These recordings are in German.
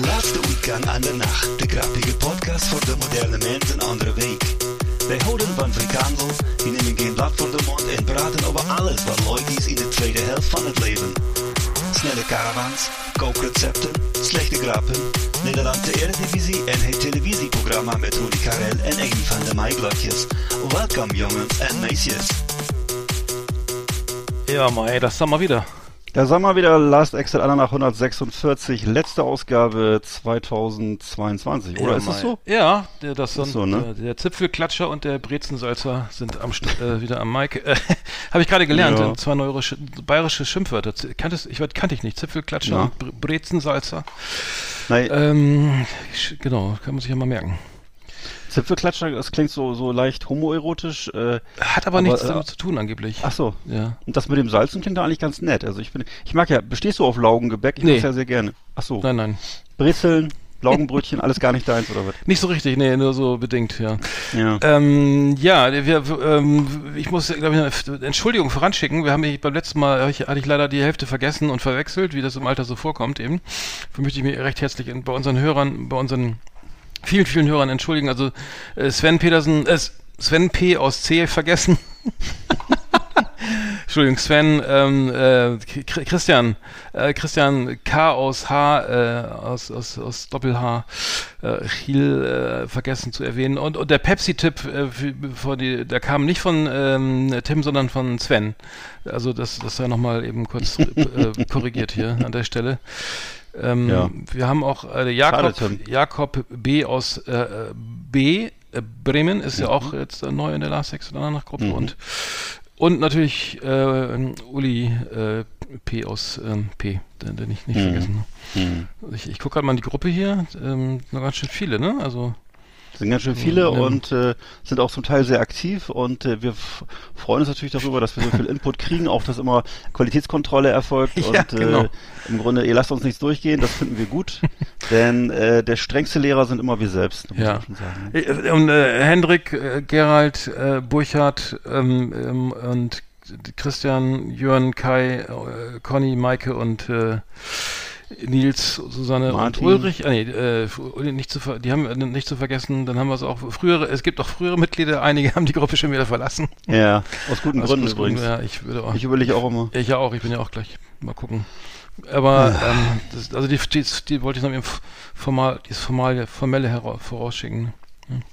Laatste weekend aan de nacht. De grappige podcast voor de moderne mens een andere week. Wij houden van frikandel, die nemen geen blad voor de mond en praten over alles wat leuk is in de tweede helft van het leven. Snelle caravans, kookrecepten, slechte grappen, Nederlandse Eredivisie en het televisieprogramma met Rudy Karel en Amy van de Maiglotjes. Welkom jongens en meisjes. Ja, Mai, das haben wir wieder. Da sagen wir wieder Last Exit Anna nach 146, letzte Ausgabe 2022, oder ja, ist das so? Ja, der, das sind, so, ne? der, der Zipfelklatscher und der Brezensalzer sind am, St- äh, wieder am Mic. Äh, Habe ich gerade gelernt, Ja. äh, zwei neue sch- bayerische Schimpfwörter. Kanntest, ich kannte ich nicht. Zipfelklatscher Ja. und Bre Brezensalzer. Nein, Ähm, genau, kann man sich ja mal merken. Zipfelklatscher, das klingt so, so leicht homoerotisch. Äh, Hat aber, Aber, nichts äh, damit zu tun angeblich. ach so. Ja. Und das mit dem Salzen klingt da eigentlich ganz nett. Also ich bin, ich mag ja, bestehst du auf Laugengebäck? Ich Nee. mag's ja sehr gerne. Ach so. Nein, nein. Brezeln, Laugenbrötchen, alles gar nicht deins oder was? Nicht so richtig, nee, nur so bedingt, ja. Ja. Ähm, ja, wir, ähm, ich muss, glaube ich, eine Entschuldigung voranschicken. Wir haben mich beim letzten Mal, ich, hatte ich leider die Hälfte vergessen und verwechselt, wie das im Alter so vorkommt eben. Dafür möchte ich mich recht herzlich bei unseren Hörern, bei unseren vielen, vielen Hörern entschuldigen. Also äh, Sven Petersen, äh, Sven P. aus C. vergessen. Entschuldigung, Sven, ähm, äh, Christian, äh, Christian K. aus H, äh, aus, aus, aus Doppel-H, äh, Chiel, äh, vergessen zu erwähnen. Und, und der Pepsi-Tipp, äh, der kam nicht von ähm, Tim, sondern von Sven. Also das, das sei nochmal eben kurz äh, korrigiert hier an der Stelle. Ähm, Ja. Wir haben auch äh, Jakob, Schade. Jakob B. aus äh, B. Äh, Bremen ist ja Mhm. auch jetzt äh, neu in der Last Six danach Gruppe und und natürlich äh, Uli äh, P aus ähm, P, den, den ich nicht Mhm. vergessen. Hm. Ich, ich gucke gerade mal in die Gruppe hier, ähm, noch ganz schön viele, ne? Also sind ganz schön viele Ja. und äh, sind auch zum Teil sehr aktiv und äh, wir freuen uns natürlich darüber, dass wir so viel Input kriegen, auch dass immer Qualitätskontrolle erfolgt Ja, und genau. äh, im Grunde, ihr lasst uns nichts durchgehen, das finden wir gut, denn äh, der strengste Lehrer sind immer wir selbst, muss Ja. man schon sagen. ne? Äh, Und äh, Hendrik, äh, Gerald, äh, Burchard ähm, ähm, und Christian, Jörn, Kai, äh, Conny, Maike und äh, Nils, Susanne Martin. und Ulrich. Ah, nee, äh, nicht zu ver die haben wir nicht zu vergessen. Dann haben wir es auch frühere. Es gibt auch frühere Mitglieder. Einige haben die Gruppe schon wieder verlassen. Ja, aus guten Aus Gründen guten übrigens. Ja, ich würde auch. Ich überlege auch immer. Ich ja auch. Ich bin ja auch gleich. Mal gucken. Aber ähm, das, also die, die, die wollte ich noch eben formal, dieses formale, formelle vorausschicken.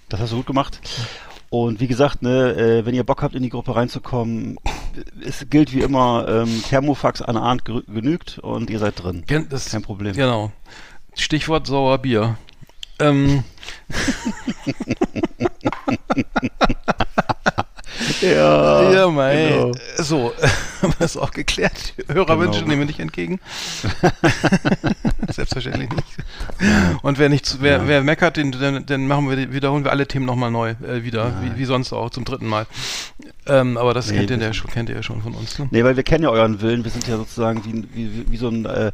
Das hast du gut gemacht. Und wie gesagt, ne, äh, wenn ihr Bock habt, in die Gruppe reinzukommen, es gilt wie immer, ähm, Thermofax an Arndt genügt und ihr seid drin. Das, Kein Problem. Genau. Stichwort sauer Bier. Ähm, Ja, ja, mei. genau. So, haben wir das auch geklärt. Hörerwünsche Genau. nehmen wir nicht entgegen. Selbstverständlich nicht. Und wer nicht, wer, wer meckert, den, dann, dann machen wir, wiederholen wir alle Themen nochmal neu äh, wieder, wie, wie sonst auch, zum dritten Mal. Ähm, aber das Nee, kennt, ihr ja schon, kennt ihr ja schon von uns. Ne? Nee, weil wir kennen ja euren Willen. Wir sind ja sozusagen wie, wie, wie- so ein, äh,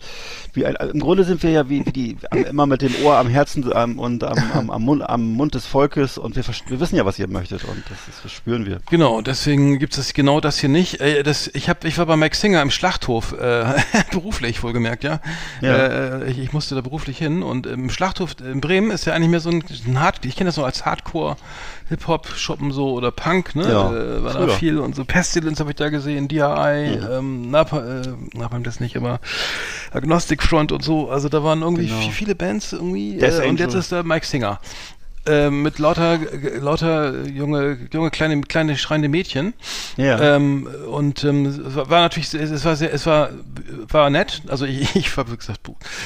wie ein, im Grunde sind wir ja wie, wie die, immer mit dem Ohr am Herzen am, und am, am, am, Mund, am Mund des Volkes und wir, wir wissen ja, was ihr möchtet und das, ist, das spüren wir. Genau, deswegen gibt es genau das hier nicht. Äh, das, ich, hab, ich war bei Max Singer im Schlachthof, äh, beruflich wohlgemerkt, ja. Ja. Äh, ich, ich musste da beruflich hin und im Schlachthof in Bremen ist ja eigentlich mehr so ein, ein Hard, ich kenne das noch als Hardcore Hip-Hop-Shoppen so oder Punk, ne? Ja, äh, war da früher. viel und so Pestilence habe ich da gesehen, DI, ähm, Napalm, äh, Napalm das nicht, aber Agnostic Front und so. Also da waren irgendwie Genau. vi- viele Bands irgendwie äh, und jetzt ist da Mike Singer. Äh, mit lauter, lauter junge, junge kleine, kleine schreiende Mädchen. Ja. Ähm, und ähm, es war natürlich, es es war sehr, es war, war nett. Also ich, ich war wie gesagt,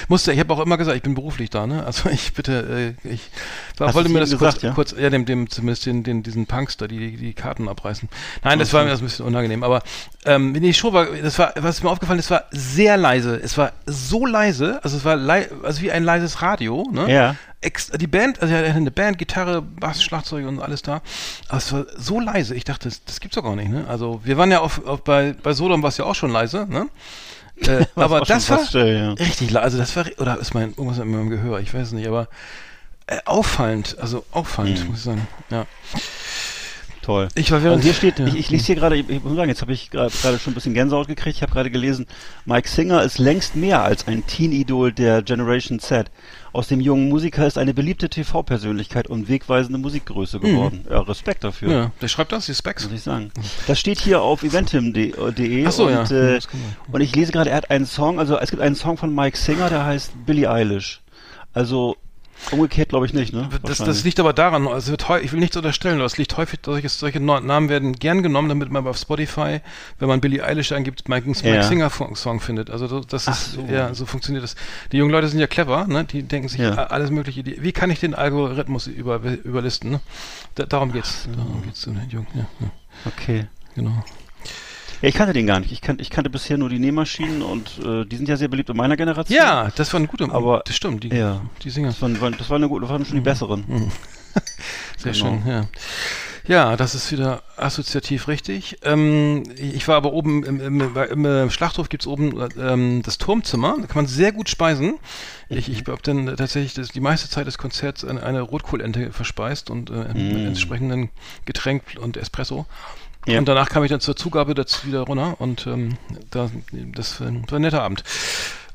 musste, ich habe auch immer gesagt, ich bin beruflich da, ne? Also ich bitte, äh, ich war, wollte mir das gesagt, kurz, ja? kurz, ja, dem, dem zumindest den, den, diesen Punks da, die, die Karten abreißen. Nein, das war mir das ein bisschen unangenehm. Aber ähm, die Show war, das war, was ist mir aufgefallen, es war sehr leise. Es war so leise, also es war lei also wie ein leises Radio, ne? Ja. Die Band, also er hatte eine Band, Gitarre, Bass, Schlagzeug und alles da. Aber es war so leise, ich dachte, das, das gibt's doch gar nicht, ne? Also wir waren ja auf, auf bei, bei Sodom war es ja auch schon leise, ne? Äh, aber das war still, ja. richtig leise, also das war, oder ist mein, irgendwas mit meinem Gehör, ich weiß es nicht, aber äh, auffallend, also auffallend, muss ich sagen, ja. Toll. Ich war während, Also hier steht, ja. ich, ich lese hier gerade, ich, ich muss sagen, jetzt habe ich gerade schon ein bisschen Gänsehaut gekriegt. Ich habe gerade gelesen, Mike Singer ist längst mehr als ein Teen-Idol der Generation Z. Aus dem jungen Musiker ist eine beliebte TV-Persönlichkeit und wegweisende Musikgröße geworden. Ja, Respekt dafür. Mhm. ja, der schreibt das, die Specs. Muss ich sagen. Das steht hier auf eventim.de so, und, ja. äh, man. und ich lese gerade, er hat einen Song, also es gibt einen Song von Mike Singer, der heißt Billie Eilish. Also umgekehrt glaube ich nicht, ne? Das, das liegt aber daran, also ich will nichts unterstellen, aber es liegt häufig, solche, solche Namen werden gern genommen, damit man auf Spotify, wenn man Billie Eilish eingibt, Mike, Ja. Singer Song findet. Also das- Ach ist, so. ja, so funktioniert das. Die jungen Leute sind ja clever, ne? Die denken sich Ja. alles mögliche. Die, wie kann ich den Algorithmus über, überlisten, ne? Da, darum geht's. Darum geht's den Jungen, ja, ja, Okay. genau. Ja, ich kannte den gar nicht. Ich, kan ich kannte bisher nur die Nähmaschinen und äh, die sind ja sehr beliebt in meiner Generation. Ja, das war ein guter, Aber- das stimmt, die, Ja. die Singer. Das waren, waren- das war eine gute, das waren schon die besseren. Sehr Genau. schön, ja. Ja, das ist wieder assoziativ richtig. Ähm, ich war aber oben im, im, im, im Schlachthof gibt's oben ähm, das Turmzimmer, da kann man sehr gut speisen. Ich, ich habe dann tatsächlich das, die meiste Zeit des Konzerts eine, eine Rotkohlente verspeist und äh, mit entsprechenden Getränk und Espresso. Ja. Und danach kam ich dann zur Zugabe dazu wieder runter und ähm, da, das war ein netter Abend.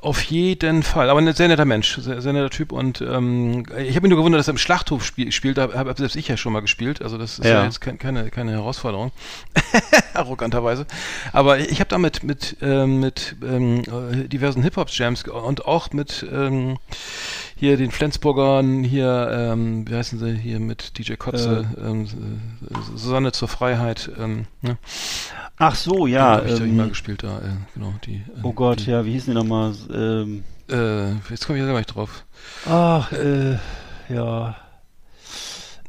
Auf jeden Fall. Aber ein sehr netter Mensch, sehr, sehr netter Typ. Und ähm, ich habe mich nur gewundert, dass er im Schlachthof spiel, spielt. Da habe hab selbst ich ja schon mal gespielt. Also das ist ja, Ja. jetzt kein, keine, keine Herausforderung. Arroganterweise. Aber ich habe damit mit, ähm, mit ähm, äh, diversen Hip-Hop-Jams und auch mit ähm, hier den Flensburgern, hier, ähm, wie heißen sie, hier mit DJ Kotze, ähm, äh, Susanne zur Freiheit. Ähm, ne? Ach so, Ja, habe ich, hab ich ähm, mal gespielt da, äh, genau. Die, äh, oh Gott, die, ja, wie hießen die nochmal? Ähm, Äh, jetzt komme ich selber nicht drauf. ach, äh, ja.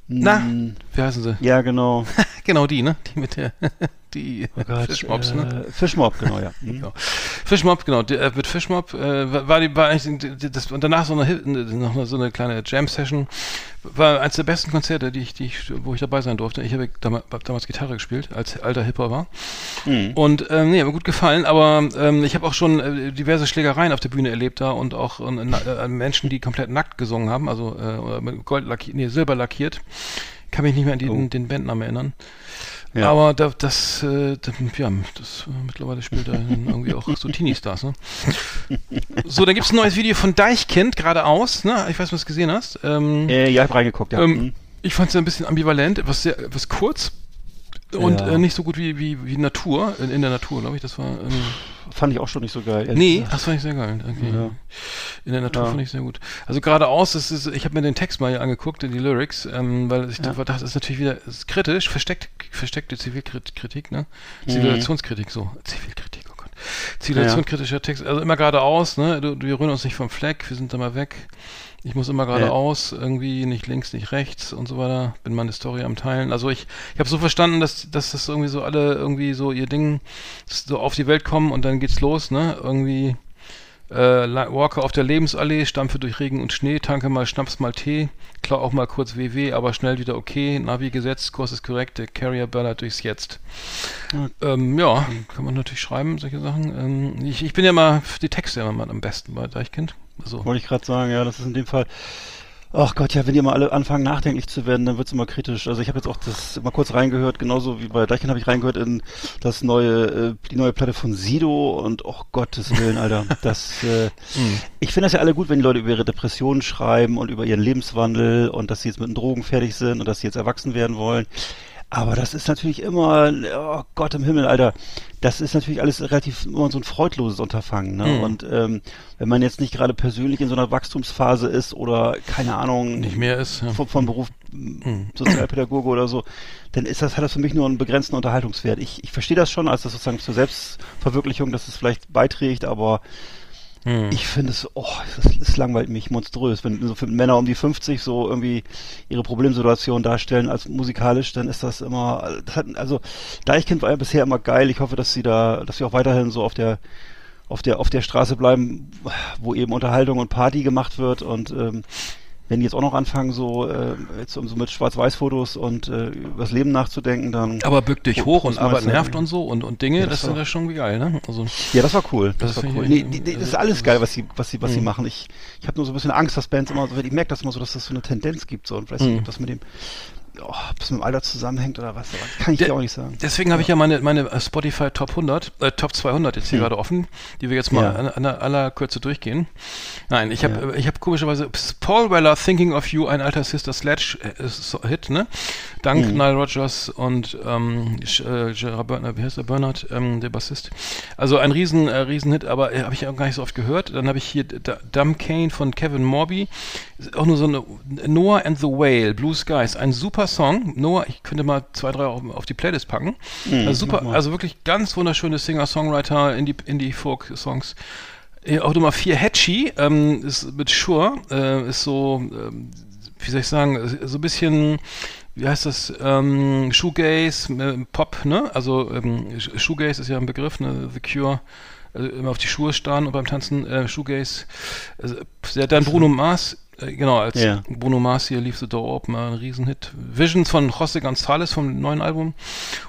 Na? Hm, Wie heißen sie? Ja, genau. genau die, ne? Die mit der, die Oh Gott, Fischmobs, ne? äh, Fischmob, genau, ja. Hm. Genau. Fischmob, genau, der, äh, mit Fischmob äh, war- die war eigentlich die- die- das und danach so eine ne- noch so eine kleine Jam Session war eines der besten Konzerte, die ich, die ich wo ich dabei sein durfte. Ich habe damals, Gitarre gespielt, als alter Hipper war. Hm. Und ähm, nee, hat mir gut gefallen, aber ähm, ich habe auch schon äh, diverse Schlägereien auf der Bühne erlebt da und auch äh, äh, Menschen, die komplett nackt gesungen haben, also äh, mit Gold lackiert, nee, Silber lackiert. Kann mich nicht mehr an die, Oh. den Bandnamen erinnern. Ja. Aber da, das, äh, da, ja, das äh, mittlerweile spielt er irgendwie auch so Teenie-Stars, ne? So, dann gibt's ein neues Video von Deichkind geradeaus, ne? Ich weiß, ob du es gesehen hast. Ähm, Äh, ja, ich hab reingeguckt, ja. ähm, Hm. ich fand es ein bisschen ambivalent, etwas sehr, etwas kurz und Ja. äh, nicht so gut wie, wie, wie Natur, in, in der Natur, glaube ich. Das war. Ähm, Fand ich auch schon nicht so geil. nee, gesagt. das fand ich sehr geil. Okay. Ja. In der Natur Ja. fand ich sehr gut. Also geradeaus, das ist, ich habe mir den Text mal hier angeguckt, die Lyrics, ähm, weil ich Ja. dachte, das ist natürlich wieder ist kritisch, versteckt, versteckte Zivilkritik, ne? Mhm. Zivilisationskritik, so. Zivilkritik, oh Gott. Zivilisationskritischer Text, also immer geradeaus, ne? Du, wir rühren uns nicht vom Fleck, wir sind da mal weg. Ich muss immer geradeaus, irgendwie nicht links, nicht rechts und so weiter. Bin meine Story am Teilen. Also ich, ich habe so verstanden, dass, dass das irgendwie so alle irgendwie so ihr Ding so auf die Welt kommen und dann geht's los, ne? Irgendwie äh, Walker auf der Lebensallee, stampfe durch Regen und Schnee, tanke mal Schnaps mal Tee, klau auch mal kurz WW, aber schnell wieder okay, Navi gesetzt, Kurs ist korrekt, der Carrier ballert durchs Jetzt. Ja. Ähm, ja, kann man natürlich schreiben, solche Sachen. Ähm, ich, ich bin ja mal für die Texte immer mal am besten bei Deichkind. Also, Wollte ich gerade sagen, ja, das ist in dem Fall. Ach Gott, ja, wenn die mal alle anfangen nachdenklich zu werden, dann wird's immer kritisch. Also ich habe jetzt auch das mal kurz reingehört, genauso wie bei Deichkind habe ich reingehört in das neue, äh, die neue Platte von Sido und oh Gottes Willen, Alter, das. Äh, Hm. ich finde das ja alle gut, wenn die Leute über ihre Depressionen schreiben und über ihren Lebenswandel und dass sie jetzt mit den Drogen fertig sind und dass sie jetzt erwachsen werden wollen. Aber das ist natürlich immer, oh Gott im Himmel, Alter, das ist natürlich alles relativ immer so ein freudloses Unterfangen. Ne? Mhm. Und ähm, wenn man jetzt nicht gerade persönlich in so einer Wachstumsphase ist oder keine Ahnung Nicht mehr ist. Ja. von, von Beruf Mhm. Sozialpädagoge oder so, dann ist das, hat das für mich nur einen begrenzten Unterhaltungswert. Ich, ich verstehe das schon als das sozusagen zur Selbstverwirklichung, dass es vielleicht beiträgt, aber Mhm. ich finde es, oh, es, langweilt mich monströs. Wenn so Männer um die 50 so irgendwie ihre Problemsituation darstellen als musikalisch, dann ist das immer, das hat, also Deichkind war ja bisher immer geil. Ich hoffe, dass sie da, dass sie auch weiterhin so auf der auf der auf der Straße bleiben, wo eben Unterhaltung und Party gemacht wird und ähm, wenn die jetzt auch noch anfangen, so, äh, jetzt so mit Schwarz-Weiß-Fotos und äh, über das Leben nachzudenken, dann. Aber bück dich hoch und ist Arbeit nervt und so und, und Dinge, Ja, das, das ist war- ja schon geil, ne? Also, Ja, das war cool. Das, Das war cool. Nee, die, die, das ist äh, alles geil, ist- was sie, was sie, was sie Mhm. machen. Ich, ich habe nur so ein bisschen Angst, dass Bands immer so, ich merke das immer so, dass das so eine Tendenz gibt, so, und weiß nicht, Mhm. das mit dem, oh, ob das mit dem Alter zusammenhängt oder was, kann ich Der- dir auch nicht sagen. Deswegen habe ich ja meine, meine äh, Spotify Top 100, äh, Top 200 jetzt hier gerade offen, die wir jetzt mal Hm. Ja. an, an aller Kürze durchgehen. Nein, ich habe Ja. äh, ich habe komischerweise Paul Weller Thinking of You, ein alter Sister Sledge äh, Hit, ne? Dank Mhm. Nile Rodgers und ähm, äh, Gerard Bernard, wie heißt der Bernard, ähm, der Bassist. Also ein riesen äh, Riesenhit, aber äh, habe ich auch gar nicht so oft gehört. Dann habe ich hier D Dumb Kane von Kevin Morby, auch nur so eine Noah and the Whale, Blue Skies, ein super Song. Noah, ich könnte mal zwei, drei auf, auf die Playlist packen. Mhm, also super, also wirklich ganz wunderschöne Singer-Songwriter, Indie- Indie-Folk-Songs. Äh, Auch Nummer 4, Hatchy, ähm, ist mit Shure, äh, ist so, ähm, wie soll ich sagen, so ein bisschen, wie heißt das, ähm, Shoegaze, äh, Pop, ne? Also ähm, Sh- Shoegaze ist ja ein Begriff, ne? The Cure, also immer auf die Schuhe starren und beim Tanzen äh, Shoegaze. Der dann Bruno Mars, äh, genau, als Ja. Bruno Mars hier lief The Door Open, ein Riesenhit. Visions von José González vom neuen Album.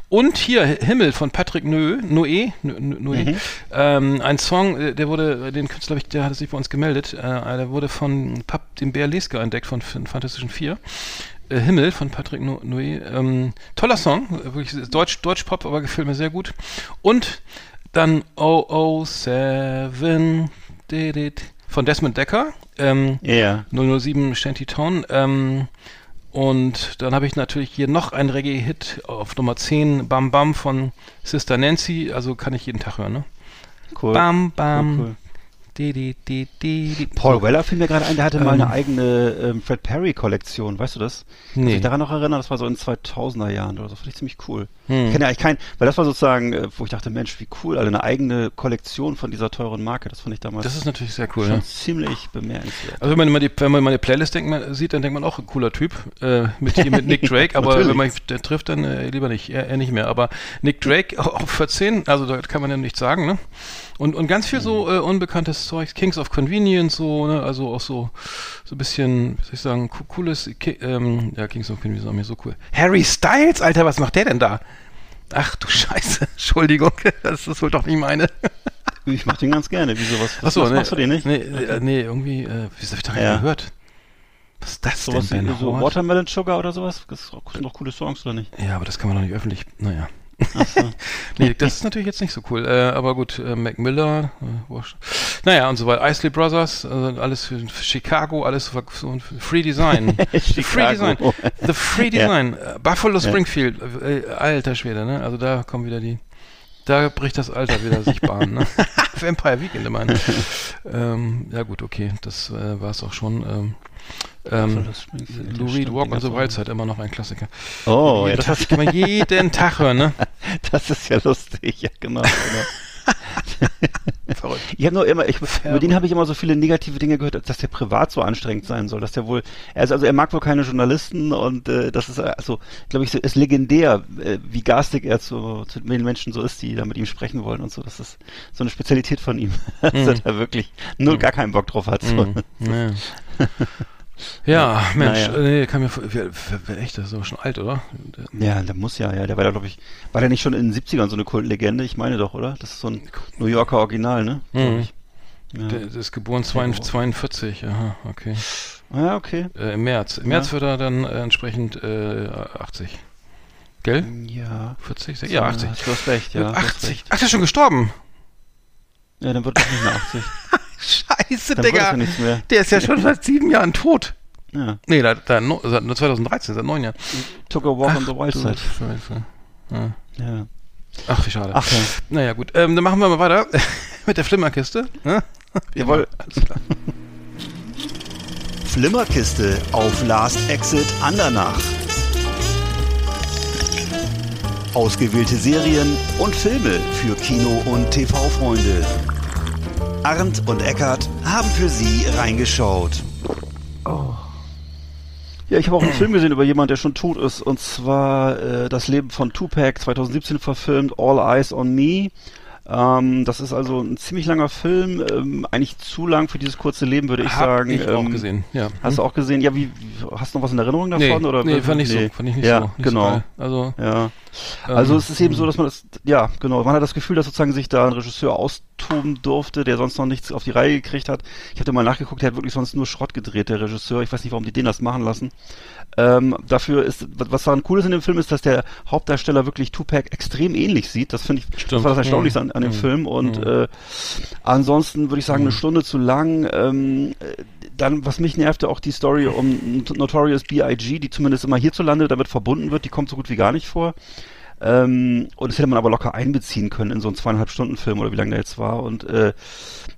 Und hier Himmel von Patrick Noé, Noé, Noé, Noé Mhm. ähm, ein Song, äh, der wurde, den Künstler, der hat sich bei uns gemeldet, äh, der wurde von Pap, dem Bär Leska entdeckt von Fantastischen Vier. Äh, Himmel von Patrick no Noé. Ähm, toller Song, äh, wirklich Deutsch, Deutsch-Pop, aber gefällt mir sehr gut. Und dann 007 didit, von Desmond Decker. Ähm, Ja. 007 Shantytown. Ähm, und dann habe ich natürlich hier noch ein Reggae-Hit auf Nummer 10, Bam Bam von Sister Nancy. Also kann ich jeden Tag hören, ne? Cool. Bam Bam. Cool, cool. Di, di, di, di, di. Paul. Weller fiel mir gerade ein, der hatte mal Ähm. eine eigene ähm, Fred Perry Kollektion, weißt du das? Nee. dich daran noch erinnern? Das war so in 2000er Jahren oder so, fand ich ziemlich cool. Hm. Ich kenne ja eigentlich keinen, weil das war sozusagen, äh, wo ich dachte, Mensch, wie cool, also eine eigene Kollektion von dieser teuren Marke, das fand ich damals Das ist natürlich sehr cool, schon ja. ziemlich bemerkenswert. Also wenn man, immer die, wenn man meine Playlist denkt, man, sieht, dann denkt man auch, ein cooler Typ, äh, mit, hier mit Nick Drake, aber Natürlich. wenn man den trifft, dann äh, lieber nicht, eher, eher nicht mehr. Aber Nick Drake auf 14, also da kann man ja nichts sagen, ne? Und, und ganz viel so äh, unbekanntes Zeug, Kings of Convenience, so, ne? Also auch so, so ein bisschen, wie soll ich sagen, co- cooles, ähm, ja, Kings of Convenience auch mir so cool. Harry Styles, Alter, was macht der denn da? Ach du Scheiße, Entschuldigung, das ist wohl doch nicht meine. Ich mach den ganz gerne. Wieso, was, was, Achso, was nee, machst du den nicht? Nee, äh, nee irgendwie, äh, wieso hab ich da Ja. gehört? Was ist das Sowas denn, wie Ben so? Watermelon Sugar oder sowas? Das sind doch coole Songs, oder nicht? Ja, aber das kann man doch nicht öffentlich. Naja. So. Nee, das ist natürlich jetzt nicht so cool. Äh, aber gut, äh, Mac Miller, äh, naja, und so weiter. Isley Brothers, äh, alles für, für Chicago, alles für, so für Free Design. The Free Design. The Free Ja. Design. Äh, Buffalo Ja. Springfield, äh, alter Schwede, ne? Also da kommen wieder die. Da bricht das Alter wieder sich Bahn, ne? Vampire Weekend immerhin. ähm, ja gut, okay, das äh, war es auch schon. Ähm, ähm, Lou Reed Walk on the Wild Side, immer noch ein Klassiker. Oh, ja, das, Tag, kann man jeden Tag hören, ne? das ist ja lustig, ja genau. genau. Verrückt. Ich habe nur immer, ich, über den habe ich immer so viele negative Dinge gehört, dass der privat so anstrengend sein soll, dass der wohl, er ist, also er mag wohl keine Journalisten und äh, das ist also, glaube ich, so, ist legendär, äh, wie garstig er zu, zu den Menschen so ist, die da mit ihm sprechen wollen und so. Das ist so eine Spezialität von ihm, dass er Mhm. da wirklich null gar keinen Bock drauf hat. So. Mhm. Ja. Ja, Mensch, Naja. äh, nee, kann mir echt, das ist aber schon alt, oder? Der- Ja, der muss ja, ja, der war da, glaube ich, war der nicht schon in den 70ern so eine Kultlegende? Ich meine doch, oder? Das ist so ein New Yorker Original, ne? Mhm. Ja. Der, der ist geboren 42, 42, aha, okay. ja, okay. Äh, Im März. Im Ja. März wird er dann äh, entsprechend äh, 80. Gell? Ja. 40? Ja, 80. Du hast recht, ja. Wird du hast 80. recht. Ach, der ist schon gestorben. Ja, dann wird es nicht mehr 80. Scheiße, Dann Digga. ja nichts mehr. Der ist ja schon seit sieben Jahren tot. Ja. Nee, da, da, seit 2013, seit neun Jahren. Took a walk on the wild side. Scheiße. Ja. Ja. Ach, wie schade. Ach ja. Naja, gut. Ähm, dann machen wir mal weiter mit der Flimmerkiste. Ne? Jawohl. Alles klar. Flimmerkiste auf Last Exit Andernach. Ausgewählte Serien und Filme für Kino- und TV-Freunde. Arndt und Eckart haben für Sie reingeschaut. Ja, ich habe auch einen Film gesehen über jemanden, der schon tot ist, und zwar äh, das Leben von Tupac, 2017 verfilmt, All Eyes on Me. Ähm, das ist also ein ziemlich langer Film, ähm, eigentlich zu lang für dieses kurze Leben, würde ich Hab sagen. ich auch Ähm, gesehen, ja. Hast du auch gesehen? Ja, wie, hast du noch was in Erinnerung Nee, davon? oder nee, fand ich so, fand ich nicht ja, so. Nicht genau. So also, Ja. Also ähm, es ist eben so, dass man das, ja, genau, man hat das Gefühl, dass sozusagen sich da ein Regisseur austoben durfte, der sonst noch nichts auf die Reihe gekriegt hat. Ich hatte mal nachgeguckt, der hat wirklich sonst nur Schrott gedreht, der Regisseur. Ich weiß nicht, warum die den das machen lassen. Ähm, dafür ist, was daran cool ist in dem Film, ist, dass der Hauptdarsteller wirklich Tupac extrem ähnlich sieht. Das finde ich, das Stimmt. war das Erstaunlichste an, an dem Mhm. Film. Und Mhm. äh, ansonsten würde ich sagen, eine Stunde zu lang. Ähm, äh, dann, was mich nervte, auch die Story um Notorious B.I.G., die zumindest immer hierzulande damit verbunden wird, die kommt so gut wie gar nicht vor. Ähm, und das hätte man aber locker einbeziehen können in so einen zweieinhalb Stunden Film oder wie lange der jetzt war. Und äh,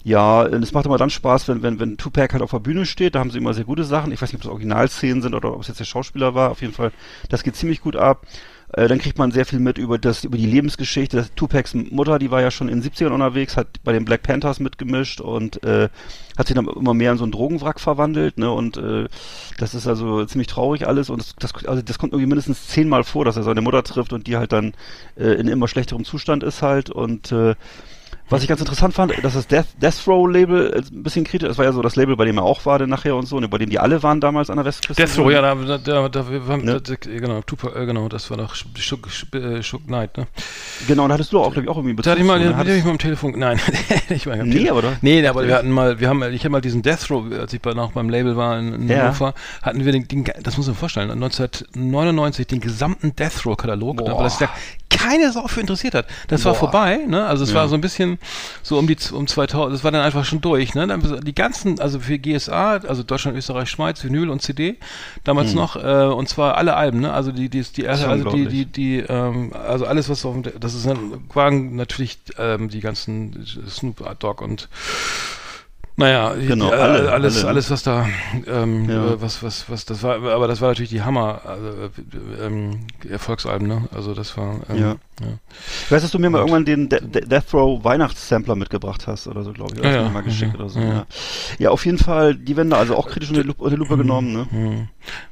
ja, es macht immer dann Spaß, wenn, wenn, wenn Tupac halt auf der Bühne steht, da haben sie immer sehr gute Sachen. Ich weiß nicht, ob das Originalszenen sind oder ob es jetzt der Schauspieler war. Auf jeden Fall, das geht ziemlich gut ab. Äh, dann kriegt man sehr viel mit über das, über die Lebensgeschichte. Das, Tupacs Mutter, die war ja schon in den 70ern unterwegs, hat bei den Black Panthers mitgemischt und äh, hat sich dann immer mehr in so einen Drogenwrack verwandelt, ne? Und äh, das ist also ziemlich traurig alles und das, das, also das kommt irgendwie mindestens zehnmal vor, dass er seine Mutter trifft und die halt dann äh, in immer schlechterem Zustand ist halt und äh, was ich ganz interessant fand, dass das Death, Death Row Label äh, ein bisschen kritisch, das war ja so das Label, bei dem er auch war dann nachher und so, ne, bei dem die alle waren damals an der Westküste. Death Row, ja, da, da, da, da wir haben, Ne? da, genau, Tupac, äh, genau, das war doch Shook, Shook, äh, Knight, ne? Genau, und da hattest du auch, glaube ich, auch irgendwie Da hatte ich mal, ne? hatte ich mal am Telefon, nein, ich meine, am Nee, Telefon- aber doch. Nee, aber wir hatten mal, wir haben, ich habe mal diesen Death Row, als ich bei, noch beim Label war in, in Ja. Hannover, hatten wir den, den, das muss man vorstellen, 1999 den gesamten Death Row Katalog, ne, Boah. weil das da keine Sau für interessiert hat. Das war Boah. vorbei, ne? Also es Ja. war so ein bisschen so um die um 2000, das war dann einfach schon durch, ne? Dann die ganzen, also für GSA, also Deutschland, Österreich, Schweiz, Vinyl und CD, damals noch, äh, und zwar alle Alben, ne? Also die, die, die, ist also die, die, die, ähm, also alles, was auf dem, das ist dann, waren natürlich ähm, die ganzen Snoop Dogg und naja, Genau, die, äh, alle, alles, alle, ne? alles, was da, ähm, Ja. äh, was, was, was, das war, aber das war natürlich die Hammer, also, äh, ähm, Erfolgsalben, ne? Also das war, ähm, Ja. Ich weiß, dass du mir mal irgendwann den De De Death Row Weihnachtssampler mitgebracht hast oder so, glaube ich. Oder Ja, ja. mal geschickt Mhm. oder so. Ja. Ja. ja, auf jeden Fall, die werden da also auch kritisch unter die Lupe, Lupe genommen, ne? Mhm.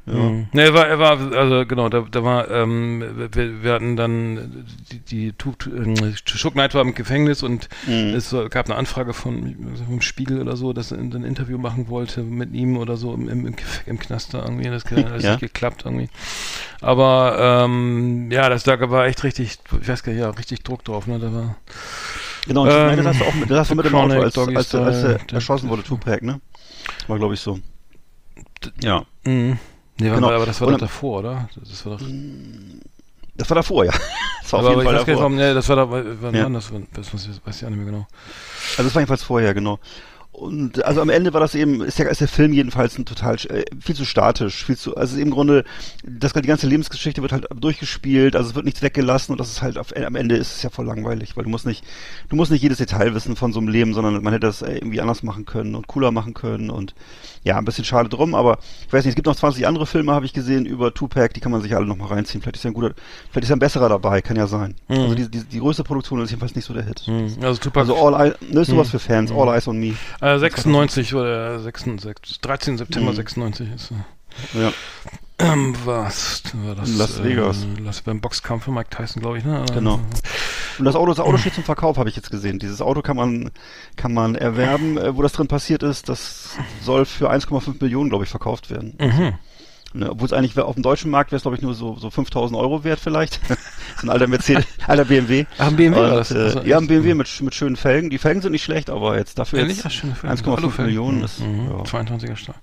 Ja. Mhm. Ne, er war, er war, also genau, da, da war, ähm, wir, wir hatten dann die, die ähm, Shook Knight war im Gefängnis und Mhm. es gab eine Anfrage von vom Spiegel oder so, dass er ein Interview machen wollte mit ihm oder so im, im, im, Knast da irgendwie. Das hat alles Ja. nicht geklappt irgendwie. Aber ähm, ja, das da war echt richtig, ich weiß gar nicht, ja, richtig Druck drauf, ne? Da war Genau, und Ähm, das hast du auch mit, das hast du mit dem Auto, als, als, als, Style, er erschossen wurde, Tupac, ne? War, glaube ich, so. Ja. Mhm. Nee, Genau. aber das war doch davor, oder? Das war doch. Das war davor, ja. Das war auf aber jeden ich Fall nicht, davor. warum, nee, das war da, wann Ja. war das? Das weiß ich weiß ich auch nicht mehr genau. Also das war jedenfalls vorher, genau. Und also am Ende war das eben, ist der, ist der Film jedenfalls ein total äh, viel zu statisch, viel zu, also im Grunde, das die ganze Lebensgeschichte wird halt durchgespielt, also es wird nichts weggelassen und das ist halt auf, am Ende ist es ja voll langweilig, weil du musst nicht, du musst nicht jedes Detail wissen von so einem Leben, sondern man hätte das äh, irgendwie anders machen können und cooler machen können und ja, ein bisschen schade drum, aber ich weiß nicht, es gibt noch 20 andere Filme, habe ich gesehen, über Tupac, die kann man sich alle noch mal reinziehen. Vielleicht ist ja ein guter, vielleicht ist ja ein besserer dabei, kann ja sein. Mhm. Also die, die, die größte Produktion ist jedenfalls nicht so der Hit. Hm. Also Tupac Also All Eyes, ne, ist sowas Mhm. für Fans, All Eyes on Me. Äh, 96 oder 96, 13 September Mhm. 96 ist Ja. ähm, was war das? Las Vegas. Äh, Las, beim Boxkampf von Mike Tyson, glaube ich, ne? Genau. Und das Auto, das Auto steht zum Verkauf, habe ich jetzt gesehen. Dieses Auto kann man, kann man erwerben, äh, wo das drin passiert ist. Das soll für 1,5 Millionen, glaube ich, verkauft werden. Mhm. Ne, Obwohl es eigentlich wär- auf dem deutschen Markt wäre es, glaube ich, nur so, so 5000 Euro wert vielleicht. so ein alter Mercedes, alter BMW. Ach, ein BMW war Und, das? Äh, Also ja, ein? BMW mit, mit schönen Felgen. Die Felgen sind nicht schlecht, aber jetzt dafür Ehrlich? jetzt Ach, schöne Felgen. 1,5 Alufelgen. Millionen Mhm. ist, Mhm. ja. 22er Stahl.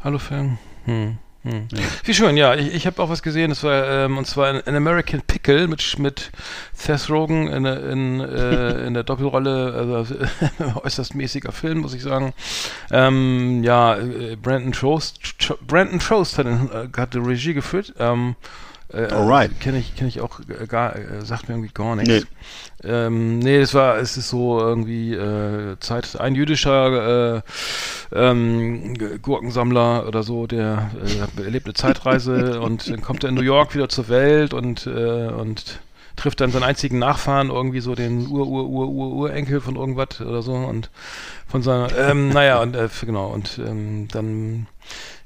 Alufelgen. Hm. Hm. Wie schön, ja. Ich, ich habe auch was gesehen, das war, ähm, und zwar ein, American Pickle mit, mit Seth Rogen in, in, äh, in der Doppelrolle, also äußerst mäßiger Film, muss ich sagen. Ähm, ja, äh, Brandon Trost, Brandon Trost hat, äh, hat die Regie geführt. Ähm, äh, Alright. Kenne ich, kenn ich auch gar, äh, sagt mir irgendwie gar nichts. Nee. Ähm, nee, es war, es ist so irgendwie äh, Zeit, ein jüdischer äh, ähm, Gurkensammler oder so, der äh, erlebt eine Zeitreise und dann kommt er in New York wieder zur Welt und, äh, und trifft dann seinen einzigen Nachfahren, irgendwie so den Ur-Ur-Ur-Ur-Urenkel von irgendwas oder so und von seiner, ähm, naja, und äh, genau, und ähm, dann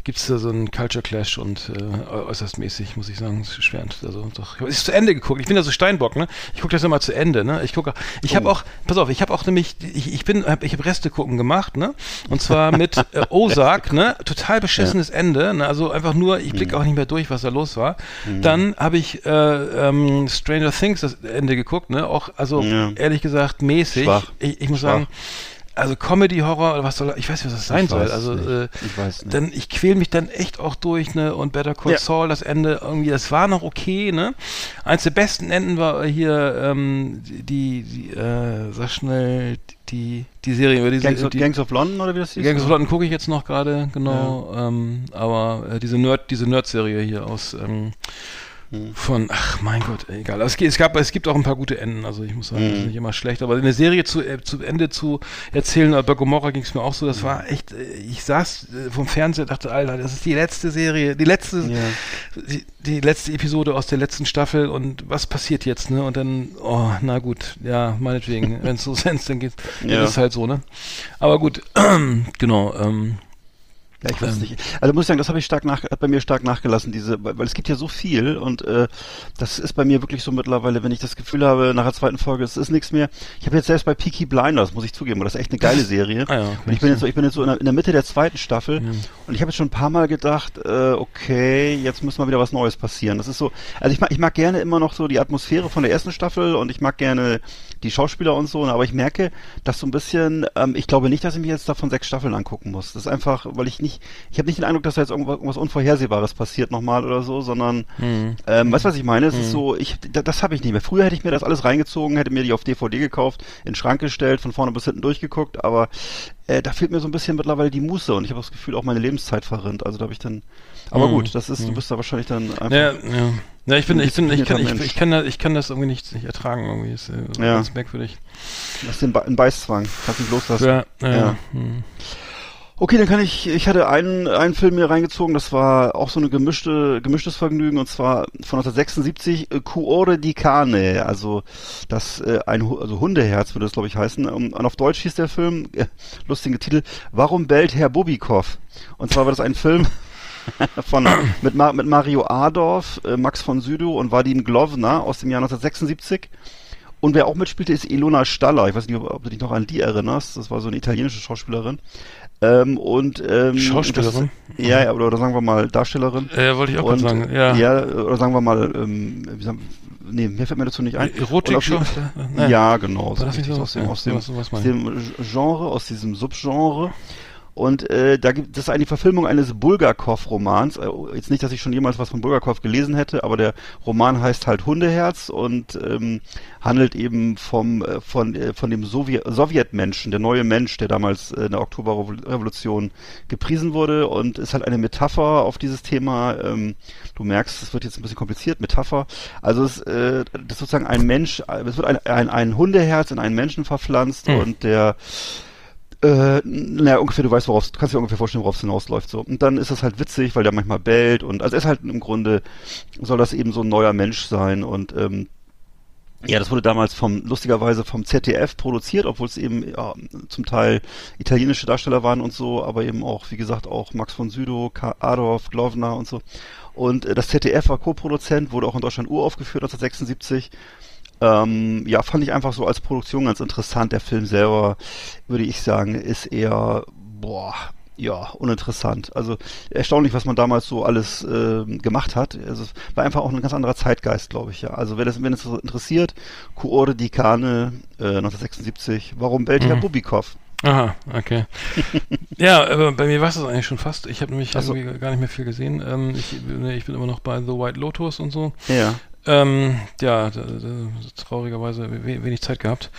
gibt es da so einen Culture Clash und äh, äußerst mäßig, muss ich sagen, ist schwer. Also doch, ist zu Ende geguckt. Ich bin ja so Steinbock, ne? Ich gucke das immer zu Ende, ne? Ich gucke, ich oh. habe auch, pass auf, ich habe auch nämlich, ich, ich bin, hab, ich habe Reste gucken gemacht, ne? Und zwar mit äh, Ozark, ne? Total beschissenes ja. Ende, ne? Also einfach nur, ich blicke mhm. auch nicht mehr durch, was da los war. Mhm. Dann habe ich äh, ähm, Stranger Things das Ende geguckt, ne? Auch, also ja. ehrlich gesagt mäßig. Ich, ich muss Schwach. sagen also Comedy-Horror oder was soll, ich weiß nicht, was das sein ich soll. Also, äh, ich weiß nicht. Dann, ich quäl mich dann echt auch durch, ne, und Better Call ja. Saul, das Ende irgendwie, das war noch okay, ne. Eins der besten Enden war hier, ähm, die, die, äh, sag schnell, die, die Serie über diese, Gangs, of, die, Gangs of London oder wie das hieß? Gangs of London gucke ich jetzt noch gerade, genau, ja. ähm, aber äh, diese Nerd, diese Nerd-Serie hier aus, ähm, hm. Von, ach mein Gott, egal. Es, es, gab, es gibt auch ein paar gute Enden, also ich muss sagen, das ist hm. nicht immer schlecht, aber eine Serie zu, äh, zu Ende zu erzählen, bei Gomorra ging es mir auch so, das hm. war echt, äh, ich saß äh, vom Fernseher dachte, Alter, das ist die letzte Serie, die letzte, ja. die, die, letzte Episode aus der letzten Staffel und was passiert jetzt, ne? Und dann, oh, na gut, ja, meinetwegen, wenn es so senst, dann geht ja. ist halt so, ne? Aber gut, genau, ähm, ja, ich weiß ähm. nicht. Also muss ich sagen, das habe ich stark nach, hat bei mir stark nachgelassen, diese, weil, es gibt ja so viel und äh, das ist bei mir wirklich so mittlerweile, wenn ich das Gefühl habe, nach der zweiten Folge, es ist nichts mehr. Ich habe jetzt selbst bei Peaky Blinders, muss ich zugeben, das ist echt eine geile Serie. ah, ja, und ich bin jetzt so, ich bin jetzt so in der, in der Mitte der zweiten Staffel ja. und ich habe jetzt schon ein paar Mal gedacht, äh, okay, jetzt muss mal wieder was Neues passieren. Das ist so, also ich mag, ich mag gerne immer noch so die Atmosphäre von der ersten Staffel und ich mag gerne die Schauspieler und so, aber ich merke, dass so ein bisschen, ähm, ich glaube nicht, dass ich mir jetzt davon sechs Staffeln angucken muss. Das ist einfach, weil ich nicht, ich habe nicht den Eindruck, dass da jetzt irgendwas, irgendwas Unvorhersehbares passiert nochmal oder so, sondern, mhm. ähm, weißt du, was ich meine? Es mhm. ist so, ich, das, das habe ich nicht mehr. Früher hätte ich mir das alles reingezogen, hätte mir die auf DVD gekauft, in den Schrank gestellt, von vorne bis hinten durchgeguckt, aber äh, da fehlt mir so ein bisschen mittlerweile die Muße und ich habe das Gefühl, auch meine Lebenszeit verrinnt. Also da habe ich dann, aber mhm. gut, das ist, du mhm. bist da wahrscheinlich dann einfach. Ja, ja. Ja, ich bin, ich bin, ich kann, ich, ich, kann das, ich kann das irgendwie nicht, nicht ertragen, irgendwie. Ist äh, ja. ganz merkwürdig. Das ist ein, Be ein Beißzwang. Kannst nicht loslassen. Ja, ja. ja. Hm. Okay, dann kann ich, ich hatte einen, einen Film mir reingezogen, das war auch so eine gemischte, gemischtes Vergnügen, und zwar von 1976, äh, Cuore di Cane, also das, äh, ein, also Hundeherz würde das, glaube ich, heißen. Und auf Deutsch hieß der Film, äh, lustige Titel, Warum bellt Herr Bubikow? Und zwar war das ein Film, von, mit, mit Mario Adorf, äh, Max von Südow und Vadim Glovna aus dem Jahr 1976. Und wer auch mitspielte, ist Ilona Staller. Ich weiß nicht, ob, ob du dich noch an die erinnerst. Das war so eine italienische Schauspielerin. Ähm, und ähm, Schauspielerin? Das, ja, ja, oder, oder sagen wir mal Darstellerin. Ja, wollte ich auch und, sagen. Ja. ja, oder sagen wir mal, ähm, wie sagen, nee, mir fällt mir dazu nicht ein. Erotik schon? Ja, genau. So aus, dem, aus, dem, aus dem Genre, aus diesem Subgenre. Und äh, da gibt es eine Verfilmung eines Bulgakov-Romans. Äh, jetzt nicht, dass ich schon jemals was von Bulgakov gelesen hätte, aber der Roman heißt halt Hundeherz und ähm, handelt eben vom äh, von äh, von dem Sowjet Sowjetmenschen, der neue Mensch, der damals äh, in der Oktoberrevolution gepriesen wurde und ist halt eine Metapher auf dieses Thema. Ähm, du merkst, es wird jetzt ein bisschen kompliziert. Metapher. Also es äh, das ist sozusagen ein Mensch, es wird ein, ein, ein Hundeherz in einen Menschen verpflanzt hm. und der äh, naja, ungefähr, du weißt, worauf, du kannst dir ungefähr vorstellen, worauf es hinausläuft, so. Und dann ist das halt witzig, weil der manchmal bellt und, also er ist halt im Grunde, soll das eben so ein neuer Mensch sein und, ähm, ja, das wurde damals vom, lustigerweise vom ZDF produziert, obwohl es eben ja, zum Teil italienische Darsteller waren und so, aber eben auch, wie gesagt, auch Max von Südow, Adolf, Glovna und so. Und äh, das ZDF war Co-Produzent, wurde auch in Deutschland uraufgeführt 1976 ähm, ja, fand ich einfach so als Produktion ganz interessant. Der Film selber, würde ich sagen, ist eher, boah, ja, uninteressant. Also erstaunlich, was man damals so alles äh, gemacht hat. Also, es war einfach auch ein ganz anderer Zeitgeist, glaube ich, ja. Also wenn es, wenn es interessiert, Kuore di Cane, äh, 1976, warum bellt mhm. Herr Bubikow? Aha, okay. ja, aber bei mir war es das eigentlich schon fast. Ich habe nämlich irgendwie gar nicht mehr viel gesehen. Ähm, ich, nee, ich bin immer noch bei The White Lotus und so. Ja. Ähm, ja, traurigerweise we wenig Zeit gehabt.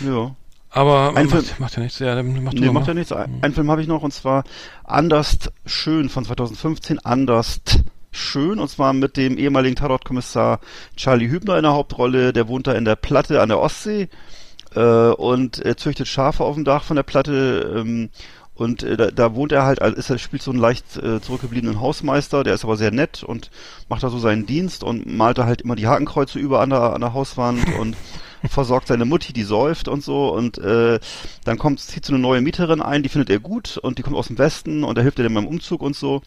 Ja. Aber Ein macht, Film- macht ja nichts. Ja, macht Nee, macht ja nichts. Ein, einen Film habe ich noch und zwar Anders schön von 2015. Anders schön und zwar mit dem ehemaligen Tatortkommissar Charlie Hübner in der Hauptrolle. Der wohnt da in der Platte an der Ostsee äh, und er züchtet Schafe auf dem Dach von der Platte. Ähm, und äh, da, da wohnt er halt, also ist er spielt so einen leicht äh, zurückgebliebenen Hausmeister, der ist aber sehr nett und macht da so seinen Dienst und malt da halt immer die Hakenkreuze über an der, an der Hauswand und versorgt seine Mutti, die säuft und so und äh, dann kommt, zieht so eine neue Mieterin ein, die findet er gut und die kommt aus dem Westen und er hilft ihr dann beim Umzug und so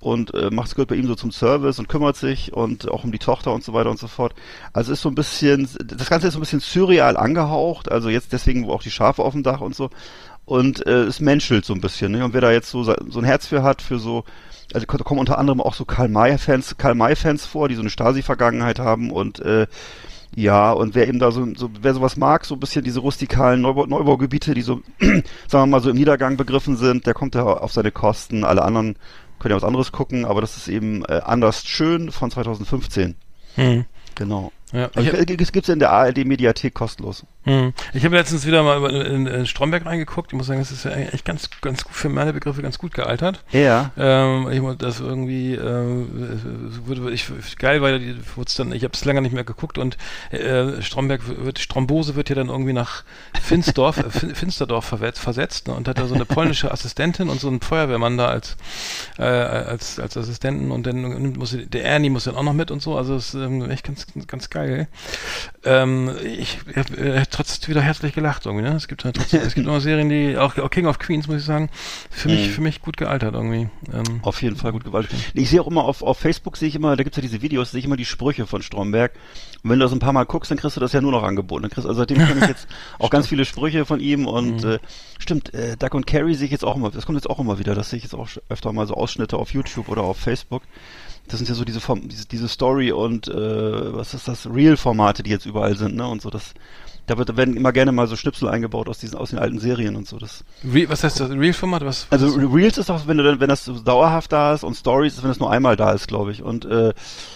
und äh, macht es gehört bei ihm so zum Service und kümmert sich und auch um die Tochter und so weiter und so fort. Also ist so ein bisschen, das Ganze ist so ein bisschen surreal angehaucht, also jetzt deswegen auch die Schafe auf dem Dach und so und äh, es menschelt so ein bisschen. Ne? Und wer da jetzt so, so ein Herz für hat, für so, also da kommen unter anderem auch so Karl May-Fans, Karl May-Fans vor, die so eine Stasi-Vergangenheit haben und äh, ja, und wer eben da so, so, wer sowas mag, so ein bisschen diese rustikalen Neubau, Neubaugebiete, die so, sagen wir mal, so im Niedergang begriffen sind, der kommt da auf seine Kosten. Alle anderen können ja was anderes gucken, aber das ist eben äh, anders schön von 2015. Hm. Genau. Ja, Also, ich, äh, es in der ARD-Mediathek kostenlos. hm. ich habe letztens wieder mal in, in Stromberg reingeguckt. Ich muss sagen, das ist ja eigentlich ganz, ganz gut für meine Begriffe ganz gut gealtert. Ja. Ähm, ich muss das irgendwie äh, würde ich geil, weil dann ich habe es länger nicht mehr geguckt und äh, Stromberg wird Strombose wird ja dann irgendwie nach Finsdorf äh, Fin- Finsterdorf verwetzt, versetzt ne, und hat da so eine polnische Assistentin und so einen Feuerwehrmann da als äh, als als Assistenten und dann muss der Ernie muss dann auch noch mit und so also es ist ähm, echt ganz ganz geil. Ähm, ich habe äh, trotz wieder herzlich gelacht irgendwie ne es gibt halt trotzdem, es gibt immer Serien die auch, auch King of Queens muss ich sagen für mich Mhm. für mich gut gealtert irgendwie. Ähm, Auf jeden Fall gut gewaltet. Ich sehe auch immer auf, auf Facebook sehe ich immer, da gibt's ja diese Videos, sehe ich immer die Sprüche von Stromberg. Und wenn du das ein paar Mal guckst, dann kriegst du das ja nur noch angeboten. Dann kriegst, also seitdem kenne ich jetzt auch ganz viele Sprüche von ihm und äh, stimmt, äh, Duck und Carrie sehe ich jetzt auch immer, das kommt jetzt auch immer wieder, das sehe ich jetzt auch öfter mal so Ausschnitte auf YouTube oder auf Facebook. Das sind ja so diese Form, diese, diese Story und äh, was ist das, Real-Formate, die jetzt überall sind, ne? Und so das. Da wird, da werden immer gerne mal so Schnipsel eingebaut aus diesen, aus den alten Serien und so. Das, Re was heißt das? Real-Format? Was, was also? Reels ist auch, wenn du dann, wenn das so dauerhaft da ist und Stories ist, wenn das nur einmal da ist, glaube ich. Und äh,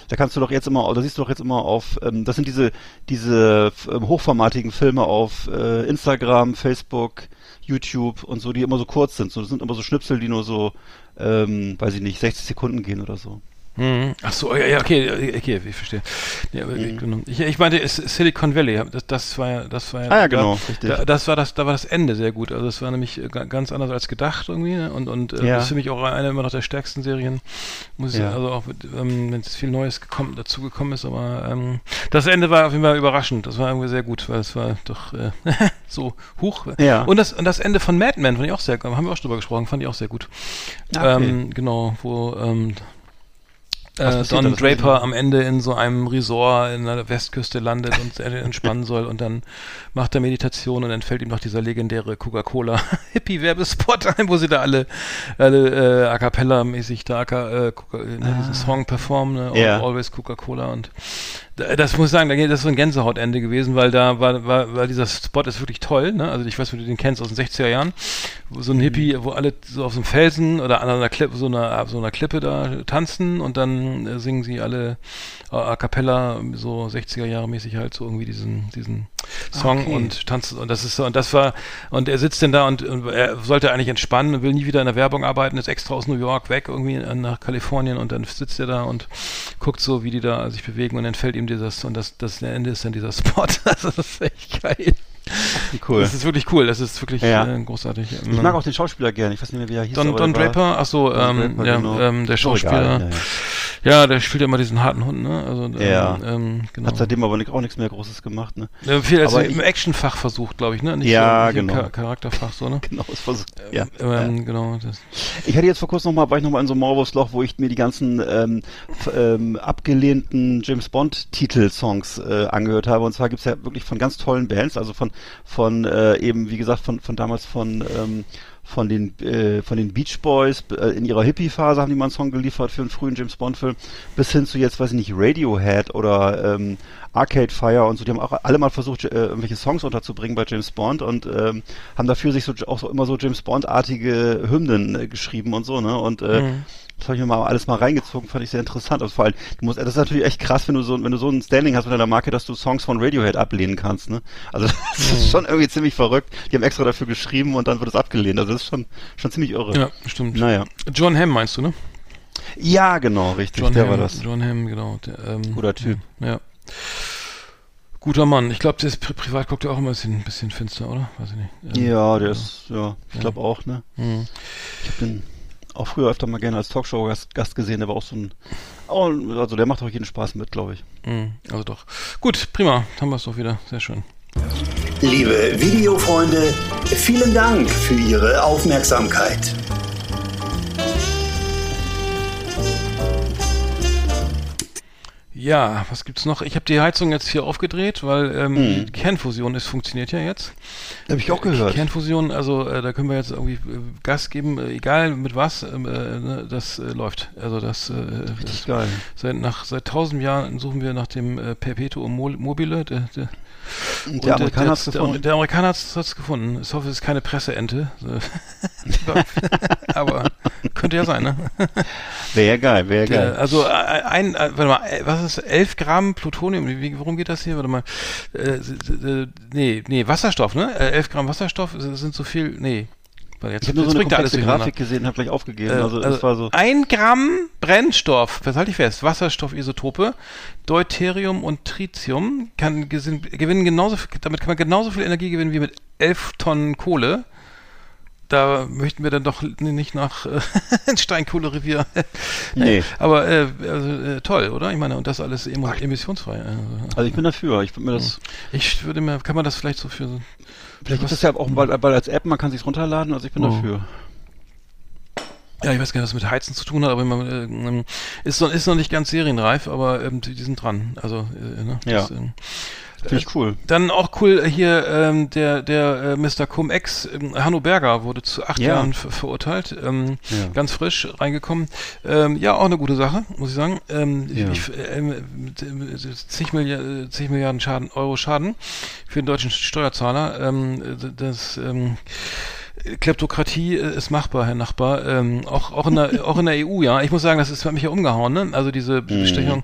da kannst du doch jetzt immer, oder siehst du doch jetzt immer auf, ähm, das sind diese diese ähm, hochformatigen Filme auf äh, Instagram, Facebook, YouTube und so, die immer so kurz sind. So, das sind immer so Schnipsel, die nur so, ähm, weiß ich nicht, 60 Sekunden gehen oder so. Mhm. Ach so, ja, okay, okay, ich verstehe. Ja, aber ich, genau. ich, ich meinte Silicon Valley, das, das war ja, das war ja, Ah ja, da- genau, richtig. Da, das war das, da war das Ende sehr gut. Also es war nämlich äh, ga- ganz anders als gedacht irgendwie ne? und und äh, Ja. das ist für mich auch eine immer noch der stärksten Serien. Muss ich Ja. also auch ähm, wenn es viel Neues gekommen, dazu gekommen ist, aber ähm, das Ende war auf jeden Fall überraschend. Das war irgendwie sehr gut, weil es war doch äh, so hoch. Ja. Und das und das Ende von Mad Men fand ich auch sehr, haben wir auch schon drüber gesprochen, fand ich auch sehr gut. Ah, okay. Ähm, genau, wo ähm, äh, Don Draper am Ende in so einem Resort in der Westküste landet und entspannen soll und dann macht er Meditation und dann fällt ihm noch dieser legendäre Coca-Cola Hippie-Werbespot ein, wo sie da alle, alle äh, a cappella mäßig da äh, Coca- ne, diesen Song performen, ne? Ah. Always Coca-Cola und das muss ich sagen, das ist so ein Gänsehautende gewesen, weil da war, war, weil dieser Spot ist wirklich toll, ne? Also ich weiß, wie du den kennst aus den 60er Jahren, wo so ein Hippie, wo alle so auf so einem Felsen oder an einer Klippe, so einer, so einer Klippe da tanzen und dann äh, singen sie alle äh, a cappella, so 60er Jahre mäßig halt so irgendwie diesen, diesen Song Okay. und tanzen und das ist so, und das war, und er sitzt denn da und, und er sollte eigentlich entspannen und will nie wieder in der Werbung arbeiten, ist extra aus New York weg irgendwie äh, nach Kalifornien und dann sitzt er da und guckt so, wie die da sich bewegen und dann fällt ihm dieses, und das, das Ende ist dann dieser Spot. Also das ist echt geil. Cool. Das ist wirklich cool, das ist wirklich Ja. äh, großartig. Ich mag auch den Schauspieler gerne, ich weiß nicht mehr, wie er hieß. Don, Don Draper, ach so, ähm, Draper, ja, genau. ähm, der Schauspieler, egal, ja, ja, der spielt ja immer diesen harten Hund, ne? Also, ähm, Ja. ähm, genau. Hat seitdem aber auch nichts mehr Großes gemacht, ne? Ja, viel also aber im Actionfach versucht, glaube ich, ne? Nicht Ja, so, nicht im genau. Char Charakterfach, so, ne? Genau, es so, ja. Ähm, genau. Das. Ich hatte jetzt vor kurzem nochmal, war ich nochmal in so einem Maulwurfsloch, wo ich mir die ganzen ähm, ähm, abgelehnten James Bond Titelsongs äh, angehört habe. Und zwar gibt's ja wirklich von ganz tollen Bands, also von von äh, eben, wie gesagt, von von damals von ähm, von den äh, von den Beach Boys äh, in ihrer Hippie-Phase haben die mal einen Song geliefert für einen frühen James Bond-Film, bis hin zu jetzt, weiß ich nicht, Radiohead oder ähm, Arcade Fire und so. Die haben auch alle mal versucht, äh, irgendwelche Songs unterzubringen bei James Bond und ähm, haben dafür sich so auch so immer so James Bond-artige Hymnen äh, geschrieben und so, ne? Und äh, mhm. Das habe ich mir mal alles mal reingezogen, fand ich sehr interessant. Also vor allem, du musst, das ist natürlich echt krass, wenn du so, wenn du so ein Standing hast mit deiner Marke, dass du Songs von Radiohead ablehnen kannst, ne? Also das ist schon irgendwie ziemlich verrückt. Die haben extra dafür geschrieben und dann wird es abgelehnt. Also das ist schon, schon ziemlich irre. Ja, stimmt. Naja. John Hamm meinst du, ne? Ja, genau, richtig. John der Hamm, war das. John Hamm, genau. Der, ähm, Guter Typ. Ja. Guter Mann. Ich glaube, der ist pri privat guckt er auch immer ein bisschen, ein bisschen finster, oder? Weiß ich nicht. Ähm, ja, der ist, ja, ich glaube auch, ne? Mhm. Ich habe den auch früher öfter mal gerne als Talkshow-Gast Gast gesehen, der war auch so ein, also der macht auch jeden Spaß mit, glaube ich. Mhm, also doch. Gut, prima. Haben wir es doch wieder. Sehr schön. Liebe Videofreunde, vielen Dank für Ihre Aufmerksamkeit. Ja, was gibt's noch? Ich habe die Heizung jetzt hier aufgedreht, weil ähm, Hm. die Kernfusion ist funktioniert ja jetzt. Habe ich auch gehört. Kernfusion, also äh, da können wir jetzt irgendwie äh, Gas geben, äh, egal mit was, ähm, äh, ne, das äh, läuft. Also das, äh, Richtig das geil. seit nach seit tausend Jahren suchen wir nach dem äh, Perpetuum mo- mobile. Der, der, Und und der Amerikaner hat's der, gefunden. Der, Amerikaner hat es gefunden. Ich hoffe, es ist keine Presseente. Aber könnte ja sein, ne? Wäre geil, wäre geil. also äh, ein, äh, warte mal, äh, was ist 11 Gramm Plutonium? Wie, worum geht das hier? Warte mal. Äh, nee, nee, Wasserstoff, ne? Äh, 11 Gramm Wasserstoff sind sind so viel. Nee. Jetzt, Ich habe nur so eine komplexe. Grafik gesehen, habe gleich aufgegeben. Äh, also, das war so. Ein Gramm Brennstoff, das halte ich fest, Wasserstoffisotope, Deuterium und Tritium kann gewinnen genauso damit kann man genauso viel Energie gewinnen wie mit 11 Tonnen Kohle. Da möchten wir dann doch nicht nach äh, Steinkohlerevier. Nee. Aber äh, also, äh, toll, oder? Ich meine, und das alles emo emissionsfrei. Also, Also ich bin dafür. Ich würde mir das. ich würde mir, kann man das vielleicht so für so. Vielleicht gibt es ja auch bald, bald als App, man kann sich's runterladen. Also ich bin Oh. dafür. Ja, ich weiß gar nicht, was mit Heizen zu tun hat, aber man, äh, ähm, ist, noch, ist noch nicht ganz serienreif, aber ähm, die, die sind dran. Also, äh, ne, das, Ja. Finde ich cool. Dann auch cool hier ähm, der der äh, Mr. Cum-Ex, ähm, Hanno Berger wurde zu acht Ja. Jahren ver verurteilt, ähm, Ja. ganz frisch reingekommen. Ähm, ja, auch eine gute Sache, muss ich sagen. Ähm, Ja. ich, mit, äh, zig, Milliarden, zig Milliarden Schaden, Euro Schaden für den deutschen Steuerzahler. Ähm, das ähm, Kleptokratie äh, ist machbar, Herr Nachbar. Ähm, auch, auch, in der, auch in der EU, ja. Ich muss sagen, das ist hat mich ja umgehauen, ne? Also diese Bestechung,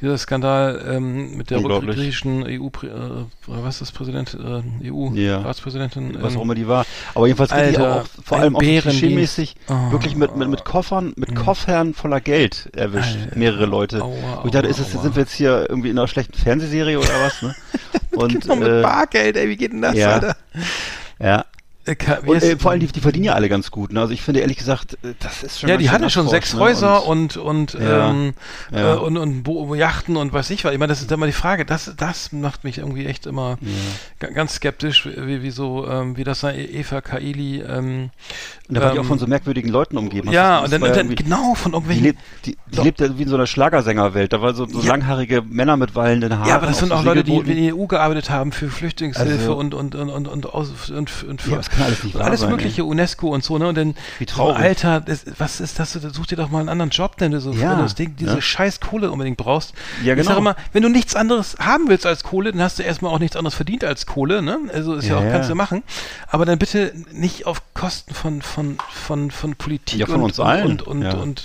dieser Skandal ähm, mit der Mhm. Griechischen EU, äh, was ist das Präsident, äh, Ja. EU-Ratspräsidentin? was ähm, auch immer die war. Aber jedenfalls Alter, auch, vor allem auch klischee-mäßig, Oh. wirklich mit, mit, mit Koffern, mit Koffern voller Geld erwischt, Alter. mehrere Leute. Aua, Wo ich dachte, ist es, sind wir jetzt hier irgendwie in einer schlechten Fernsehserie oder was, ne? Und, Genau, mit äh, Bargeld, ey, wie geht denn das, ja. Alter? ja. Äh, Und äh, vor allem, die, die verdienen ja alle ganz gut. Ne? Also ich finde ehrlich gesagt, äh, das ist schon ja, die hatten schon sechs ne? Häuser und und Ja, ähm, ja. Äh, und, und Bo Yachten und weiß ich was. Ich meine, das ist immer die Frage. Das das macht mich irgendwie echt immer ga- ganz skeptisch, wie, wie so ähm, wie das sei Eva Kaili. Ähm, Und da war die ähm, auch von so merkwürdigen Leuten umgeben. Hast ja und dann, war und ja dann genau von Die irgendwelchen. lebt, die, die lebt ja wie in so einer Schlagersängerwelt. Da war so, so Ja. langhaarige Männer mit wallenden Haaren. Ja, aber das sind auch Leute, die in der EU gearbeitet haben für Flüchtlingshilfe Also- und und und und und, aus, und, und für Ja, kann alles nicht wahr alles sein, mögliche UNESCO und so ne und dann Wie so, traurig. Alter, das, was ist das? Such dir doch mal einen anderen Job, wenn du so Ja, das Ding, diese ja. scheiß Kohle unbedingt brauchst. Ja, Ich genau. sag immer, wenn du nichts anderes haben willst als Kohle, dann hast du erstmal auch nichts anderes verdient als Kohle, ne? Also ist ja, Ja, auch kannst du machen, aber dann bitte nicht auf Kosten von von von von Politik Ja, von und, uns allen, und und und,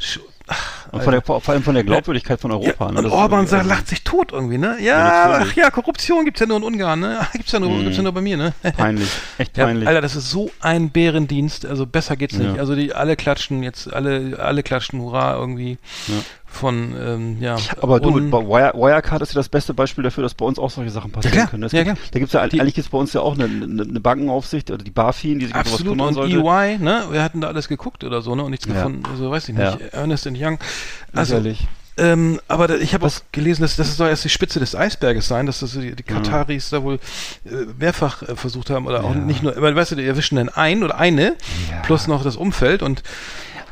sch- ach, Und von der, vor allem von der Glaubwürdigkeit von ja, Europa. ne? und Das Orban sagt, also- lacht sich tot irgendwie, ne? Ja, Ja, ach ja, Korruption gibt's ja nur in Ungarn, ne? Gibt's ja nur, gibt's ja nur bei mir, ne? Peinlich, echt Ja, peinlich. Alter, das ist so ein Bärendienst, also besser geht's nicht. Ja. Also die alle klatschen jetzt, alle, alle klatschen Hurra irgendwie Ja. von, ähm, ja. Aber du, Wire, Wirecard ist ja das beste Beispiel dafür, dass bei uns auch solche Sachen passieren Ja, können. Es Ja, gibt, klar. Da gibt's ja, Die- eigentlich gibt's bei uns ja auch eine, eine, eine Bankenaufsicht, oder die BaFin, die sich um sowas Absolut, kümmern und sollte. EY, ne? Wir hatten da alles geguckt oder so, ne? Und nichts Ja. gefunden. Also weiß ich Ja. nicht. Ernest Young. Also, Sicherlich. Ähm, aber ich habe auch gelesen, dass das soll erst die Spitze des Eisberges sein, dass das die, die Kataris da wohl äh, mehrfach äh, versucht haben oder auch Ja. nicht nur, aber weißt du, die erwischen dann ein oder eine Ja. plus noch das Umfeld und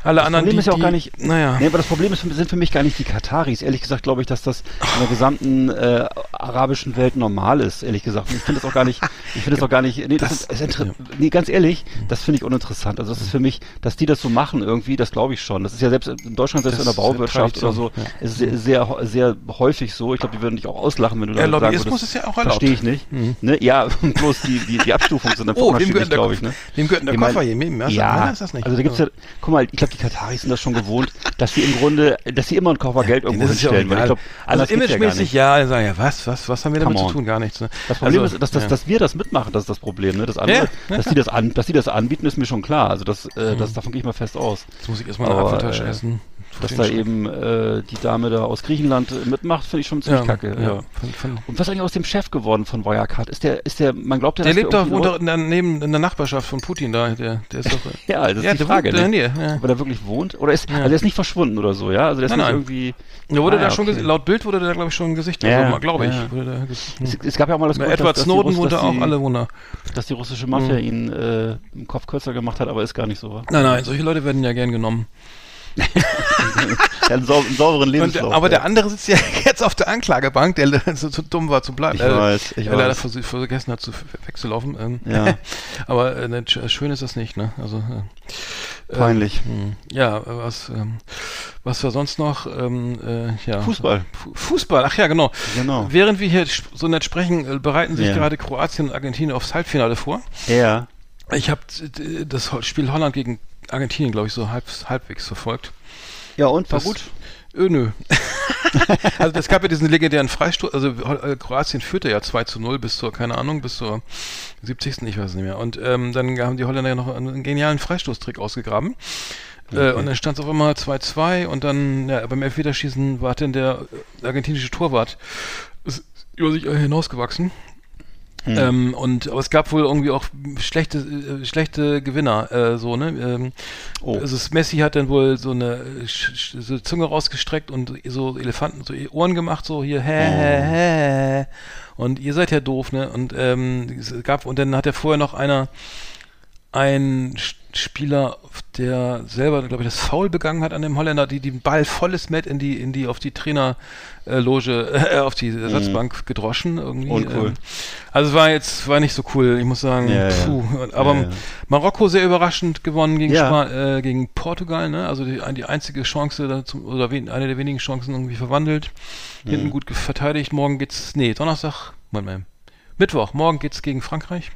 Alle das anderen, Problem die, ist ja auch die, gar nicht. Naja. Nee, aber das Problem ist, sind für mich gar nicht die Kataris. Ehrlich gesagt glaube ich, dass das in der gesamten äh, arabischen Welt normal ist, ehrlich gesagt. Ich finde das auch gar nicht, ich finde das auch gar nicht, nee, das, Das- ist, inter- nee, ganz ehrlich, das finde ich uninteressant. Also das ist für mich, dass die das so machen irgendwie, das glaube ich schon. Das ist ja selbst in Deutschland, selbst Das in der Bauwirtschaft oder so, ja. ist sehr, sehr, häufig so. Ich glaube, die würden dich auch auslachen, wenn du Ja, sagen Lobbyismus ist ja auch erlaubt. verstehe ich nicht. Ne? Ja, bloß die, die, die Abstufungen sind dann Oh, unterschiedlich, glaube ich. Ne? Wem gehört der Koffer hier? Ja, nicht. also da gibt's ja, guck mal, ich glaube, die Kataris sind das schon gewohnt, dass sie im Grunde, dass sie immer einen Koffer Geld irgendwo ja auch hinstellen, egal. glaube, also ja imagemäßig ja, ja, sagen ja, was, was, was haben wir damit Come zu on. tun? Gar nichts. Ne? Das Problem Also, ist, dass, dass, ja. dass wir das mitmachen, das ist das Problem. Ne? Das andere, Ja, ja, dass, die das an, dass die das anbieten, ist mir schon klar. Also das, äh, das davon gehe ich mal fest aus. Jetzt muss ich erstmal eine Apfeltasche äh, essen. Dass da eben äh, die Dame da aus Griechenland mitmacht, finde ich schon ziemlich kacke. Ja. ja. Von, von, Und was ist eigentlich aus dem Chef geworden von Wirecard? Ist der, ist der, man glaubt ja, der lebt doch noch- doch in der, neben, in der Nachbarschaft von Putin da. Der, der ist doch. Ja, das ist ja, die der Frage. wohnt in ne? der. Ja. Ob er da wirklich wohnt? Oder ist, Ja. also er ist nicht verschwunden oder so, ja? Also der ist Nein, nicht nein. irgendwie. Da wurde Ah, da ja, schon, okay. laut Bild wurde da, glaube ich, schon ein Gesicht, Ja, ja. glaube ich. Ja. Wurde da Es, es gab ja auch mal das Gerücht, Edward dass- Snowden dass auch, die- alle Wunder. Dass die russische Mafia ihn äh, im Kopf kürzer gemacht hat, aber ist gar nicht so. Nein, nein, solche Leute werden ja gern genommen. Einen, sau einen sauberen Und, Lebenslauf. aber der andere sitzt ja jetzt auf der Anklagebank, der so, so dumm war zu bleiben. Ich weiß, ich der leider weiß. vers- vergessen hat, zu, wegzulaufen. Ähm, Ja. aber äh, ne, sch- schön ist das nicht, ne? Also äh, Peinlich. Hm. Ja, äh, was, ähm, was war sonst noch? Ähm, äh, ja. Fußball. Fu- Fußball, ach ja, genau. Genau. Während wir hier so nett sprechen, äh, bereiten sich Ja. gerade Kroatien und Argentinien aufs Halbfinale vor. Ja. Ich habe das Spiel Holland gegen Argentinien, glaube ich, so halb, halbwegs verfolgt. Ja, und war Was- gut? Ö, nö. also es gab ja diesen legendären Freistoß, also äh, Kroatien führte ja 2 zu 0 bis zur, keine Ahnung, bis zur 70. Ich weiß nicht mehr. Und ähm, dann haben die Holländer ja noch einen genialen Freistoßtrick ausgegraben. Äh, und dann stand es auf einmal 2-2 und dann ja, beim Elfmeterschießen war dann der argentinische Torwart über sich hinausgewachsen. Hm. Ähm, und aber es gab wohl irgendwie auch schlechte äh, schlechte Gewinner äh, so ne ähm, Oh. also es- Messi hat dann wohl so eine so Zunge rausgestreckt und so Elefanten so Ohren gemacht so hier hä hä hä und ihr seid ja doof ne und ähm, es gab und dann hat er vorher noch einer ein Spieler, der selber, glaube ich, das Foul begangen hat an dem Holländer, die den Ball volles Met in die, in die, auf die Trainerloge, äh, auf die Ersatzbank gedroschen irgendwie. Uncool. Ähm, also es war jetzt, war nicht so cool, ich muss sagen, Ja, ja. puh. Aber Ja, ja. Marokko sehr überraschend gewonnen gegen, Ja. Spa äh, gegen Portugal, ne? Also die, die einzige Chance dazu, oder wen, eine der wenigen Chancen irgendwie verwandelt. Mhm. Hinten gut ge- verteidigt. Morgen geht's, nee, Donnerstag, Moment mal. Mittwoch, morgen geht's gegen Frankreich.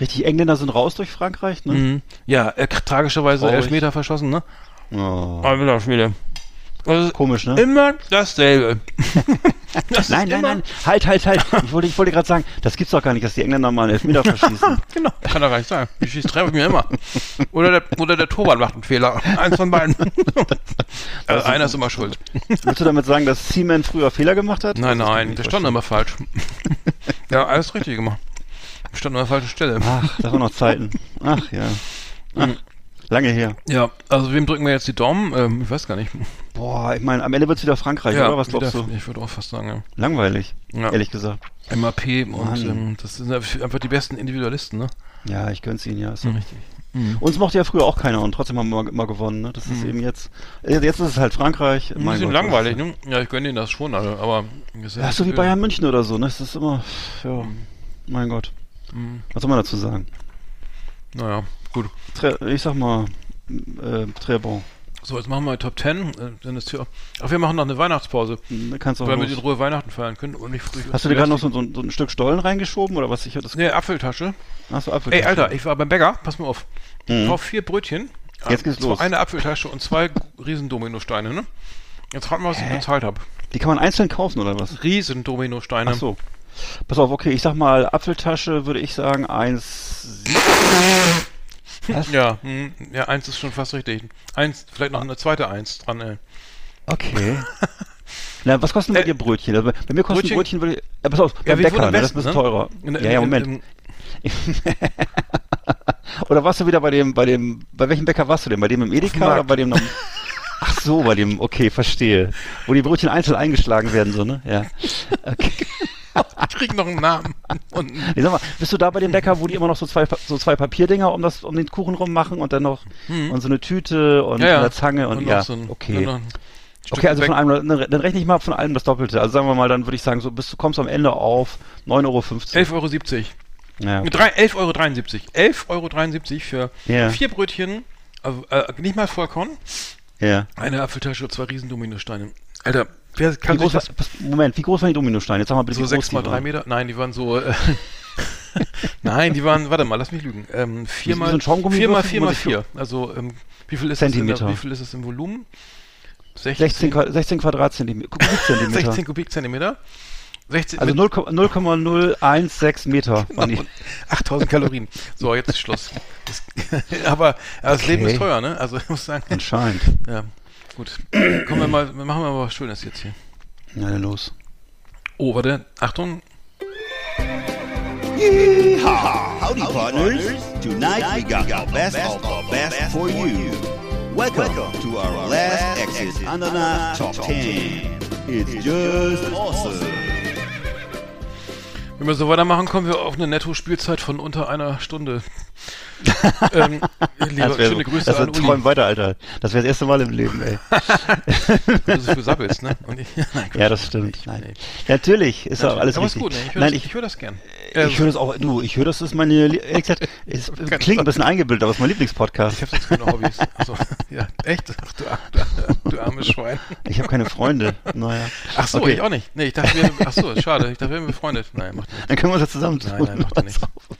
Richtig, Engländer sind raus durch Frankreich, ne? Mhm. Ja, er k- tragischerweise Traurig. elf Meter verschossen, ne? Oh. Spiele. Also Komisch, ne? immer dasselbe. das Nein, ist nein, immer- nein, halt, halt, halt. Ich wollte, ich wollte gerade sagen, das gibt's doch gar nicht, dass die Engländer mal einen Elfmeter verschießen. Genau, kann doch gar nicht sein. Die schießt treffe ich mir immer. Oder der, oder der Torwart macht einen Fehler. Eins von beiden. also einer ist immer schuld. Willst du damit sagen, dass Seaman früher Fehler gemacht hat? Nein, ich nein, der stand immer falsch. ja, alles richtig gemacht. Stand an der falschen Stelle. Ach, das waren noch Zeiten. Ach ja. Ach, lange her. Ja, also wem drücken wir jetzt die Daumen? Ähm, ich weiß gar nicht. Boah, ich meine, am Ende wird's wieder Frankreich, oder? Was glaubst wieder, du? Ich würde auch fast sagen, Langweilig, ja. ja. ehrlich gesagt. MAP und ähm, das sind einfach die besten Individualisten, ne? Ja, ich gönn's ihnen, ja, ist ja Mhm. richtig. Mhm. Uns mochte ja früher auch keiner und trotzdem haben wir immer, immer gewonnen, ne? Das ist eben jetzt, äh, jetzt ist es halt Frankreich. Ein bisschen Gott, langweilig, das- ne? Ja, ich gönne ihnen das schon, alle, aber... Ja, so wie Bayern München oder so, ne? Es ist immer, ja, mein Gott. Mhm. Was soll man dazu sagen? Naja, gut. Ich sag mal, äh, très bon. So, jetzt machen wir Top 10. Äh, dann ist hier, ach, wir machen noch eine Weihnachtspause, Da kannst du auch weil wir in los. Ruhe Weihnachten feiern können und nicht früh. Hast du dir gerade noch so, so, so ein Stück Stollen reingeschoben oder was? Ich das. Nee, Apfeltasche. Hast du Apfel? Ey, Alter, ich war beim Bäcker, pass mal auf. Ich Mhm. kauf vier Brötchen. Jetzt geht's zwei- los. Eine Apfeltasche und zwei riesen Dominosteine, ne? Jetzt raten wir, was ich Hä? bezahlt habe. Die kann man einzeln kaufen oder was? Riesen Dominosteine. Ach so. Pass auf, okay, ich sag mal, Apfeltasche würde ich sagen, eins. Was? Ja, hm, ja, eins ist schon fast richtig. Eins, vielleicht noch eine zweite Eins dran, ey. Okay. Na, was kosten bei Äh, dir Brötchen? Also bei mir kosten Brötchen- Brötchen, würde ich. Ja, pass auf, Ja, beim Bäcker, ne, das ist ein bisschen ne? teurer. In- ja, in- ja, Moment. in- oder warst du wieder bei dem, bei dem, bei welchem Bäcker warst du denn? Bei dem im Edeka oder bei dem noch, Ach so, bei dem, okay, verstehe. Wo die Brötchen einzeln eingeschlagen werden, so, ne? Ja. Okay. ich krieg noch einen Namen. Und Nee, sag mal, bist du da bei dem Bäcker, wo die immer noch so zwei, so zwei Papierdinger um das, um den Kuchen rummachen und dann noch und so eine Tüte und ja, ja. eine Zange und, Und ja, so ein- okay. Stück Okay, also von einem, dann rechne ich mal von allem das Doppelte. Also sagen wir mal, dann würde ich sagen, so bist du kommst am Ende auf 9,50 Euro. 11,70 Euro. Ja. Mit drei- 11,73 Euro. 11,73 Euro für Ja. vier Brötchen, also, äh, nicht mal Vollkorn, ja. eine Apfeltasche und zwei riesen Dominosteine. Alter, wer kann Wie groß, das... Moment, wie groß waren die Dominosteine? Jetzt sag mal bitte, So wie groß mal drei waren. Meter? Nein, die waren so... Äh, Nein, die waren... Warte mal, lass mich lügen. Ähm, vier Wie mal so ein Schaumgummiwürfel, vier mal wo vier man mal sich vier. Also, ähm, wie viel ist Zentimeter. der, Wie viel ist es im Volumen? 16, 16, Qua- 16 Quadratzentimeter. Kubikzentimeter. 16 Kubikzentimeter. 16, Also mit 0, 0,016 Meter und 8000 Kalorien. So, jetzt ist Schluss. Das, aber, aber das Leben Okay. ist teuer, ne? Also ich muss sagen, Anscheinend. ja, gut. Kommen wir mal, machen wir mal was Schönes jetzt hier. Na dann los. Oh, warte, Achtung. Howdy, partners. Tonight we got the best of the best for you. Welcome to our last Exit Ananas Top 10. It's just awesome. Wenn wir so weitermachen, kommen wir auf eine Netto-Spielzeit von unter einer Stunde. Ähm, lieber, wäre schöne Grüße an wär, träum Uli, weiter, Alter. Das wäre das erste Mal im Leben, ey. wenn du so viel sabbelst, ne? Ich, nein, Ja, das stimmt. Nein. nee. Natürlich, ist auch alles Aber ist richtig. gut, ne? Ich höre Nein, das, ich, ich hör das gern. ich höre das auch, du, ich höre das ist meine, ehrlich gesagt, es klingt ein bisschen eingebildet, aber es ist mein Lieblingspodcast. Ich habe sonst keine Hobbys. Also, ja, echt? Ach, du, du, du armes Schwein. Ich habe keine Freunde. Naja. Ach so, Okay. ich auch nicht. Nee, ich dachte, wir, ach so, schade. Ich dachte, wir wären befreundet. Nein, macht nicht. Dann können wir uns ja zusammen Nein, nein, macht er nicht.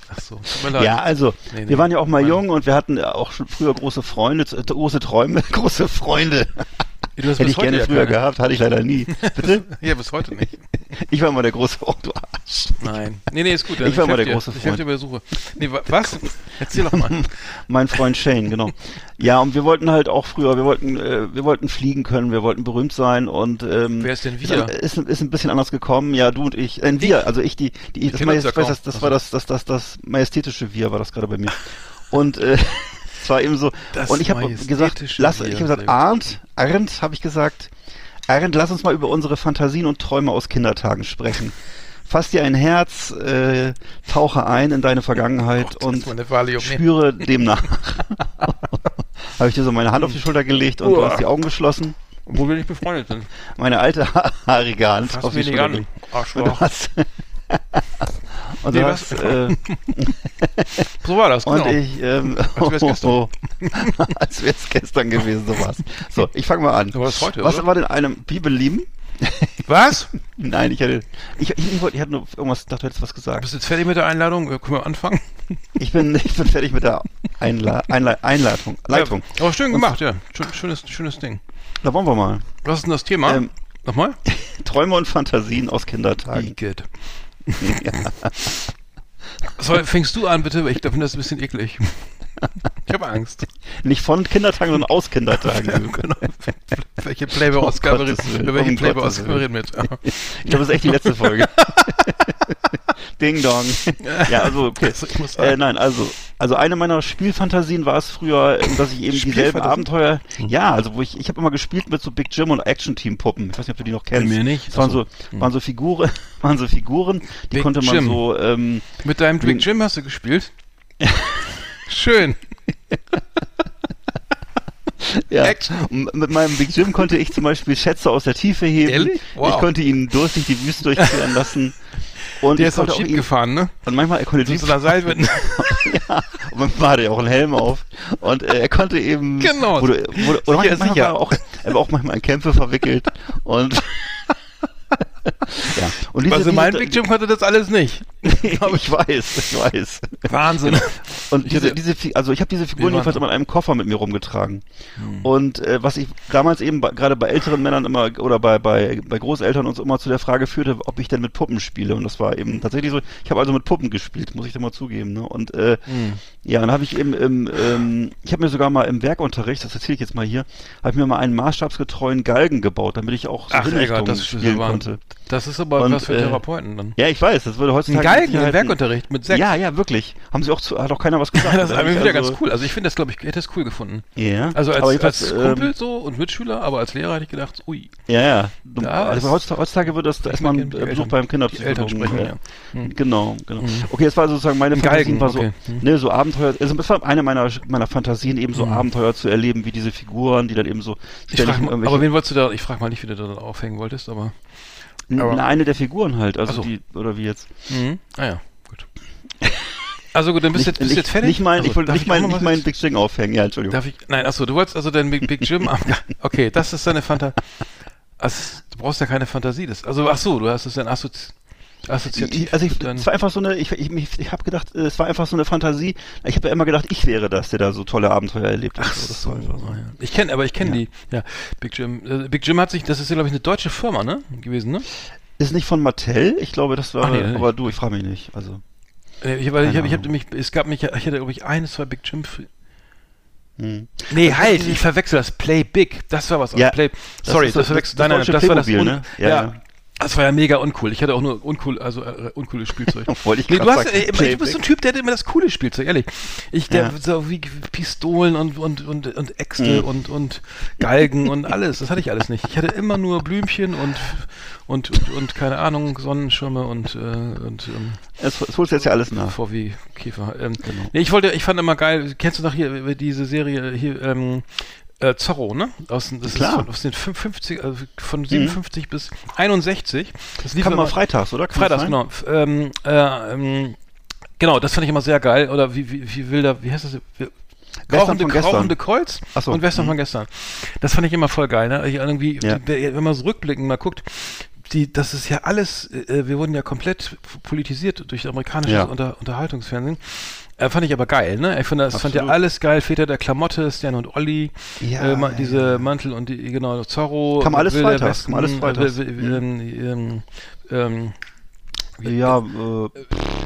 Ach so, tut mir leid. Ja, also, Nee, nee. wir waren ja auch mal jung und wir hatten auch schon früher große Freunde, äh, große Träume, große Freunde. Hast Hätte ich gerne ja früher keine. gehabt, hatte ich leider nie. Bitte? Ja, bis heute nicht. Ich war immer der große, oh du Arsch. Nein. Nee, nee, ist gut. Ich war mal der dir. große Ich helfe Freund. dir bei der Suche. Nee, wa was? Erzähl doch mal. Mein Freund Shane, genau. Ja, und wir wollten halt auch früher, wir wollten, äh, wir wollten fliegen können, wir wollten berühmt sein und ähm, Wer ist denn wir? Ist, ist, ist ein bisschen anders gekommen, ja, du und ich. Äh, wir, also ich, die, die das, kenn uns Majest, ja weiß, das, das war das, das, das, das majestätische Wir war das gerade bei mir. Und äh, es war eben so. Das und ich habe gesagt, lass, ich habe gesagt. Arndt, Arndt, habe ich gesagt, Arndt, lass uns mal über unsere Fantasien und Träume aus Kindertagen sprechen. Fass dir ein Herz, äh, tauche ein in deine Vergangenheit Gott, und spüre dem nach. habe ich dir so meine Hand auf die Schulter gelegt und du Uah. hast die Augen geschlossen. Obwohl wir nicht befreundet sind. Meine alte ha haarige Hand Fass auf die Schulter. Und du Arschloch. hast, und Nee, was? äh, So war das, und genau. ich, ähm, Als wär's gestern. oh, als wär's gestern gewesen, sowas. So, ich fange mal an. So war heute, Was oder? war denn einem Bibel lieben? Was? Nein, ich hatte, ich, ich, ich, wollte- ich hatte nur irgendwas, dachte, du hättest was gesagt. Bist du jetzt fertig mit der Einladung? Äh, Können wir anfangen? Ich bin, ich bin fertig mit der Einla Einla Einleitung. Leitung. Ja, aber schön Und- gemacht, ja. Schön, schönes, schönes Ding. Da wollen wir mal. Was ist denn das Thema? Ähm, Nochmal? Träume und Fantasien aus Kindertagen. Igitt. Soll, fängst du an, bitte? Ich finde das ein bisschen eklig. Ich habe Angst. Nicht von Kindertagen, sondern aus Kindertagen. genau. Welche Playboy-Ausgabe reden über welche Playboy-Ausgabe Gottes reden wir? Ich glaube, das ist echt die letzte Folge. Ding dong. Ja, also okay. Also, Äh, nein, also, also eine meiner Spielfantasien war es früher, ähm, dass ich eben dieselben? Abenteuer, ja, also wo ich, ich habe immer gespielt mit so Big Jim und Action Team Puppen. Ich weiß nicht, ob du die noch kennst. mir nicht. Das waren Ach so. so, waren so Figuren, waren so Figuren, die Big konnte man Jim. so, ähm, mit deinem Big Jim hast du gespielt? Schön. ja. Und mit meinem Big Jim konnte ich zum Beispiel Schätze aus der Tiefe heben. Ehrlich? Wow. Ich konnte ihn durstig die Wüste durchqueren lassen. Und Der ist auch Jeep gefahren, ne? und manchmal, er konnte Mit Jeep einer Seilwinde. ja, und manchmal hatte er auch einen Helm auf. Und äh, er konnte eben. Genau. Wurde, wurde, oder manchmal er, auch, er war auch manchmal in Kämpfe verwickelt. Und. Ja. Und diese, Also mein diese, Big Jim konnte das alles nicht. ich weiß, ich weiß. Wahnsinn. Und diese, Diese- also ich habe diese Figuren jedenfalls immer in einem Koffer mit mir rumgetragen. Und äh, was ich damals eben gerade bei älteren Männern immer oder bei, bei, bei Großeltern uns immer zu der Frage führte, ob ich denn mit Puppen spiele. Und das war eben tatsächlich so, ich habe also mit Puppen gespielt, muss ich dir mal zugeben. Ne? Und äh, ja, dann habe ich eben im, ähm, ich habe mir sogar mal im Werkunterricht, das erzähle ich jetzt mal hier, habe ich mir mal einen maßstabsgetreuen Galgen gebaut, damit ich auch so Ach, Hinrichtungen das ist spielen konnte. Das ist aber Und- was für äh, Therapeuten dann. Ja, ich weiß, das würde Ein heutzutage. Geigen mit im Werkunterricht mit sechs. Ja, ja, wirklich. Haben sie auch zu, hat auch keiner was gesagt. das ist aber wieder Also- ganz cool. Also ich finde das, glaube ich, hätte es cool gefunden. Ja. Also als, als ähm, Kumpel so und Mitschüler, aber als Lehrer hätte ich gedacht, ui. Ja, ja. Du, also ist- heutzutage, heutzutage wird das erstmal ein äh, Besuch Eltern- beim Kinderpsychologen. Sprechen, äh, ja. Hm. Genau, genau. Okay, das war sozusagen meine Ein Fantasie, war so, okay. Hm. ne, so Abenteuer, also das war eine meiner, meiner Fantasien, eben so Abenteuer zu erleben, wie diese Figuren, die dann eben so Ich frag, aber wen wolltest du da, ich frage mal nicht, wie du da aufhängen wolltest, aber. Aber- eine der Figuren halt, also so. die, oder wie jetzt. Mhm. Ah ja, gut. Also gut, dann bist du jetzt, bist du nicht, jetzt fertig? Nicht mein, also, ich wollte nicht mein, noch nicht was mein jetzt- Big String aufhängen, ja, Entschuldigung. Darf ich, nein, achso, du wolltest also dein Big, Big Jim okay, das ist deine Fantasie. Also, du brauchst ja keine Fantasie, das, also, ach so, du hast es dann assozi assoziativ. Also ich, es war einfach so eine, ich, ich, ich, habe gedacht, es war einfach so eine Fantasie. Ich habe ja immer gedacht, ich wäre das, der da so tolle Abenteuer erlebt hat. Ach So, das so, ah, ja. Ich kenne, aber ich kenne die, ja, Big Jim. Äh, Big Jim hat sich, das ist ja, glaube ich, eine deutsche Firma, ne, gewesen, ne? Ist nicht von Mattel, ich glaube, das war, Ach nee, aber du, ich frage mich nicht. Also, Äh, Ich, weil ich, hab, ich hab mich, es gab mich, ich hatte, glaube ich, eine, zwei Big Jim. hm. Nee, halt, ich verwechsel das. Play Big, das war was. Ja, Play, das sorry, ist so- das verwechsel. das Nein, nein, das war das. Un- ne? Ja, ja, ja. Das war ja mega uncool. Ich hatte auch nur uncool, also äh, uncooles Spielzeug. Wollte ich nee, du, hast, sagen. äh, immer- Play du bist so ein. Typ, der hat immer das coole Spielzeug, ehrlich. Ich, der Ja. so wie Pistolen und und und und Äxte Mhm. und und Galgen und alles. Das hatte ich alles nicht. Ich hatte immer nur Blümchen und und und, und keine Ahnung Sonnenschirme und äh, und ähm, Das, das holst du jetzt ja alles nach. VW Käfer. Ähm, Genau. nee, ich wollte, ich fand immer geil, kennst du noch hier äh, diese Serie hier, ähm, äh, Zorro, ne? Aus, den- das Klar. ist von, aus den 50, also von 57 bis 61. Das lief Kann man immer- freitags, oder? Kann Freitags, genau. Ähm, äh, ähm, genau, das fand ich immer sehr geil. Oder wie, wie, wie will da, wie heißt das? Wie- Rauchende, rauchende Kreuz so. und Western Mhm. von gestern. Das fand ich immer voll geil, ne? Ich irgendwie, Ja. wenn man so rückblickend mal guckt, die, das ist ja alles, äh, wir wurden ja komplett politisiert durch amerikanisches Ja. Unter, Unterhaltungsfernsehen. Äh, fand ich aber geil, ne? Ich fand, das fand ja alles geil. Väter der Klamotte, Stan und Olli, Ja, äh, diese. Mantel und die, genau, Zorro. Kam alles freitags, kam alles äh, w- w- ähm, ähm, ähm, Ja, äh,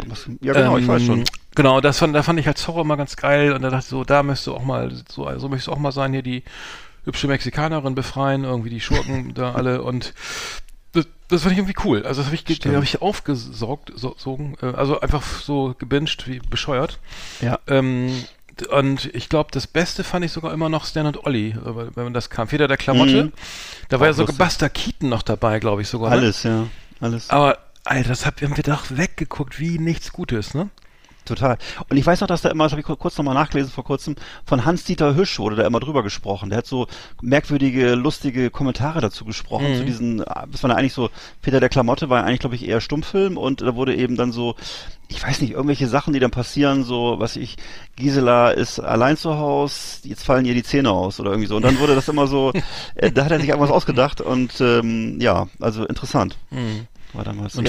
was, ja genau, ich weiß ähm, schon. Genau, das fand, da fand ich halt Zorro immer ganz geil und da dachte ich so, da müsste auch mal, so, so möchtest du auch mal sein, hier die hübsche Mexikanerin befreien, irgendwie die Schurken da alle und das, das fand ich irgendwie cool. Also das habe ich, hab ich aufgesaugt, so, sogen, äh, also einfach so gebinged wie bescheuert. Ja. Ähm, und ich glaube, das Beste fand ich sogar immer noch Stan und Olli, äh, wenn man das kam. Feder der Klamotte. Mhm. Da war Auch ja sogar. Buster Keaton noch dabei, glaube ich sogar. Ne? Alles, ja. Alles. Aber, Alter, das hab, haben wir doch weggeguckt wie nichts Gutes, ne? Total. Und ich weiß noch, dass da immer, das habe ich kur- kurz nochmal nachgelesen vor kurzem, von Hans-Dieter Hüsch wurde da immer drüber gesprochen. Der hat so merkwürdige, lustige Kommentare dazu gesprochen, Mhm. zu diesen, das war ja eigentlich so, Peter der Klamotte war ja eigentlich, glaube ich, eher Stummfilm und da wurde eben dann so, ich weiß nicht, irgendwelche Sachen, die dann passieren, so, was ich, Gisela ist allein zu Haus, jetzt fallen ihr die Zähne aus oder irgendwie so. Und dann wurde das immer so, äh, da hat er sich irgendwas ausgedacht und ähm, ja, also interessant. Mhm. War damals. Und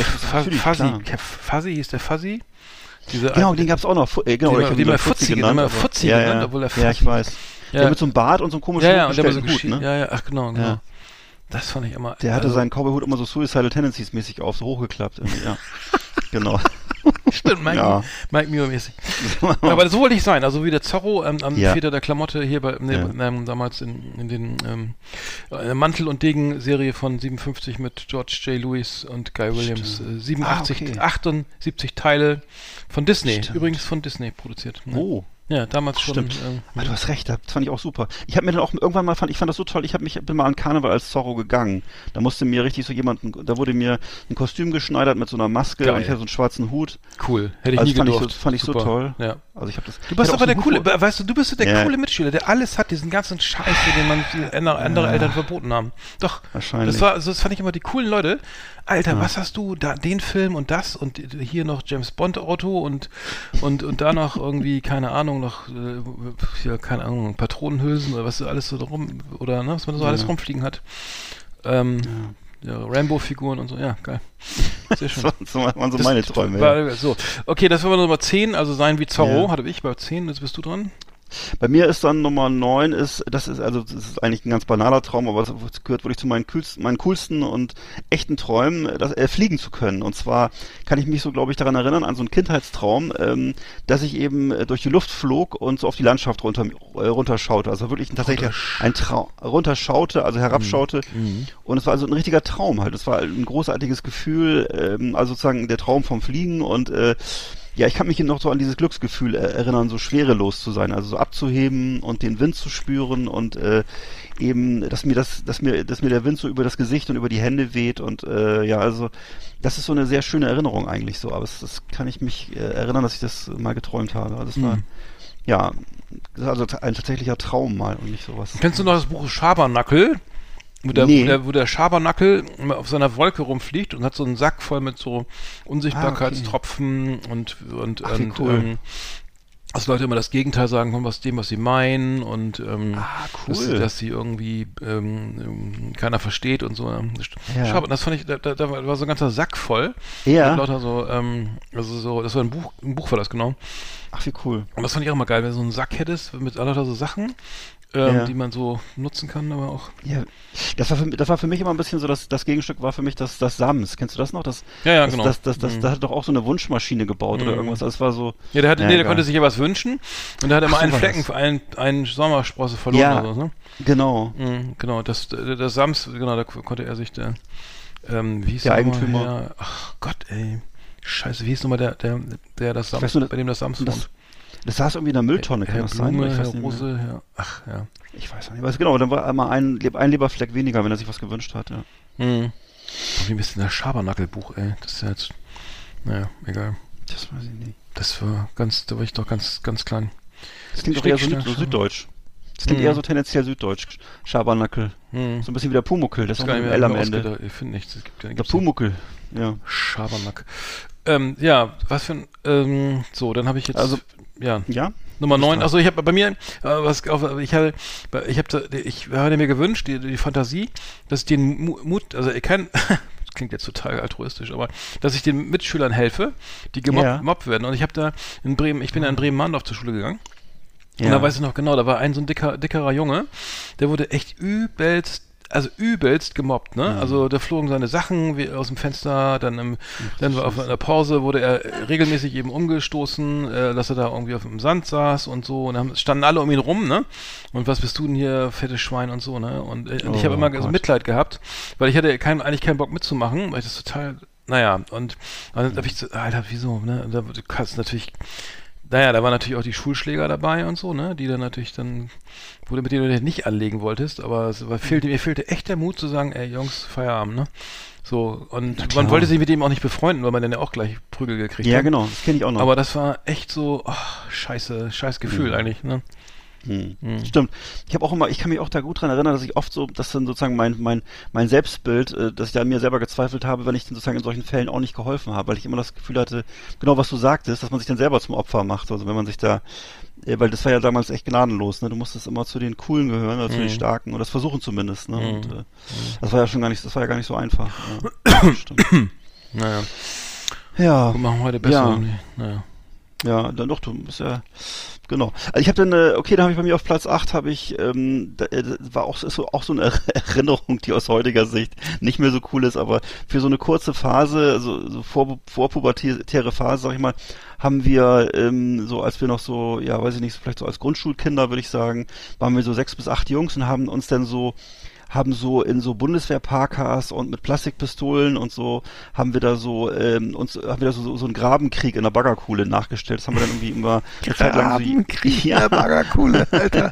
Fuzzy, Fuzzy hieß der Fuzzy? Diese, Genau, den gab's auch noch. Äh, genau, Den ich den ihn wir Fuzzi genannt, genannt, Fuzzi ja, genannt, ja. obwohl er Ja, ich weiß. Ja. Der mit so einem Bart und so einem komischen ja, ja, und der so Hut, geschi- ne? ja, ja, ach genau, genau. Ja. Das fand ich immer. Der hatte also, seinen Cowboyhut immer so Suicidal Tendencies mäßig auf, so hochgeklappt. Irgendwie, ja. genau. Stimmt, Mike, Ja. Mike Muir mäßig. Aber so wollte ich sein, also wie der Zorro ähm, am Ja. Väter der Klamotte hier bei, nee, Ja. ähm, damals in, in den ähm, äh, Mantel- und Degen-Serie von 57 mit George J. Lewis und Guy Williams. Äh, 87, Ah, okay. 78 Teile von Disney, Stimmt. übrigens von Disney produziert. Ne? Oh. Ja, damals schon. Stimmt. Ähm, Ah, du hast recht, das fand ich auch super. Ich habe mir dann auch irgendwann mal fand, ich fand das so toll, ich habe mich bin mal an Karneval als Zorro gegangen. Da musste mir richtig so jemanden, da wurde mir ein Kostüm geschneidert mit so einer Maske Geil. und ich hatte so einen schwarzen Hut. cool, hätte ich Also nie fand ich gedurft. so- fand ich so Super. toll. Ja. Also ich habe das. Du ich bist aber so der coole, Hut weißt du, du bist so der Ja. coole Mitschüler, der alles hat, diesen ganzen Scheiß, den man andere, andere Eltern verboten haben. Doch, Wahrscheinlich. das war, also das fand ich immer die coolen Leute. Alter, was hast du da, den Film und das und hier noch James Bond Auto und und und da noch irgendwie keine Ahnung noch äh, hier keine Ahnung Patronenhülsen oder was alles so drum oder ne, was man so alles rumfliegen hat. Ähm, ja. Rambo-Figuren und so, ja, geil. Sehr schön. Das waren so, waren so Das meine Träume. ja. War, so. Okay, das war Nummer 10, also sein wie Zorro, Ja. hatte ich bei 10, jetzt bist du dran. Bei mir ist dann Nummer neun ist, das ist also das ist eigentlich ein ganz banaler Traum, aber das gehört wirklich zu meinen coolsten, meinen coolsten und echten Träumen, das, äh, fliegen zu können. Und zwar kann ich mich so, glaube ich, daran erinnern an so einen Kindheitstraum, ähm, dass ich eben äh, durch die Luft flog und so auf die Landschaft runter äh, runterschaute. Also wirklich tatsächlich ein Traum runterschaute, also herabschaute. Mhm. Und es war also ein richtiger Traum halt. Es war ein großartiges Gefühl, ähm, also sozusagen der Traum vom Fliegen und äh, ja, ich kann mich noch so an dieses Glücksgefühl erinnern, so schwerelos zu sein, also so abzuheben und den Wind zu spüren und äh, eben, dass mir das, dass mir, dass mir der Wind so über das Gesicht und über die Hände weht und äh, ja, also das ist so eine sehr schöne Erinnerung eigentlich so, aber das, das kann ich mich äh, erinnern, dass ich das mal geträumt habe. Also das war, mhm. ja, also ein tatsächlicher Traum mal und nicht sowas. Kennst du noch das Buch Schabernackel? Wo der, nee. wo der, wo der Schabernackel auf seiner Wolke rumfliegt und hat so einen Sack voll mit so Unsichtbarkeitstropfen ah, okay. und, und, Ach, und cool. ähm, dass Leute immer das Gegenteil sagen von was dem, was sie meinen und ähm, ah, cool. dass, dass, sie irgendwie ähm, keiner versteht und so. Ja. Schau, das fand ich, da, da, war so ein ganzer Sack voll. Ja. Mit lauter so, ähm, also so, das war ein Buch, ein Buch war das genau. Ach, wie cool. Und das fand ich auch immer geil, wenn du so einen Sack hättest mit lauter so Sachen ähm, ja. die man so nutzen kann, aber auch. Ja, das war für, das war für mich immer ein bisschen so, das, das Gegenstück war für mich das, das Sams. Kennst du das noch? Das, ja, ja, das, genau. Das, das, das, mhm. Da hat doch auch so eine Wunschmaschine gebaut mhm. oder irgendwas. Das war so. Ja, der, hatte, nee, der konnte sich ja was wünschen und der hat immer Ach, einen Flecken, einen, einen Sommersprosse verloren ja, oder so, ne? Genau. Mhm, genau, das, das Sams, genau, da konnte er sich der, ähm, wie hieß der Eigentümer. Ja, ach Gott, ey. Scheiße, wie hieß nochmal der, der, der das Sams, bei dem das Sams wohnt? Das saß irgendwie in der Mülltonne, kann Herr das Blume, sein? Herr Rose, ja. Ach, ja. Ich weiß nicht. Ich weiß genau, dann war einmal ein, ein Leberfleck weniger, wenn er sich was gewünscht hat, ja. Hm. Wie ein bisschen das Schabernackelbuch, ey. Das ist ja jetzt, naja, egal. Das weiß ich nicht. Das war ganz, da war ich doch ganz, ganz klein. Das klingt doch eher so, so süddeutsch. Das klingt hm. eher so tendenziell süddeutsch. Schabernackel. Hm. So ein bisschen wie der Pumuckel. Das ist auch ein L am Ende. Ich finde nichts. Es gibt, der Pumuckel, ja. Schabernack. Ähm, ja, was für ein, ähm, so, dann habe ich jetzt, also, ja. Ja? Nummer 9, also ich habe bei mir, äh, was auf, ich habe, ich habe, ich hatte mir gewünscht, die, die Fantasie, dass ich den Mut, also ich kann, klingt jetzt total altruistisch, aber dass ich den Mitschülern helfe, die gemobbt, ja. werden. Und ich habe da in Bremen, ich bin ja in Bremen-Mandorf zur Schule gegangen. Ja. Und da weiß ich noch genau, da war ein so ein dicker, dickerer Junge, der wurde echt übelst also übelst gemobbt, ne? Mhm. Also da flogen seine Sachen wie aus dem Fenster, dann im, Ach, dann auf einer Pause wurde er regelmäßig eben umgestoßen, äh, dass er da irgendwie auf dem Sand saß und so und dann standen alle um ihn rum, ne? Und was bist du denn hier, fettes Schwein und so, ne? Und, äh, und ich habe oh, immer so Mitleid gehabt, weil ich hatte kein, eigentlich keinen Bock mitzumachen, weil ich das total naja, und dann habe ich so, Alter, wieso, ne? Da, du kannst natürlich naja, da waren natürlich auch die Schulschläger dabei und so, ne, die dann natürlich dann, wo du mit denen du nicht anlegen wolltest, aber es war, fehlte, mir fehlte echt der Mut zu sagen, ey Jungs, Feierabend, ne? So, und man wollte sich mit dem auch nicht befreunden, weil man dann ja auch gleich Prügel gekriegt ja, hat. Ja, genau, das kenne ich auch noch. Aber das war echt so, oh, scheiße, scheiß Gefühl mhm. eigentlich, ne? Hm. Hm. Stimmt. Ich habe auch immer, ich kann mich auch da gut dran erinnern, dass ich oft so, dass dann sozusagen mein mein mein Selbstbild, äh, dass ich da an mir selber gezweifelt habe, wenn ich dann sozusagen in solchen Fällen auch nicht geholfen habe, weil ich immer das Gefühl hatte, genau was du sagtest, dass man sich dann selber zum Opfer macht. Also wenn man sich da, äh, weil das war ja damals echt gnadenlos, ne? Du musstest immer zu den Coolen gehören oder zu den hm. Starken oder das versuchen zumindest, ne? Und hm. äh, das war ja schon gar nicht, das war ja gar nicht so einfach. Ja. Stimmt. Naja. Ja. Wir machen heute besser. Ja. Naja. Ja, dann doch, du bist ja genau. Also ich habe dann, äh, okay, da habe ich bei mir auf Platz 8 habe ich, ähm, da, äh, war auch, ist so, auch so eine Erinnerung, die aus heutiger Sicht nicht mehr so cool ist, aber für so eine kurze Phase, also so vor, vorpubertäre Phase, sag ich mal, haben wir ähm, so, als wir noch so, ja, weiß ich nicht, vielleicht so als Grundschulkinder, würde ich sagen, waren wir so sechs bis acht Jungs und haben uns dann so haben so in so Bundeswehrparkas und mit Plastikpistolen und so haben wir da so ähm, uns haben wir da so, so einen Grabenkrieg in der Baggerkuhle nachgestellt. Das haben wir dann irgendwie immer eine Zeit lang so Grabenkrieg ja. in der Baggerkuhle, Alter.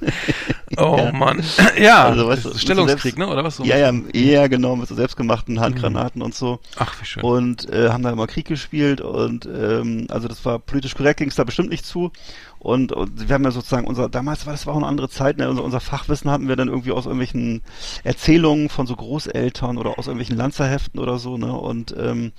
Oh ja. Mann. Ja, also, weißt du, Stellungskrieg, selbst, ne? Oder was so? Ja, ja, ja, genau, mit so selbstgemachten Handgranaten mhm. und so. Ach, wie schön. Und äh, haben da immer Krieg gespielt und ähm, also das war politisch korrekt, ging es da bestimmt nicht zu. Und, und wir haben ja sozusagen unser, damals war das war auch eine andere Zeit, ne? unser, unser Fachwissen hatten wir dann irgendwie aus irgendwelchen Erzählungen von so Großeltern oder aus irgendwelchen Lanzerheften oder so, ne? Und ähm,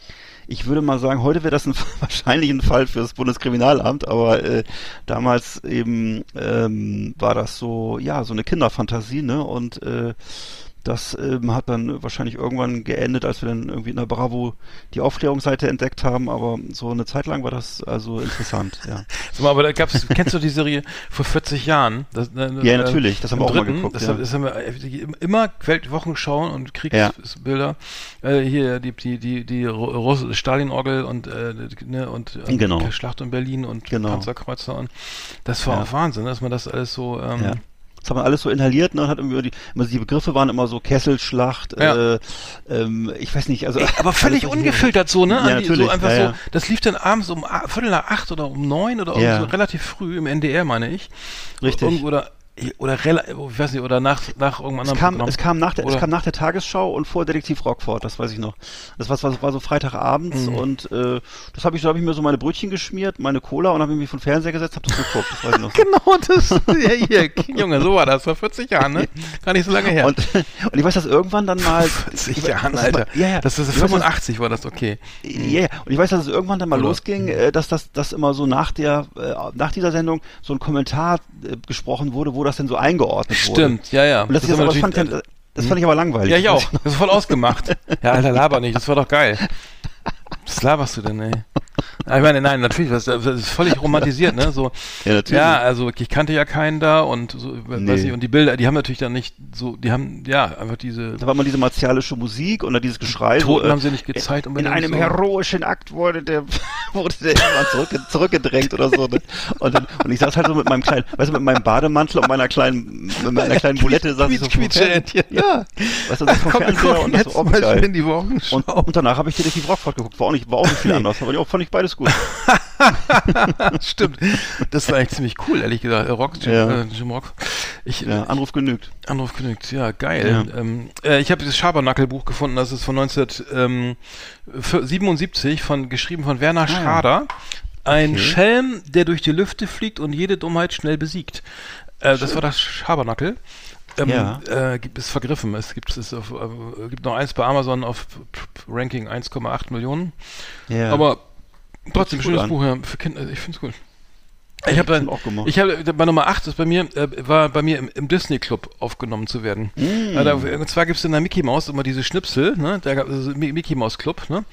ich würde mal sagen, heute wäre das ein, wahrscheinlich ein Fall für das Bundeskriminalamt, aber äh, damals eben ähm, war das so, ja, so eine Kinderfantasie, ne? Und äh, Das ähm, hat dann wahrscheinlich irgendwann geendet, als wir dann irgendwie in der Bravo die Aufklärungsseite entdeckt haben, aber so eine Zeit lang war das also interessant, ja. Sag mal, aber da gab's, kennst du die Serie vor 40 Jahren? Das, äh, Ja, äh, natürlich, das haben wir auch mal dritten, geguckt, Das, ja. das haben wir äh, immer Weltwochenschauen und Kriegsbilder. Äh, hier die die die die Russ Stalin-Orgel und äh, ne, und, und Genau. Schlacht um Berlin und Genau. Panzerkreuzer und das war Ja. auch Wahnsinn, dass man das alles so ähm, Ja. Das hat man alles so inhaliert, ne? Hat irgendwie die, immer die Begriffe waren immer so Kesselschlacht, Ja. äh, ähm, ich weiß nicht, also Ey, aber völlig ungefiltert so, ne? Ja, die, natürlich, so einfach ja, so. Das lief dann abends um Viertel nach acht oder um neun oder so relativ früh im NDR, meine ich. Richtig. Irgendwo Oder oder ich weiß nicht, oder nach nach irgendeinem Es anderen kam, Programm. es kam nach der, es kam nach der Tagesschau und vor Detektiv Rockford, das weiß ich noch. Das war, war, war so Freitagabends Mhm. und äh, das habe ich, da habe ich mir so meine Brötchen geschmiert, meine Cola und habe mich vor den Fernseher gesetzt, habe das geguckt, das weiß ich noch. Genau, das, ja, hier, Junge, so war das, vor 40 Jahren, ne? Gar nicht so lange her. Und, und ich weiß, dass irgendwann dann mal 40 ich- Jahren, Alter. Ja, ja. Das ist Ich weiß, dass- 85 war das, okay. Ja, ja. Und ich weiß, dass es irgendwann dann mal Oder- losging, äh, dass das, dass immer so nach der, äh, nach dieser Sendung so ein Kommentar äh, gesprochen wurde, wo das denn so eingeordnet wurde. Stimmt, ja, ja. Und das, ist haben aber, das, fand ich, das fand ich aber langweilig. ja, ich auch. Das ist voll ausgemacht. Ja, Alter, laber nicht, das war doch geil. Was laberst du denn, ey? Ah, Ich meine, nein, natürlich, das, das ist völlig romantisiert, ne? So, Ja, natürlich. ja, also ich kannte ja keinen da und so, weiß Nee. nicht, und die Bilder, die haben natürlich dann nicht so, die haben, ja, einfach diese Da war mal diese martialische Musik und dann dieses Geschrei. Toten so, äh, haben sie nicht gezeigt In einem so. heroischen Akt wurde der, wurde der immer zurück, zurückgedrängt oder so. Ne? Und, dann, und ich saß halt so mit meinem kleinen, weißt du, mit meinem Bademantel und meiner kleinen, mit meiner kleinen Bulette saß ich so Quietscheentchen. Fernseher. Ja, weißt du, so vom Komm, Fernseher und das so, oh, geil. schön die Wochenschau. Und, und danach habe ich Detektiv Rockford geguckt. War nicht, war auch nicht viel anders, aber auch, fand ich beides gut. Stimmt. Das war eigentlich ziemlich cool, ehrlich gesagt. Äh, Rock, Jim, Ja. äh, Jim Rock. Ich, Ja, Anruf genügt. Anruf genügt, ja, geil. Ähm, äh, ich habe dieses Schabernackel-Buch gefunden, das ist von 1977, von, geschrieben von Werner Schrader. Ein Okay. Schelm, der durch die Lüfte fliegt und jede Dummheit schnell besiegt. Äh, das war das Schabernackel. Ähm, Ja. äh, gibt es vergriffen. Es gibt es auf, äh, gibt noch eins bei Amazon auf Ranking 1,8 Millionen. Ja. Aber trotzdem schönes an. Buch ja, für Kinder. Ich finde es cool. Ich habe dann auch gemacht. ich habe bei Nummer 8 ist bei mir äh, war bei mir im, im Disney Club aufgenommen zu werden. Mm. Ja, da, und zwar gibt es in der Mickey Mouse immer diese Schnipsel, ne? Da gab es Mi- Mickey Mouse Club, ne?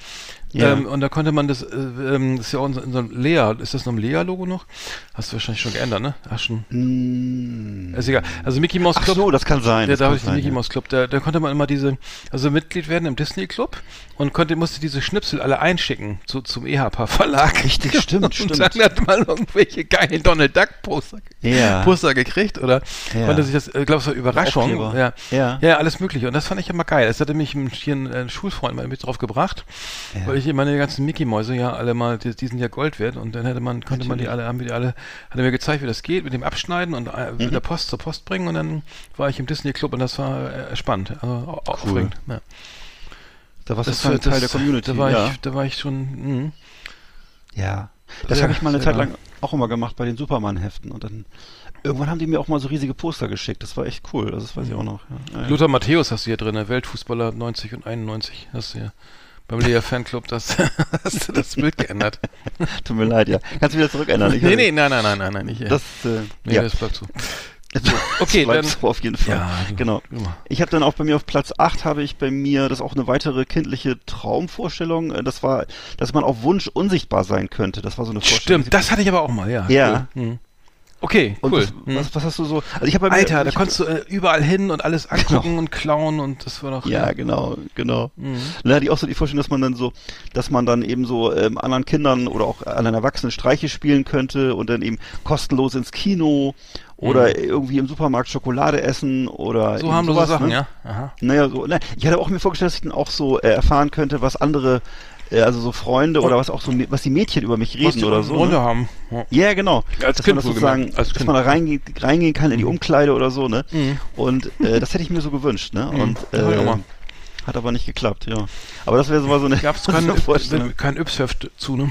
Ja. Ähm, und da konnte man das, äh, ähm, das ist ja auch in, so- in so einem Lea, ist das noch ein Lea-Logo noch? Hast du wahrscheinlich schon geändert, ne? Ach schon. Mm. Ist egal. Also Mickey Mouse Ach Club. so, das kann sein. Der, das da habe ich den Mickey ja. Mouse Club, da, da konnte man immer diese, also Mitglied werden im Disney Club und konnte, musste diese Schnipsel alle einschicken zu, zum EHPA Verlag. Richtig, stimmt, und stimmt. dann hat man irgendwelche geilen Donald Duck Poster, Ja. Poster gekriegt oder Ja. konnte sich das, ich glaube, es war Überraschung. Ja. Ja. ja, alles mögliche. Und das fand ich immer geil. Das hatte mich ein- hier ein, ein Schulfreund mal mit drauf gebracht, Ja. weil ich meine ganzen Mickey-Mäuse ja alle mal, die, die sind ja Gold wert und dann hätte man, konnte man die alle, haben wir die alle, hat er mir gezeigt, wie das geht, mit dem Abschneiden und äh, Mhm. mit der Post zur Post bringen und dann war ich im Disney Club und das war äh, spannend, also au- aufregend. Ja. Da warst du Das, Teil das, der Community. Da war, ja. ich, da war ich schon, mh. Ja. Das Ja, habe ich mal eine Zeit lang auch immer gemacht bei den Superman-Heften. Und dann irgendwann haben die mir auch mal so riesige Poster geschickt. Das war echt cool. Das weiß ich auch noch. Ja. Lothar Matthäus hast du hier drin, Weltfußballer 90 und 91. Hast du hier beim Lea Fanclub das, hast du das Bild geändert. Tut mir leid, ja. Kannst du wieder zurückändern? Ich- nee, nee, nein, nein, nein, nein, nein, nicht. äh, Das, äh, nee, ja. das bleibt so. Okay, dann- so auf jeden Fall. Ja, genau. immer. Ich habe dann auch bei mir auf Platz 8 habe ich bei mir, das ist auch eine weitere kindliche Traumvorstellung, äh, das war, dass man auf Wunsch unsichtbar sein könnte. Das war so eine Vorstellung. Stimmt, das hatte ich aber auch mal, ja. Ja. Cool. Hm. Okay, Und cool. was, Hm. was, was hast du so? Also ich habe Alter, da konntest du äh, überall hin und alles angucken und klauen und das war doch. Ja, genau, genau. Mhm. Dann hatte ich auch so die Vorstellung, dass man dann so, dass man dann eben so ähm, anderen Kindern oder auch anderen Erwachsenen Streiche spielen könnte und dann eben kostenlos ins Kino oder irgendwie im Supermarkt Schokolade essen oder Mhm. So so sowas, Sachen, ne? ja. Aha. Naja, so, ne, ich hatte auch mir vorgestellt, dass ich dann auch so äh, erfahren könnte, was andere, äh, also so Freunde oder was auch so, was die Mädchen über mich Was reden die oder so. Runde Ne? haben. Ja. Ja, genau. Als dass Kind man das sozusagen, Als dass man da reingehen, reingehen kann in die Umkleide oder so, ne? Mhm. Und äh, das hätte ich mir so gewünscht, ne? Und ich auch äh, mal. hat aber nicht geklappt, ja. Aber das wäre so mal so eine, Gab es so kein Ypsheft zu, ne?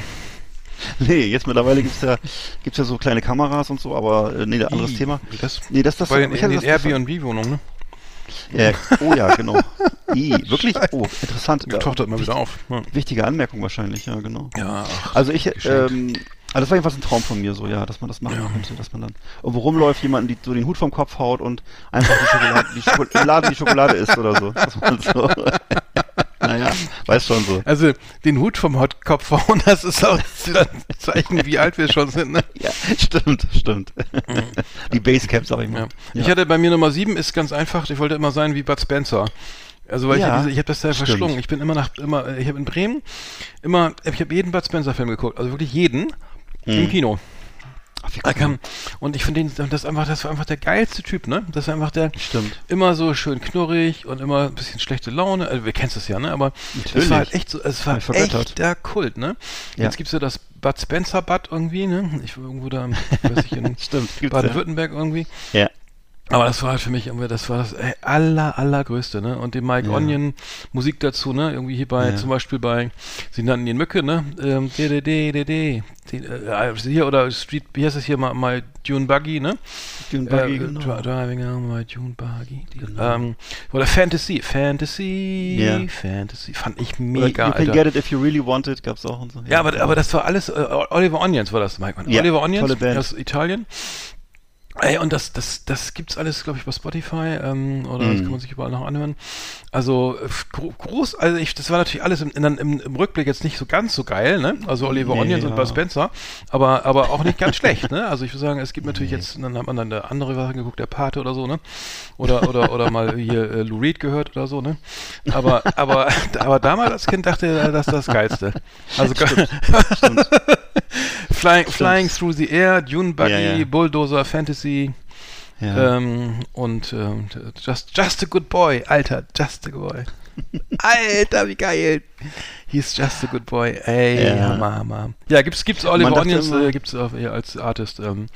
Nee, jetzt mittlerweile gibt's ja, gibt's ja so kleine Kameras und so, aber äh, nee, anderes Ih, Thema. Das, Nee, das, das, bei den, hatte den das- das- Airbnb-Wohnungen, ne? Ja, oh ja, genau. I, wirklich? Oh, interessant. Die Tochter immer wieder auf. Ja, Wichtige Anmerkung wahrscheinlich, ja, genau. ja ach, Also ich, ähm, Also das war jedenfalls ein Traum von mir so, ja, dass man das machen könnte, dass man dann irgendwo rumläuft, jemanden die, so den Hut vom Kopf haut und einfach die Schokolade, die Schokolade, die Schokolade isst oder so. So naja, weiß schon so. Also den Hut vom Hotkopf hauen, das ist auch ein Zeichen, wie alt wir schon sind. Ne? Ja, stimmt, stimmt. Die Basecap, sag ich mal. Ja. Ich hatte bei mir Nummer sieben ist ganz einfach, ich wollte immer sein wie Bud Spencer. Also weil Ja, ich, diese- ich habe das ja verschlungen. Ich bin immer nach immer ich habe in Bremen immer ich habe jeden Bud Spencer Film geguckt, also wirklich jeden im Kino. Cool. kam, und ich finde den das einfach das war einfach der geilste Typ, ne? Das war einfach der Stimmt. immer so schön knurrig und immer ein bisschen schlechte Laune. Also, wir kennst es ja, ne? Aber es war halt echt so, es war echt der Kult, ne? Ja. Jetzt gibt's ja das Bud Spencer Bud irgendwie, ne? Ich war irgendwo da, weiß ich, in Baden-Württemberg irgendwie. Ja. Aber das war halt für mich irgendwie, das war das ey, aller, allergrößte, ne? Und die Mike Ja. Onion Musik dazu, ne? Irgendwie hier bei, Ja. zum Beispiel bei, sie nannten ihn Mücke, ne? Ähm, d, d, d, d, d, die, äh, hier, oder Street, wie heißt es hier mal, my Dune Buggy, ne? Dune Buggy, äh, genau. Dri- Driving on my Dune Buggy. Genau. ähm, oder Fantasy, Fantasy, Ja. Fantasy, fand ich Oder mega, you can Alter. get it if you really want it, gab's auch und so. Ja, aber, aber das war alles, äh, Oliver Onions war das, Mike. Ja, Oliver Onions aus Italien. Ey, und das, das, das gibt's alles, glaube ich, bei Spotify, ähm, oder das Mhm. kann man sich überall noch anhören. Also, äh, gro groß, also ich, das war natürlich alles im, im, im Rückblick jetzt nicht so ganz so geil, ne? Also Oliver Nee, Onions und ja. Bud Spencer, aber, aber auch nicht ganz schlecht, ne? Also ich würde sagen, es gibt natürlich jetzt, dann hat man dann der andere Sachen geguckt, der Pate oder so, ne? Oder, oder, oder mal hier äh, Lou Reed gehört oder so, ne? Aber, aber, aber damals als Kind dachte er, das ist das Geilste. Also, Flying, Flying Through the Air, Dune Buggy, Ja, ja. Bulldozer, Fantasy Ja. ähm, und ähm, just, just a Good Boy, Alter, Just a Good Boy. Alter, wie geil. Hieß Just a Good Boy. Ey, Ja. Hammer, Hammer. Ja, gibt's, gibt's Oliver Onions, immer- äh, gibt's auf, ja, als Artist ähm,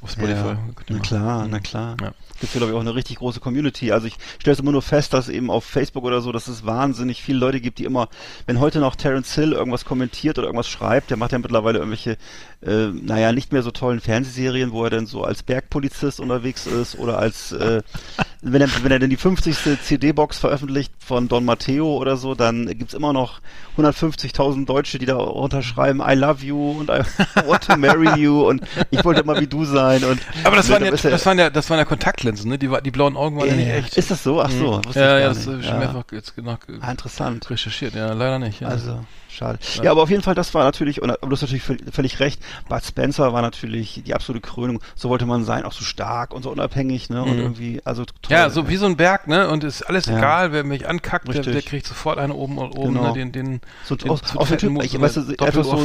auf Spotify. Ja, Könnt ihr na mal- klar, Mhm. na klar. Ja. Gibt ja, glaube ich, auch eine richtig große Community. Also ich stelle es immer nur fest, dass eben auf Facebook oder so, dass es wahnsinnig viele Leute gibt, die immer, wenn heute noch Terence Hill irgendwas kommentiert oder irgendwas schreibt, der macht ja mittlerweile irgendwelche, äh, naja, nicht mehr so tollen Fernsehserien, wo er dann so als Bergpolizist unterwegs ist oder als, äh, wenn er, wenn er denn die 50. CD-Box veröffentlicht von Don Matteo oder so, dann gibt's immer noch 150.000 Deutsche, die da unterschreiben, I love you und I want to marry you und ich wollte immer wie du sein und Aber das Ne, waren ja, ist er- das waren ja, das waren ja Kontaktlinsen, ne? Die, die blauen Augen waren ja nicht echt. Ist das so? Ach so, Mhm. ja, ich ja, das nicht. ist schon mehrfach jetzt nach, Ah, interessant. recherchiert. Ja, leider nicht. Ja. Also, schade. Ja. aber auf jeden Fall, das war natürlich, und du hast natürlich völlig, recht, Bud Spencer war natürlich die absolute Krönung. So wollte man sein, auch so stark und so unabhängig, ne? Und Mhm. irgendwie, also toll. Ja, so wie so ein Berg, ne? Und ist alles Ja. egal, wer mich ankackt, der, der kriegt sofort eine oben und oben, Genau. ne? Den, den, so, den auch, auch so Typ, ich, so weißt du, einfach so,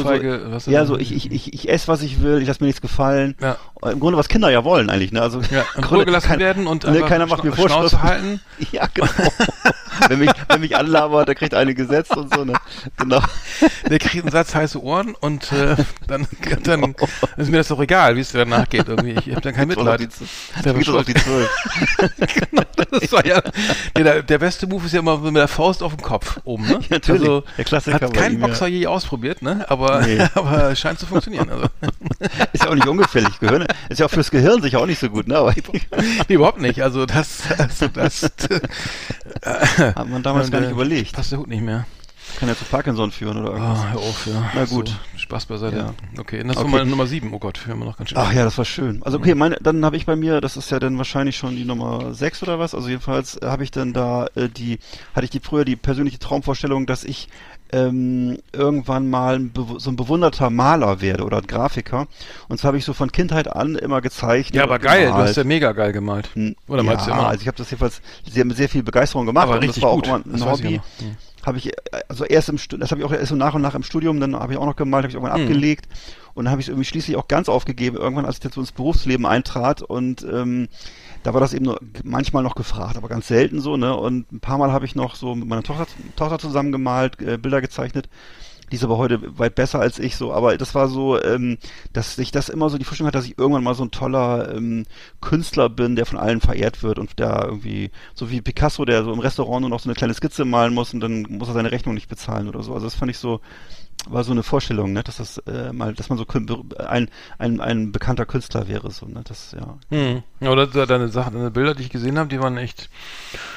so ja, so ich, ich, ich, ich esse, was ich will, ich lasse mir nichts gefallen. Ja. Im Grunde, was Kinder ja wollen eigentlich, ne? Also, Ja, im und Grunde gelassen kein- werden und ne, keiner macht mir Vorschriften. Halten. Ja, genau. wenn, mich, wenn mich anlabert, der kriegt eine gesetzt und so, ne? Genau. Der kriegt einen Satz heiße Ohren und äh, dann, dann ist mir das doch egal, wie es dir danach geht. Irgendwie. Ich habe dann kein Mitleid. geht doch auf die. Zwölf. Das war ja, nee, der, der beste Move ist ja immer mit der Faust auf dem Kopf oben, ne? Natürlich, Also, der Klassiker hat kein. Boxer je ausprobiert, ne? Aber, Nee. aber scheint zu funktionieren. Also. Ist ja auch nicht ungefährlich. Gehirn ist ja auch fürs Gehirn sicher auch nicht so gut, ne? Aber Nee, überhaupt nicht. Also das, also das hat man damals Und, gar nicht äh, überlegt. passt der Hut nicht mehr. Kann ja zu Parkinson führen oder Oh, irgendwas. hör auf, ja. Na gut. So, Spaß beiseite. Ja. Okay, das Okay. Nummer, Nummer 7. Oh Gott, wir haben noch ganz schön. Ach ja, das war schön. Also okay, meine, dann habe ich bei mir, das ist ja dann wahrscheinlich schon die Nummer 6 oder was, also jedenfalls äh, habe ich dann da äh, die, hatte ich die früher die persönliche Traumvorstellung, dass ich ähm, irgendwann mal ein so ein bewunderter Maler werde oder Grafiker. Und zwar habe ich so von Kindheit an immer gezeichnet. ja, aber geil, du gemalt. hast ja mega geil gemalt. Oder ja, malst du immer also ich habe das jedenfalls sehr, mit sehr viel Begeisterung gemacht. Aber richtig das war gut. auch immer ein Das Hobby. ja. Habe ich, also erst im Studium, das habe ich auch erst so nach und nach im Studium, dann habe ich auch noch gemalt, habe ich irgendwann Mhm. abgelegt und dann habe ich es irgendwie schließlich auch ganz aufgegeben, irgendwann, als ich jetzt so ins Berufsleben eintrat und ähm, da war das eben nur manchmal noch gefragt, aber ganz selten so, ne? Und ein paar Mal habe ich noch so mit meiner Tochter, Tochter zusammen gemalt, äh, Bilder gezeichnet. Die ist aber heute weit besser als ich so, aber das war so, ähm, dass ich das immer so die Vorstellung hatte, dass ich irgendwann mal so ein toller ähm, Künstler bin, der von allen verehrt wird und der irgendwie, so wie Picasso, der so im Restaurant nur noch so eine kleine Skizze malen muss und dann muss er seine Rechnung nicht bezahlen oder so. Also das fand ich so, war so eine Vorstellung, ne, dass das äh, mal, dass man so ein, ein, ein bekannter Künstler wäre, so, ne, das, ja. Hm. Ja, Oder de- deine Sachen, deine Bilder, die ich gesehen habe, die waren echt,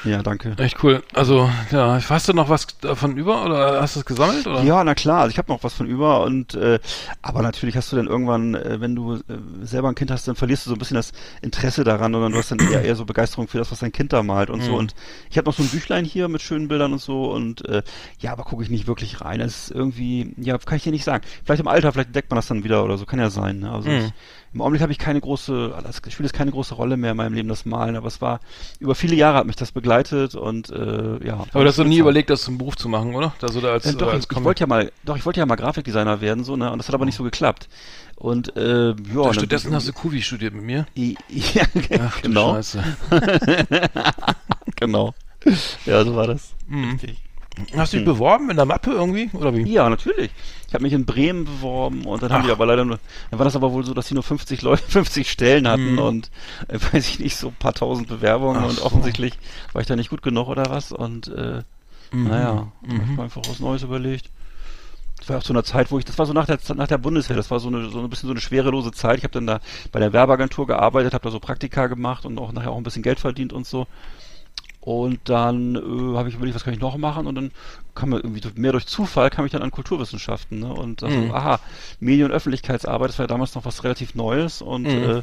Ja, danke. echt cool. Also, ja, hast du noch was davon über oder hast du es gesammelt? Oder? Ja, na klar, also ich habe noch was von über und äh, aber natürlich hast du dann irgendwann, äh, wenn du äh, selber ein Kind hast, dann verlierst du so ein bisschen das Interesse daran und dann du hast dann eher, eher so Begeisterung für das, was dein Kind da malt und so. Mhm. Und ich habe noch so ein Büchlein hier mit schönen Bildern und so und äh, ja, aber gucke ich nicht wirklich rein. Das ist irgendwie, ja, kann ich dir nicht sagen. Vielleicht im Alter, vielleicht entdeckt man das dann wieder oder so, kann ja sein. Ne? Also Mhm. ich, im Augenblick habe ich keine große, das spielt jetzt keine große Rolle mehr in meinem Leben, das Malen, aber es war, über viele Jahre hat mich das begleitet und äh, ja. Aber du hast doch nie überlegt, das zum Beruf zu machen, oder? Also da als, Äh, doch, äh, ich, als ich wollte ja mal, doch, ich wollte ja mal Grafikdesigner werden, so, ne, und das hat aber nicht so geklappt. Und, äh, ja. Dann- stattdessen hast du Kuvi studiert mit mir. I- Ja, Ach, du genau, Scheiße. genau. Ja, so war das. Mhm. Richtig. Hast du dich beworben in der Mappe irgendwie? Oder wie? Ja, natürlich. Ich habe mich in Bremen beworben und dann haben Ach. die aber leider nur, dann war das aber wohl so, dass die nur 50 Leute, 50 Stellen hatten Mhm. und äh, weiß ich nicht, so ein paar tausend Bewerbungen Ach und so. offensichtlich war ich da nicht gut genug oder was und äh, Mhm. naja, Mhm. hab ich mir einfach was Neues überlegt. Das war auch so eine Zeit, wo ich, das war so nach der, nach der Bundeswehr, das war so eine, so ein bisschen so eine schwerelose Zeit. Ich habe dann da bei der Werbeagentur gearbeitet, habe da so Praktika gemacht und auch nachher auch ein bisschen Geld verdient und so. Und dann äh, habe ich überlegt, was kann ich noch machen? Und dann kam mir irgendwie mehr durch Zufall kam ich dann an Kulturwissenschaften. Ne? Und dachte, Mhm. aha, Medien- und Öffentlichkeitsarbeit, das war ja damals noch was relativ Neues. Und Mhm. äh,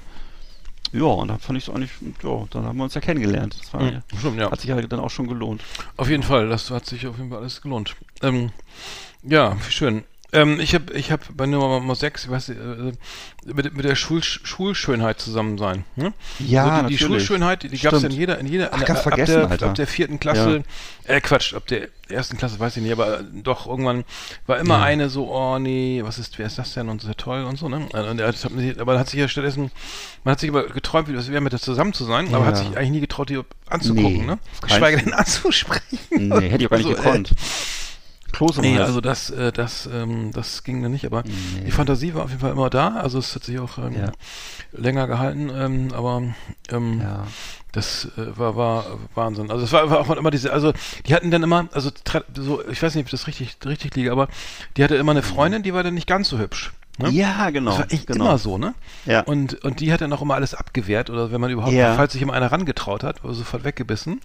ja, und dann fand ich es eigentlich, ja, dann haben wir uns ja kennengelernt. Das war, Mhm. Stimmt, ja. hat sich ja dann auch schon gelohnt. Auf jeden Fall, das hat sich auf jeden Fall alles gelohnt. Ähm, ja, wie schön. Ähm, ich habe ich hab bei Nummer Nummer 6, ich weiß äh, mit, mit der Schul Schulschönheit zusammen sein. Hm? Ja, so die, die. Schulschönheit, die, die gab es in Stimmt. jeder, in jeder, Ach, in ab, vergessen, der, Alter. ab der vierten Klasse, äh Quatsch, ab der ersten Klasse weiß ich nicht, aber doch irgendwann war immer Ja. eine so, oh nee, was ist, wer ist das denn und sehr toll und so, ne? Und man sich- aber man hat sich ja stattdessen, man hat sich aber geträumt, wie das wäre, mit der zusammen zu sein, aber Ja. hat sich eigentlich nie getraut, die anzugucken, Nee, ne? Geschweige denn anzusprechen. Nee, hätte ich auch gar nicht So, äh, gekonnt. Kloß im Nee, Hals. also das, äh, das, ähm, das ging dann nicht, aber Nee. die Fantasie war auf jeden Fall immer da, also es hat sich auch ähm, Ja. länger gehalten, ähm, aber ähm, ja. das äh, war, war Wahnsinn. Also es war, war auch immer diese, also die hatten dann immer, also so, ich weiß nicht, ob ich das richtig, richtig liege, aber die hatte immer eine Freundin, die war dann nicht ganz so hübsch. Ne? ja, genau. Das war echt genau. immer so, ne? Ja. Und, und die hat dann auch immer alles abgewehrt oder wenn man überhaupt, Ja. falls sich immer einer rangetraut hat, war sofort weggebissen.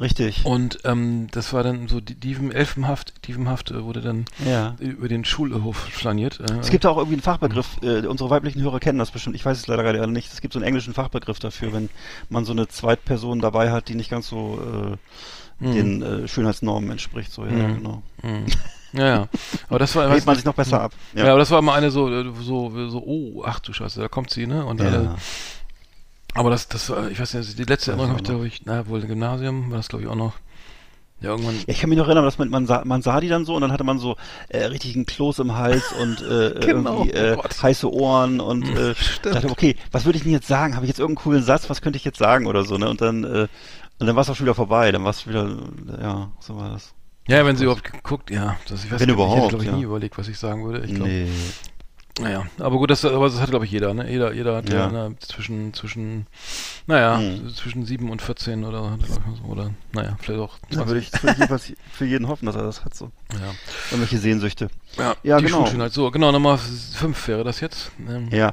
Richtig. Und ähm, das war dann so die Dieven, Elfenhaft, Dievenhaft äh, wurde dann ja. über den Schulhof flaniert. Äh, Es gibt auch irgendwie einen Fachbegriff, äh, unsere weiblichen Hörer kennen das bestimmt, ich weiß es leider gerade nicht, es gibt so einen englischen Fachbegriff dafür, wenn man so eine Zweitperson dabei hat, die nicht ganz so äh, Mhm. den äh, Schönheitsnormen entspricht, so, ja, Mhm. genau. Mhm. Ja, ja. Aber das war, Hält man sich noch besser ab. ja. aber das war mal eine so, so, so, oh, ach du Scheiße, da kommt sie, ne? Und Ja. alle, aber das, das war, ich weiß nicht, die letzte Erinnerung habe ich ich, glaube ich, na, wohl Gymnasium, war das glaube ich auch noch. Ja, irgendwann. Ja, ich kann mich noch erinnern, dass man, man, sah, man sah die dann so und dann hatte man so äh, richtig einen Kloß im Hals und äh, Genau, irgendwie äh, oh Gott. heiße Ohren und äh, Stimmt. dachte, okay, was würde ich denn jetzt sagen? Habe ich jetzt irgendeinen coolen Satz? Was könnte ich jetzt sagen oder so? Ne? Und dann äh, und dann war es auch schon wieder vorbei. Dann war es wieder, ja, so war das. Ja, wenn sie überhaupt geguckt, ja. Das, ich weiß Wenn nicht, ich überhaupt, hätte, glaube ich, ja. nie überlegt, was ich sagen würde. Ich glaub, nee. Naja, aber gut, das, aber das hat, glaube ich, jeder, ne? Jeder, jeder hat ja, Ja. ne, zwischen, zwischen, naja, Mhm. zwischen 7 und 14 oder, oder, naja, vielleicht auch Da würde ich, das würde ich jedenfalls für jeden hoffen, dass er das hat, so. ja. Irgendwelche Sehnsüchte. Ja, Ja, die genau. Schulschönheit. So, genau, Nummer 5 wäre das jetzt. Ähm, Ja.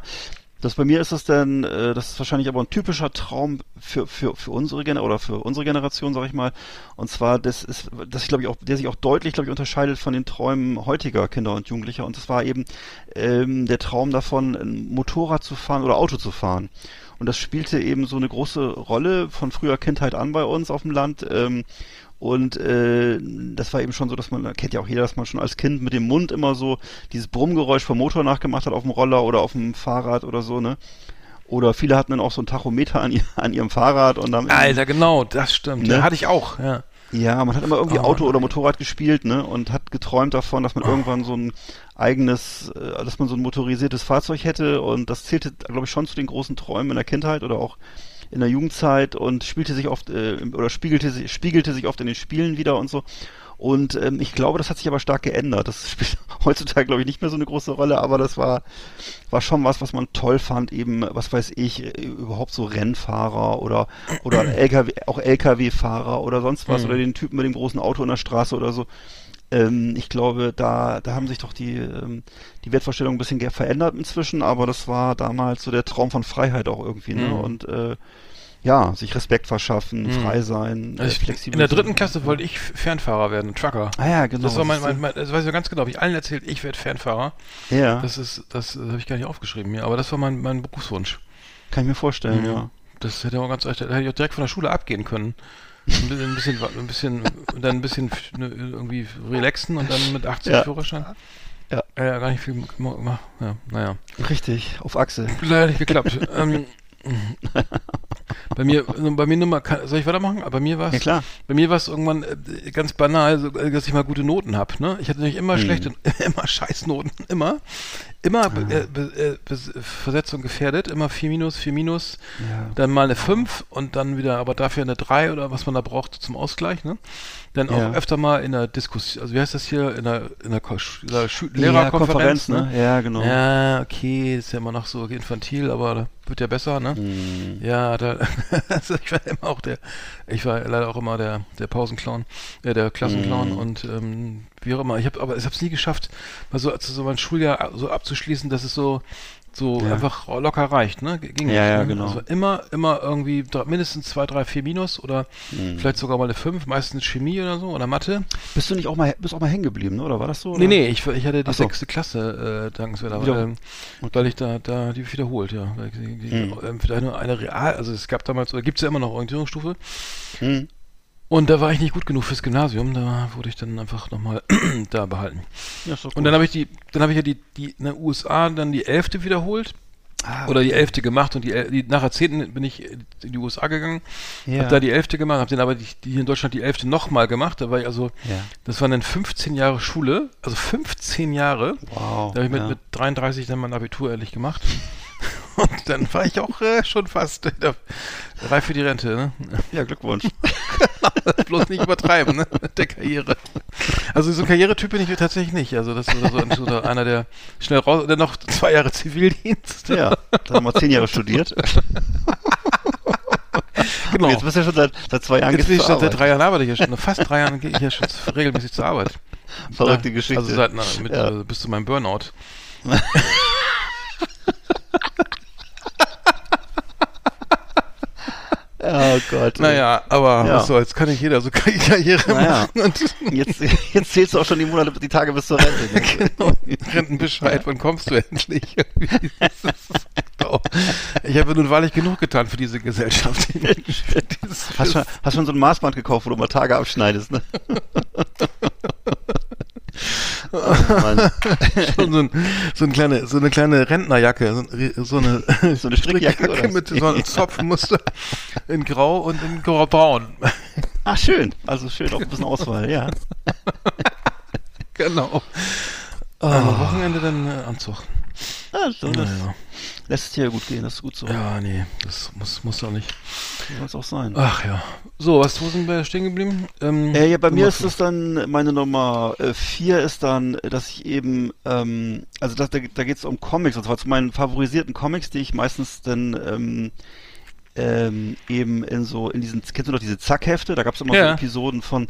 Das bei mir ist es denn, äh, das ist wahrscheinlich aber ein typischer Traum für, für, für unsere Gen oder für unsere Generation, sag ich mal. Und zwar, das ist, das ich glaube ich auch, der sich auch deutlich, glaube ich, unterscheidet von den Träumen heutiger Kinder und Jugendlicher. Und das war eben ähm, der Traum davon, ein Motorrad zu fahren oder Auto zu fahren. Und das spielte eben so eine große Rolle von früher Kindheit an bei uns auf dem Land. Ähm, und äh, das war eben schon so, dass man, kennt ja auch jeder, dass man schon als Kind mit dem Mund immer so dieses Brummgeräusch vom Motor nachgemacht hat auf dem Roller oder auf dem Fahrrad oder so, ne? Oder viele hatten dann auch so ein Tachometer an, ihr, an ihrem Fahrrad und dann Alter, genau, das stimmt. Ne? Ja, hatte ich auch, ja. ja, man hat immer irgendwie Oh, Auto oder. Motorrad gespielt, ne? Und hat geträumt davon, dass man Oh. irgendwann so ein eigenes, äh, dass man so ein motorisiertes Fahrzeug hätte und das zählte, glaube ich, schon zu den großen Träumen in der Kindheit oder auch in der Jugendzeit und spielte sich oft äh, oder spiegelte sich, spiegelte sich oft in den Spielen wieder und so. Und ähm, ich glaube, das hat sich aber stark geändert. Das spielt heutzutage, glaube ich, nicht mehr so eine große Rolle, aber das war, war schon was, was man toll fand, eben, was weiß ich, äh, überhaupt so Rennfahrer oder, oder LKW, auch LKW-Fahrer oder sonst was, Mhm. oder den Typen mit dem großen Auto in der Straße oder so. Ähm, ich glaube, da, da haben sich doch die, ähm, die Wertvorstellungen ein bisschen verändert inzwischen, aber das war damals so der Traum von Freiheit auch irgendwie, ne? Mhm. Und äh, ja, sich Respekt verschaffen, Mhm. frei sein, Also ich, flexibel in der sein. dritten Klasse wollte ich Fernfahrer werden, Trucker. Ah ja, genau. Das war mein, mein, mein das weiß ich ganz genau, habe ich allen erzählt, ich werde Fernfahrer. ja, Das ist, das äh, habe ich gar nicht aufgeschrieben hier, aber das war mein, mein Berufswunsch. kann ich mir vorstellen, Mhm. ja. Das hätte auch ganz, hätte ich auch direkt von der Schule abgehen können. Ein bisschen, ein bisschen, dann ein bisschen ne, irgendwie relaxen und dann mit 80 Ja. Führerschein. Ja. Ja, gar nicht viel gemacht. Ja, naja. Richtig, auf Achse. Leider nicht geklappt. ähm, bei mir, also bei mir nur mal, soll ich weitermachen? Aber bei mir war es, Ja klar. bei mir war es irgendwann äh, ganz banal, äh, dass ich mal gute Noten habe. Ne? Ich hatte nämlich immer Hm. schlechte, immer Scheißnoten, immer, immer Ah. äh, äh, Bes- Versetzung gefährdet, immer 4 minus, 4 minus, Ja. dann mal eine 5 und dann wieder, aber dafür eine 3 oder was man da braucht zum Ausgleich. Ne? Dann auch Ja. öfter mal in der Diskussion, also wie heißt das hier, in der, in der, in der Schü- Ja, Lehrerkonferenz, Konferenz, ne? Ja, genau. ja, okay, ist ja immer noch so infantil, aber wird ja besser, ne? Hm. Ja, da, also ich war immer auch der, ich war leider auch immer der, der Pausenclown, äh, der Klassenclown Mhm. und ähm, wie auch immer. Ich habe, aber ich habe es nie geschafft, mal so, also so mein Schuljahr so abzuschließen, dass es so so Ja. einfach locker reicht, ne? Ging Ja, ja, ne? genau. Also immer, immer irgendwie mindestens zwei, drei, vier Minus oder Mhm. vielleicht sogar mal eine fünf, meistens Chemie oder so oder Mathe. Bist du nicht auch mal, bist auch mal hängen geblieben, ne? oder war das so? Nee, oder? nee, ich, ich hatte die so. sechste Klasse, äh, dankenswerter, Wieder- ähm, weil ich da, da die wiederholt, ja. Weil Die, die, Mhm. ähm, für eine, Real, also es gab damals, oder gibt es ja immer noch Orientierungsstufe. Hm. Und da war ich nicht gut genug fürs Gymnasium, da wurde ich dann einfach nochmal da behalten. Ja, ist doch Und dann habe ich die, dann habe ich ja die, die in den USA dann die elfte wiederholt. ah, Oder die elfte gemacht und die, die nach der zehnten bin ich in die USA gegangen, ja. hab da die elfte gemacht, hab dann aber die, die hier in Deutschland die elfte nochmal gemacht. Da war ich also, ja. das waren dann 15 Jahre Schule, also 15 Jahre. Wow. Da habe ich mit, ja. mit 33 dann mein Abitur ehrlich gemacht. Und dann war ich auch äh, schon fast äh, reif für die Rente, ne? ja, Glückwunsch. Bloß nicht übertreiben, ne? Mit der Karriere. Also so ein Karrieretyp bin ich tatsächlich nicht. Also das ist so, so, so einer, der schnell raus, der noch zwei Jahre Zivildienst. ja, da haben wir zehn Jahre studiert. genau. Und jetzt bist du ja schon seit, seit zwei Jahren Jetzt bin ich schon seit drei Jahren arbeite ich ja schon. Fast drei Jahren gehe ich ja schon regelmäßig zur Arbeit. Verrückte Geschichte. Also seit na, mit, Ja. äh, bis zu meinem Burnout. oh Gott. Naja, aber Ja. was soll's, kann nicht jeder so Kar- Karriere Naja. machen. Jetzt, jetzt zählst du auch schon die Monate, die Tage bis zur Rente. ne? genau, Rentenbescheid, wann kommst du endlich? Ich habe nun wahrlich genug getan für diese Gesellschaft. Hast hast schon so ein Maßband gekauft, wo du mal Tage abschneidest, ne? oh, schon so, ein, so, eine kleine, so eine kleine Rentnerjacke, so, ein- so eine, So eine Strickjacke, oder? mit so einem Zopfmuster in Grau und in Grau-Braun. Ach, schön. Also schön, auch ein bisschen Auswahl, ja. genau. Am Wochenende dann äh, Anzug. Also, das Naja. lässt es dir ja gut gehen, das ist gut so. Ja, nee, das muss, muss doch nicht. Soll es auch sein. Ach ja. So, was, wo sind wir stehen geblieben? Ähm, Äh, ja, bei mir ist es dann, meine Nummer äh, vier ist dann, äh, dass ich eben, ähm, also das, da, da geht es um Comics, und zwar zu meinen favorisierten Comics, die ich meistens dann ähm, ähm, eben in so, in diesen, kennst du noch diese Zackhefte? Da gab es immer Ja. so Episoden von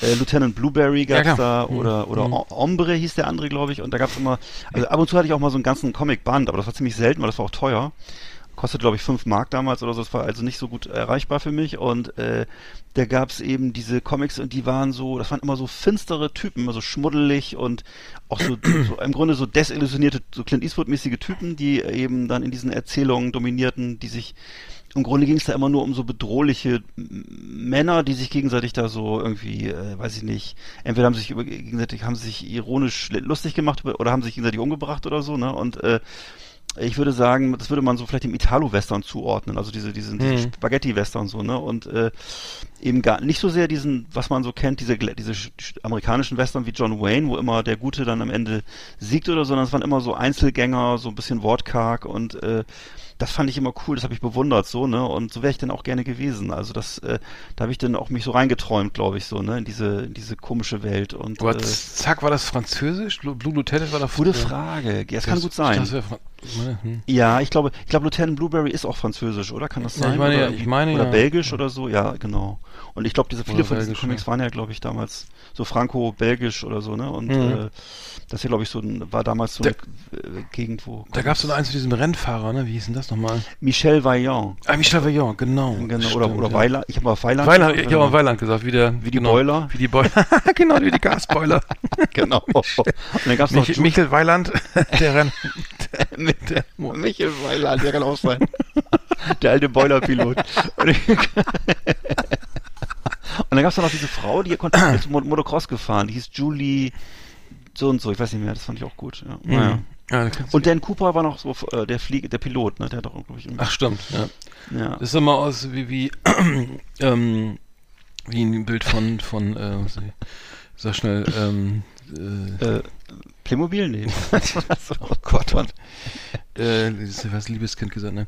äh, Lieutenant Blueberry Ja, gab's klar. da Mhm. oder oder Mhm. Ombre hieß der andere, glaube ich, und da gab es immer, also ab und zu hatte ich auch mal so einen ganzen Comic-Band, aber das war ziemlich selten, weil das war auch teuer. Kostet, glaube ich, 5 Mark damals oder so. Das war also nicht so gut erreichbar für mich. Und äh, da gab es eben diese Comics und die waren so, das waren immer so finstere Typen, immer so schmuddelig und auch so, so im Grunde so desillusionierte, so Clint Eastwood-mäßige Typen, die eben dann in diesen Erzählungen dominierten, die sich im Grunde ging es da immer nur um so bedrohliche Männer, die sich gegenseitig da so irgendwie, äh, weiß ich nicht, entweder haben sie sich über, gegenseitig haben sie sich ironisch lustig gemacht oder haben sich gegenseitig umgebracht oder so, ne? Und äh, ich würde sagen, das würde man so vielleicht dem Italo-Western zuordnen, also diese, diesen, diesen Mhm. Spaghetti-Western so, ne? Und äh, eben gar nicht so sehr diesen, was man so kennt, diese, diese sch- sch- amerikanischen Western wie John Wayne, wo immer der Gute dann am Ende siegt oder so, sondern es waren immer so Einzelgänger, so ein bisschen wortkarg und äh, das fand ich immer cool, das habe ich bewundert so, ne? Und so wäre ich dann auch gerne gewesen. Also das, äh, da habe ich dann auch mich so reingeträumt, glaube ich, so, ne, in diese, in diese komische Welt. Und Aber äh, zack, war das Französisch? Blue, Lieutenant war da gute äh, Frage. Ja, es kann gut sein. Das meine, hm. Ja, ich glaube, ich glaube, Lieutenant Blueberry ist auch französisch, oder? Kann das Ja, sein? ich meine oder ja, ich meine oder ja. belgisch oder so, ja, genau. Und ich glaube, diese viele Oder von diesen belgisch, Comics ja. waren ja, glaube ich, damals so franco-belgisch oder so, ne? Und Mhm. äh, das ja, glaube ich, so ein, war damals so Da- eine äh, Gegend, wo Da gab es so eins mit diesem Rennfahrer, ne? Wie hieß denn das nochmal? Michel Vaillant, Ah, Michel Vaillant, genau. genau, Stimmt, oder, oder ja. Weiland, ich habe mal Weiland. Weiland, gesagt, ich habe auch Weiland gesagt, wie der, Wie die genau, Boiler? Wie die Boiler. genau, wie die Gasboiler. genau. Und dann gab es noch Mich, Michel Weiland, der Renn. mit der Michel Weiland, der kann auch sein. der alte Boilerpilot. Und dann gab es noch diese Frau, die konnte Motocross gefahren, die hieß Julie so und so, ich weiß nicht mehr, das fand ich auch gut. Ja. Naja. Mhm. Ja, kannst Und Dan Cooper war noch so äh, der Flieg der Pilot, ne? Der hat doch, glaube ich, irgendwie- Ach, stimmt, ja. ja. Das sah mal aus wie, wie, ähm, wie ein Bild von, von, äh, sag schnell, ähm, äh, äh, Playmobil? Nee. oh Gott, Mann. Äh, das ist was Liebeskind gesagt, ne?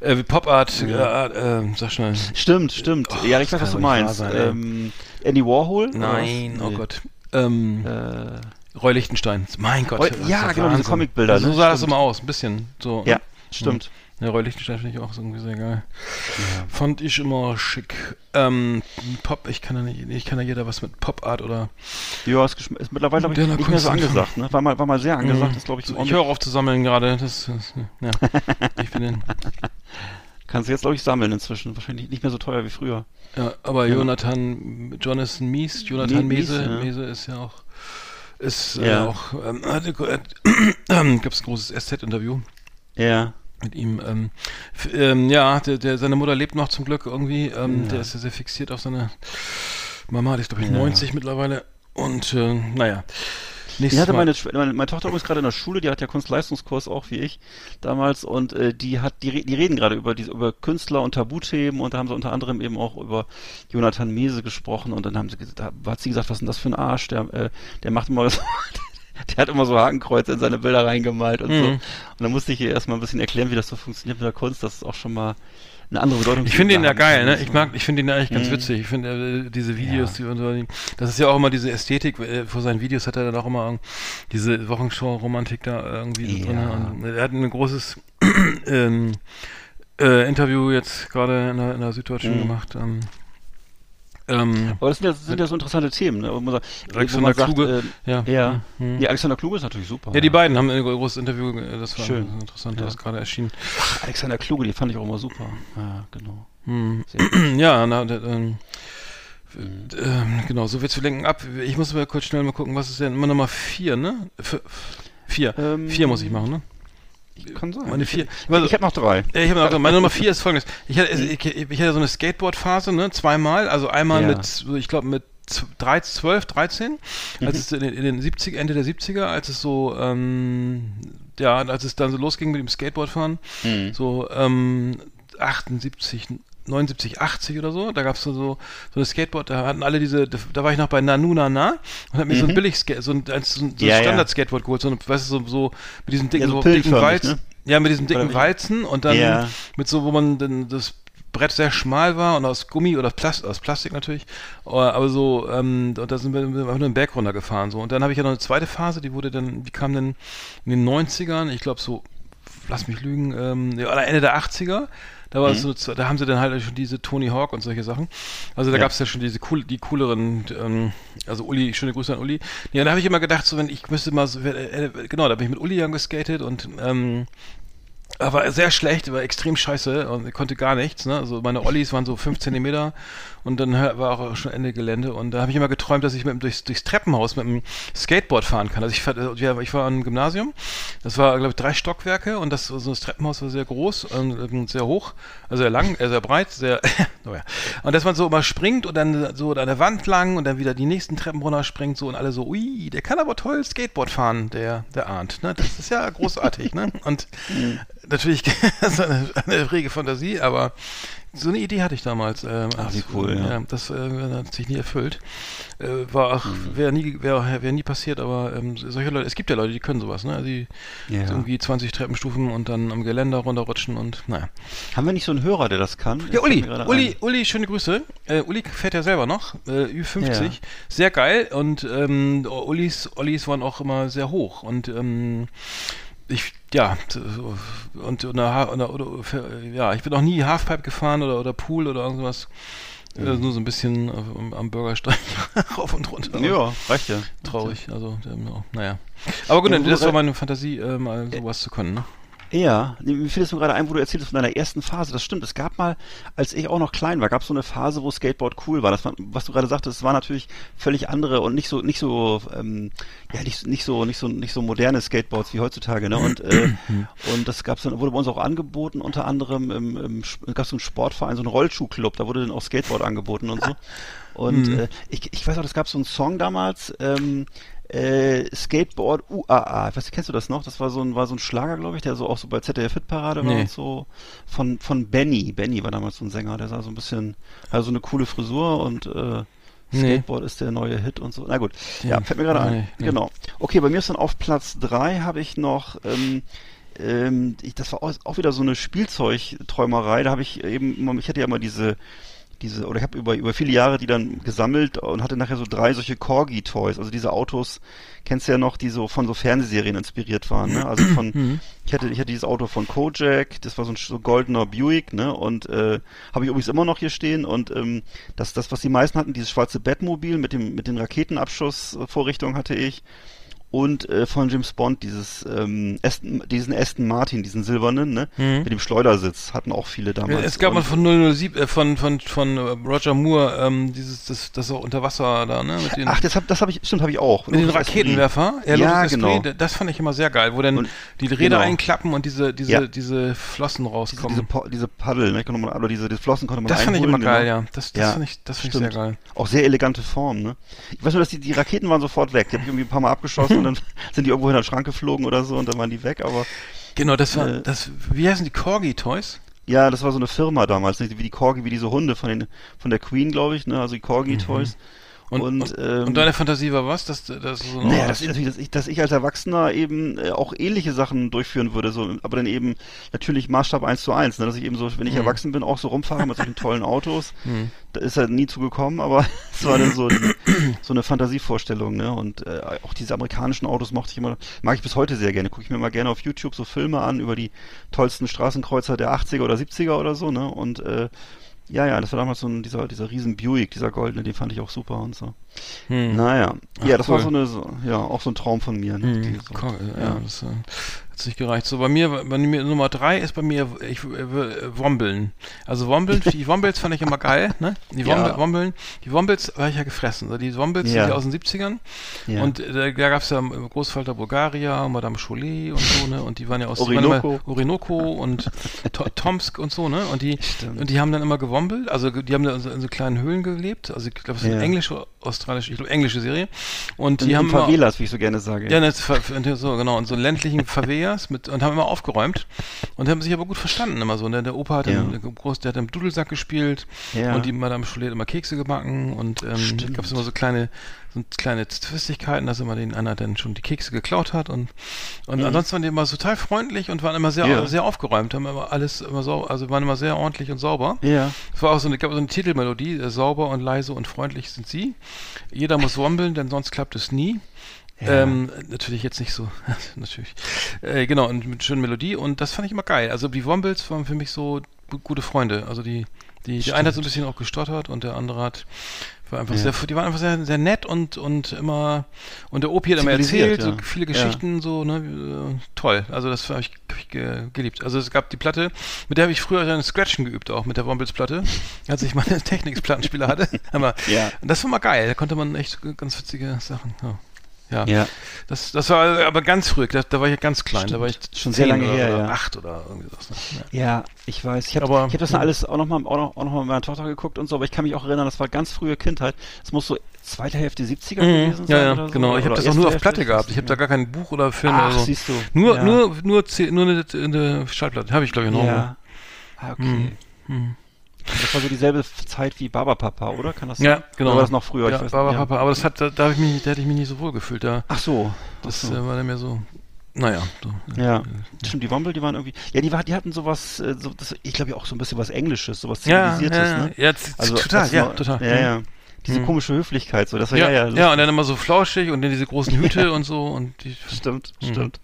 Äh, wie Pop Art, Ja. äh, äh, sag schnell. Stimmt, stimmt. Oh, ja, ich weiß, was du meinst. sein, ähm, Andy Warhol? Nein, oh Nee. Gott. Ähm, Äh, Roy Lichtenstein. Mein Gott. Roy- das ja, genau, diese Wahnsinn. Comicbilder, So ne? sah das Stimmt. immer aus, ein bisschen. So. ja, stimmt. Ja, Roy Lichtenstein finde ich auch irgendwie sehr geil. Fand ich immer schick. Ähm, Pop, ich kann ja nicht, ich kann ja jeder was mit Pop Art oder. Ja, ist, ist mittlerweile ich, nicht mehr so angesagt, ne? War mal, war mal sehr angesagt, Mhm. ist glaube ich, So, ich höre auf zu sammeln gerade. Das, das, ja. ich bin den, Kannst du jetzt glaube ich sammeln inzwischen. Wahrscheinlich nicht mehr so teuer wie früher. ja, aber Ja. Jonathan, Jonathan Mies, Jonathan Mies, Mese, ja. Mese ist ja auch, ist Ja. äh, auch, ähm, äh, gab es ein großes SZ-Interview Ja. mit ihm. Ähm, ähm, ja, der, der, seine Mutter lebt noch zum Glück irgendwie. Ähm, Ja. Der ist ja sehr fixiert auf seine Mama, die ist glaube ich Ja. 90 mittlerweile. Und äh, naja. Nächstes hatte meine, meine, meine Tochter übrigens gerade in der Schule, die hat ja Kunstleistungskurs auch wie ich damals und äh, die hat, die, die reden gerade über diese, über Künstler und Tabuthemen und da haben sie unter anderem eben auch über Jonathan Mese gesprochen und dann haben sie, da hat sie gesagt, was ist denn das für ein Arsch, der, äh, der macht immer so, der hat immer so Hakenkreuze in seine Bilder reingemalt und so. Mhm. Und dann musste ich ihr erstmal ein bisschen erklären, wie das so funktioniert mit der Kunst, das ist auch schon mal eine andere Bedeutung. Ich finde ihn ja geil, ne? Ich mag, ich finde ihn eigentlich ganz Mhm. witzig. Ich finde äh, diese Videos, Ja. die und so, das ist ja auch immer diese Ästhetik. Äh, vor seinen Videos hat er dann auch immer diese Wochenshow-Romantik da irgendwie so drin. Ja. Und er hat ein großes ähm, äh, Interview jetzt gerade in der, in der Süddeutschen Mhm. gemacht. Ähm, ähm, Aber das sind ja, sind ja so interessante Themen, ne? Sagt- Alexander sagt, Kluge. äh, ja. ja. Mhm. Ja, Alexander Kluge ist natürlich super. Ja, die beiden haben ein großes Interview, äh, das war Schön. interessant, Ja. das gerade erschienen. Alexander Kluge, die fand ich auch immer super. Ja, genau. Hm. Gut. Ja, na, der, ähm, ähm, genau, so wird's wir lenken ab. Ich muss mal kurz schnell mal gucken, was ist denn immer Nummer 4, ne? F vier. Ähm, vier muss ich machen, ne? Kann sein. Meine vier. Ich, ich habe noch drei. Ich hab noch, meine Nummer vier ist folgendes. Ich hatte, ich, ich hatte so eine Skateboard-Phase, ne? Zweimal. Also einmal Ja. mit, ich glaube, mit z- 13, 12, 13, als es in, den- in den 70 Ende der 70er, als es so, ähm, ja, als es dann so losging mit dem Skateboardfahren, Mhm. so ähm, 78, 79, 80 oder so, da gab es so, so eine Skateboard, da hatten alle diese, da war ich noch bei Nanu Nana und hab mir so ein Mhm. billig so ein, so ein, so ein Ja. Standard-Skateboard geholt, so ein, weißt du, so, so mit diesem dicken, Ja, so dicken Walzen. ne? Ja, mit diesem dicken? Walzen und dann Ja. mit so, wo man dann das Brett sehr schmal war und aus Gummi oder Plast aus Plastik natürlich, aber aber so, ähm, und da sind wir, einfach nur den Berg runtergefahren so. Und dann habe ich ja noch eine zweite Phase, die wurde dann, die kam dann in den 90ern, ich glaube so, lass mich lügen, ähm, Ende der 80er. Da war Mhm. so, da haben sie dann halt schon diese Tony Hawk und solche Sachen. Also da Ja. gab es ja schon diese cool, die cooleren, ähm, also Uli, schöne Grüße an Uli. Ja, da habe ich immer gedacht, so wenn ich müsste mal so, äh, äh, genau, da bin ich mit Uli geskatet und ähm, er war sehr schlecht, war extrem scheiße und konnte gar nichts. Ne? Also meine Ollies waren so 5 Zentimeter und dann war auch schon Ende Gelände und da habe ich immer geträumt, dass ich mit, dem durchs, durchs Treppenhaus mit dem Skateboard fahren kann. Also ich, ich war am Gymnasium, das war glaube ich drei Stockwerke und das, so das Treppenhaus war sehr groß und ähm, sehr hoch, also sehr lang, äh, sehr breit, sehr, oh ja. Und dass man so immer springt und dann so an der Wand lang und dann wieder die nächsten Treppen runter springt so und alle so, ui, der kann aber toll Skateboard fahren, der, der ahnt. Ne? Das ist ja großartig. ne? Und natürlich das ist eine, eine rege Fantasie, aber so eine Idee hatte ich damals. Ähm, Ach, wie cool, ja. das äh, hat sich nie erfüllt. Äh, war auch, Mhm. wäre nie, wäre wär nie passiert, aber ähm, solche Leute, es gibt ja Leute, die können sowas, ne? Die Ja. irgendwie 20 Treppenstufen und dann am Geländer runterrutschen und naja. Haben wir nicht so einen Hörer, der das kann? Ja, Uli, Uli, ein. Uli, schöne Grüße. Äh, Uli fährt ja selber noch, äh, Ü50, Ja. sehr geil und ähm, Ulis, Ulis waren auch immer sehr hoch und ähm, ich, ja, und, und, eine, oder, für- ja, ich bin noch nie Halfpipe gefahren oder, oder Pool oder irgendwas. Äh, nur so ein bisschen auf, am, Bürgersteig rauf und runter. Ja, reicht ja. Traurig, also, ähm, ja, naja. Aber gut, das war meine Fantasie, äh, mal sowas zu können, ne? Ja, mir fiel es nur gerade ein, wo du erzählst von deiner ersten Phase. Das stimmt. Es gab mal, als ich auch noch klein war, gab es so eine Phase, wo Skateboard cool war. Das war, was du gerade sagtest, es war natürlich völlig andere und nicht so, nicht so, ähm, ja, nicht, nicht so, nicht so, nicht so moderne Skateboards wie heutzutage. Ne? Und äh, und das gab's dann, wurde bei uns auch angeboten. Unter anderem im, im gab es so einen Sportverein, so einen Rollschuhclub. Da wurde dann auch Skateboard angeboten und so. Und äh, ich, ich weiß auch, es gab so einen Song damals. Ähm, äh, Skateboard UAA. Ich weiß nicht, kennst du das noch? Das war so ein, war so ein Schlager, glaube ich, der so auch so bei ZDF Hitparade war Nee. und so. Von, von Benny. Benny war damals so ein Sänger, der sah so ein bisschen, also eine coole Frisur und äh, Nee. Skateboard ist der neue Hit und so. Na gut. Ja, Den- fällt mir gerade ein. nee, nee. Genau. Okay, bei mir ist dann auf Platz drei habe ich noch, ähm, ähm, ich, das war auch, auch wieder so eine Spielzeugträumerei. Da habe ich eben, ich hatte ja immer diese, diese, oder ich habe über, über viele Jahre die dann gesammelt und hatte nachher so drei solche Corgi-Toys, also diese Autos, kennst du ja noch, die so von so Fernsehserien inspiriert waren, ne? Also von, ich hatte, ich hatte dieses Auto von Kojak, das war so ein so goldener Buick, ne? Und äh, habe ich übrigens immer noch hier stehen und ähm, das, das, was die meisten hatten, dieses schwarze Batmobil mit dem, mit den Raketenabschussvorrichtungen hatte ich. Und äh, von James Bond dieses ähm, Aston, diesen Aston Martin, diesen silbernen, ne, mit dem Schleudersitz, hatten auch viele damals. Es gab mal von 007, äh, von, von, von äh, Roger Moore, ähm, dieses, das, das auch unter Wasser da, ne? Mit den, Ach, das hab, das habe ich, stimmt, habe ich auch. mit den. Raketenwerfer. Ja, Lotus genau. Esprit, Das fand ich immer sehr geil, wo dann Und- die Räder genau. einklappen und diese, diese, Ja. diese Flossen Diese, rauskommen. diese, Pa- diese Paddel, ne, konnte man, oder diese, diese Flossen konnte man das fand ich immer geil, genau. ja. Das, das Ja, fand ich, das fand ich sehr stimmt. geil. Auch sehr elegante Form, ne? Ich weiß nur, dass die, die Raketen waren sofort weg. Die habe ich irgendwie ein paar Mal abgeschossen und dann sind die irgendwo in den Schrank geflogen oder so und dann waren die weg, aber Genau, das war, Äh, das, wie heißen die Corgi-Toys? ja, das war so eine Firma damals, ne? wie die Corgi, wie diese Hunde von den, von der Queen, glaube ich, ne? Also die Corgi Toys. Und, Und, und, ähm, und deine Fantasie war was? Dass, dass so Naja, das ist natürlich, dass ich, dass ich als Erwachsener eben äh, auch ähnliche Sachen durchführen würde, so, aber dann eben natürlich Maßstab eins zu eins, ne, dass ich eben so, wenn ich erwachsen bin, auch so rumfahre mit solchen tollen Autos. Da ist halt nie zugekommen, aber es war dann so, so eine Fantasievorstellung, ne? Und äh, auch diese amerikanischen Autos mochte ich immer, mag ich bis heute sehr gerne. Gucke ich mir mal gerne auf YouTube so Filme an über die tollsten Straßenkreuzer der 80er oder 70er oder so, ne? Und äh, ja, ja, das war damals so ein, dieser, dieser riesen Buick, dieser goldene, den fand ich auch super und so. Hm. Naja, Ach, ja, das war cool. so eine, so, ja, auch so ein Traum von mir. Ne? Hm, so, Ko- ja, ja. das äh, hat sich gereicht. So, bei mir, bei mir Nummer drei ist bei mir ich, äh, Wombeln. Also Wombeln, die Wombels fand ich immer geil, ne? Die Ja. Wombel, Wombeln, die Wombels habe ich ja gefressen. Die Wombels Ja. sind ja aus den 70ern Ja. und äh, da gab es ja Großvater Bulgaria, Madame Cholet und so, ne? Und die waren ja aus die Orinoco. immer, Orinoco und to Tomsk und so, ne? Und die, Stimmt. und die haben dann immer gewombelt, also die haben da in so, in so kleinen Höhlen gelebt. Also ich glaube, es ist Ja. eine englische, australische, ich glaube englische Serie. Und in, die haben in immer, Favelas, wie ich so gerne sage. ja, ver- so genau, in so ländlichen Favelas mit und haben immer aufgeräumt und haben sich aber gut verstanden immer so. Ne? Der Opa hat Ja. dann, der groß, der hat im Dudelsack gespielt Ja. und die Madame Cholet hat immer Kekse gebacken und ähm, gab es immer so kleine so kleine Zwistigkeiten, dass immer den einer dann schon die Kekse geklaut hat und und ansonsten waren die immer total freundlich und waren immer sehr Mhm. Ja. sehr aufgeräumt, haben immer alles immer so, also waren immer sehr ordentlich und sauber. Ja. Es war auch so eine, gab so eine Titelmelodie, äh, sauber und leise und freundlich sind sie. Jeder muss wombeln, denn sonst klappt es nie. Ja. Ähm, natürlich jetzt nicht so, natürlich. Äh, genau, und mit schönen Melodie und das fand ich immer geil. Also die Wombles waren für mich so gu- gute Freunde. Also die, die, der eine hat so ein bisschen auch gestottert und der andere hat war einfach Ja. sehr, die waren einfach sehr, sehr nett und, und immer, und der Opi hat immer erzählt, so ja. viele Ja. Geschichten, so, ne, äh, toll. Also das habe ich, hab ich ge geliebt. Also es gab die Platte, mit der habe ich früher dann Scratchen geübt, auch mit der Wombles-Platte, als ich meine Technics-Plattenspieler hatte. Aber, Ja. Und das war mal geil, da konnte man echt ganz witzige Sachen, ja. Ja, Ja. Das, das war aber ganz früh, da, da war ich ganz klein, da war ich Schon sehr lange oder, her, oder ja. acht oder irgendwie sowas. Ne? Ja. Ja, ich weiß. Ich habe hab das dann alles auch nochmal auch noch, auch noch mal mit meiner Tochter geguckt und so, aber ich kann mich auch erinnern, das war ganz frühe Kindheit. Es muss so zweite Hälfte 70er gewesen sein. Mhm. Ja, ja, oder so. genau. Ich habe das auch nur auf Platte gehabt. Ich habe da gar kein Buch oder Film Ach, oder so. siehst du. Nur, ja. nur, nur, nur eine, eine Schallplatte. Habe ich, glaube ich, noch. Ja. Ah, okay. Hm. Das war so dieselbe Zeit wie Barbapapa, oder? Kann das Ja, sein? genau. Oder war das noch früher? Ja, Baba nicht. Papa. Aber das hat, da, da, ich mich, da hätte ich mich nicht so wohl gefühlt. Da, Ach so. das Ach so. äh, war dann mehr so, naja. So, Ja, stimmt, die Womble, die waren irgendwie, ja, die, war, die hatten sowas, äh, so, das, ich glaube ja auch so ein bisschen was Englisches, sowas ja, Zivilisiertes, ja, ne? ja, Also, total, ja, war- total. Ja, Mhm. ja. Diese Mhm. komische Höflichkeit, so, das war Ja, ja, ja, ja, und dann immer so flauschig und dann diese großen Hüte und so und die, Stimmt, Mhm. stimmt.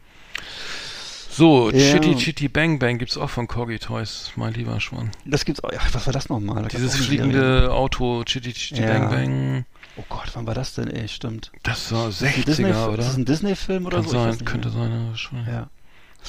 So, Ja. Chitty Chitty Bang Bang gibt's auch von Corgi Toys, mein lieber Schwan. Das gibt's auch. Ja, was war das nochmal? Da Dieses Serie. fliegende Auto, Chitty Chitty Ja. Bang Bang. Oh Gott, wann war das denn? Ey, stimmt. Das war Ist das ein Disney, 60er, oder? Ist das ein Disney-Film oder Kann so? Sein, könnte mehr. sein, ja, schon. Ja.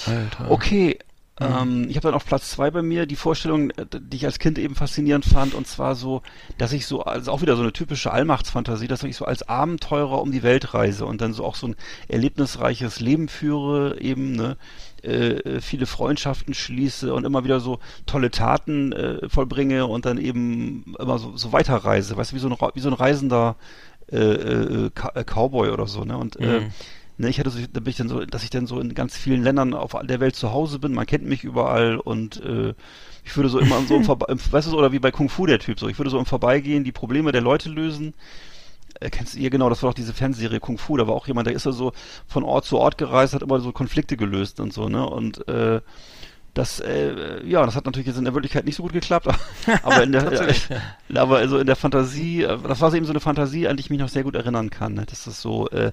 Alter. Okay. Mhm. Ähm, ich habe dann auf Platz zwei bei mir die Vorstellung, äh, die ich als Kind eben faszinierend fand, und zwar so, dass ich so, also auch wieder so eine typische Allmachtsfantasie, dass ich so als Abenteurer um die Welt reise und dann so auch so ein erlebnisreiches Leben führe, eben, ne, äh, viele Freundschaften schließe und immer wieder so tolle Taten äh, vollbringe und dann eben immer so, so weiterreise, weißt du, wie so ein, wie so ein reisender äh, äh, äh, Cowboy oder so, ne, und Mhm. Ne, ich hatte so, da bin ich dann so, dass ich dann so in ganz vielen Ländern auf der Welt zu Hause bin. Man kennt mich überall und ich würde so immer so im Vorbe im, weißt du, oder wie bei Kung Fu der Typ so. Ich würde so im Vorbeigehen die Probleme der Leute lösen. Äh, kennst ihr genau? Das war doch diese Fernsehserie Kung Fu. Da war auch jemand, der ist ja so von Ort zu Ort gereist, hat immer so Konflikte gelöst und so ne und äh, das, äh, ja, das hat natürlich jetzt in der Wirklichkeit nicht so gut geklappt, aber in der, äh, aber also in der Fantasie, äh, das war so eben so eine Fantasie, an die ich mich noch sehr gut erinnern kann. Ne? Das ist so, äh,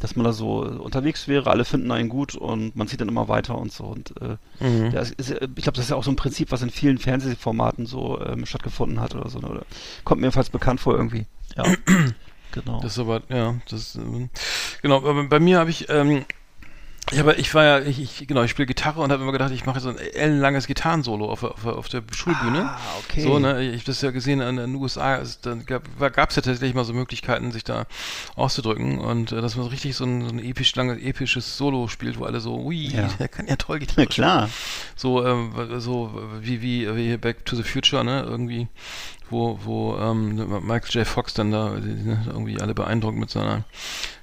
dass man da so unterwegs wäre, alle finden einen gut und man zieht dann immer weiter und so. Und äh, Mhm. ist, ich glaube, das ist ja auch so ein Prinzip, was in vielen Fernsehformaten so ähm, stattgefunden hat oder so. Ne? Oder kommt mir jedenfalls bekannt vor irgendwie. Ja, genau. Das ist aber, ja, das, ähm, genau, aber bei mir habe ich, ähm, ich, aber ich war ja, ich, ich genau, ich spiele Gitarre und habe immer gedacht, ich mache so ein ellenlanges Gitarrensolo auf, der- auf, auf der Schulbühne. Ah, okay. So, ne, ich habe das ja gesehen in den USA, es, dann gab es ja tatsächlich mal so Möglichkeiten, sich da auszudrücken und äh, dass man so richtig so ein, so ein episch langes, episches Solo spielt, wo alle so, ui, Ja. der kann ja toll Gitarre Ja, klar. so, ähm, so wie, wie, wie hier Back to the Future, ne? Irgendwie, wo, wo ähm, Michael J. Fox dann da ne, irgendwie alle beeindruckt mit seiner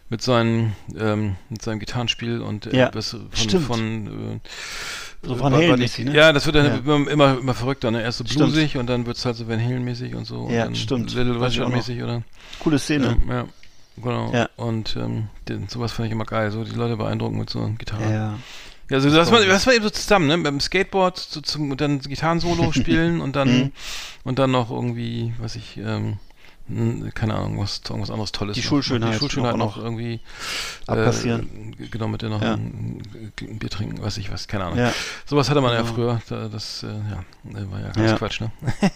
mit seinen ähm, mit seinem Gitarrenspiel und äh, Ja, von, stimmt. von äh, So Van Halen-mäßig, die- ne? Ja, das wird dann Ja. immer, immer, immer verrückter, ne? Erst so Stimmt. bluesig und dann wird's halt so Van Halen-mäßig und so. Ja, und dann stimmt. Little ich Richard mäßig oder Coole Szene. ja, ja, genau. Ja. Und ähm, den, sowas fand ich immer geil, so die Leute beeindrucken mit so einer Gitarre. Ja. Ja, also das war, das war eben so zusammen, ne? Beim Skateboard so zum, und dann Gitarrensolo spielen und dann Mhm. und dann noch irgendwie, was ich, ähm, keine Ahnung, was irgendwas anderes Tolles. Die noch. Schulschönheit Die Schulschönheit noch- noch, irgendwie Abkassieren. Äh, genau, mit der noch Ja. ein, ein Bier trinken, weiß ich was, keine Ahnung. Ja. Sowas hatte man ja Genau. früher, da, das äh, ja, äh, war ja ganz Ja. Quatsch, ne?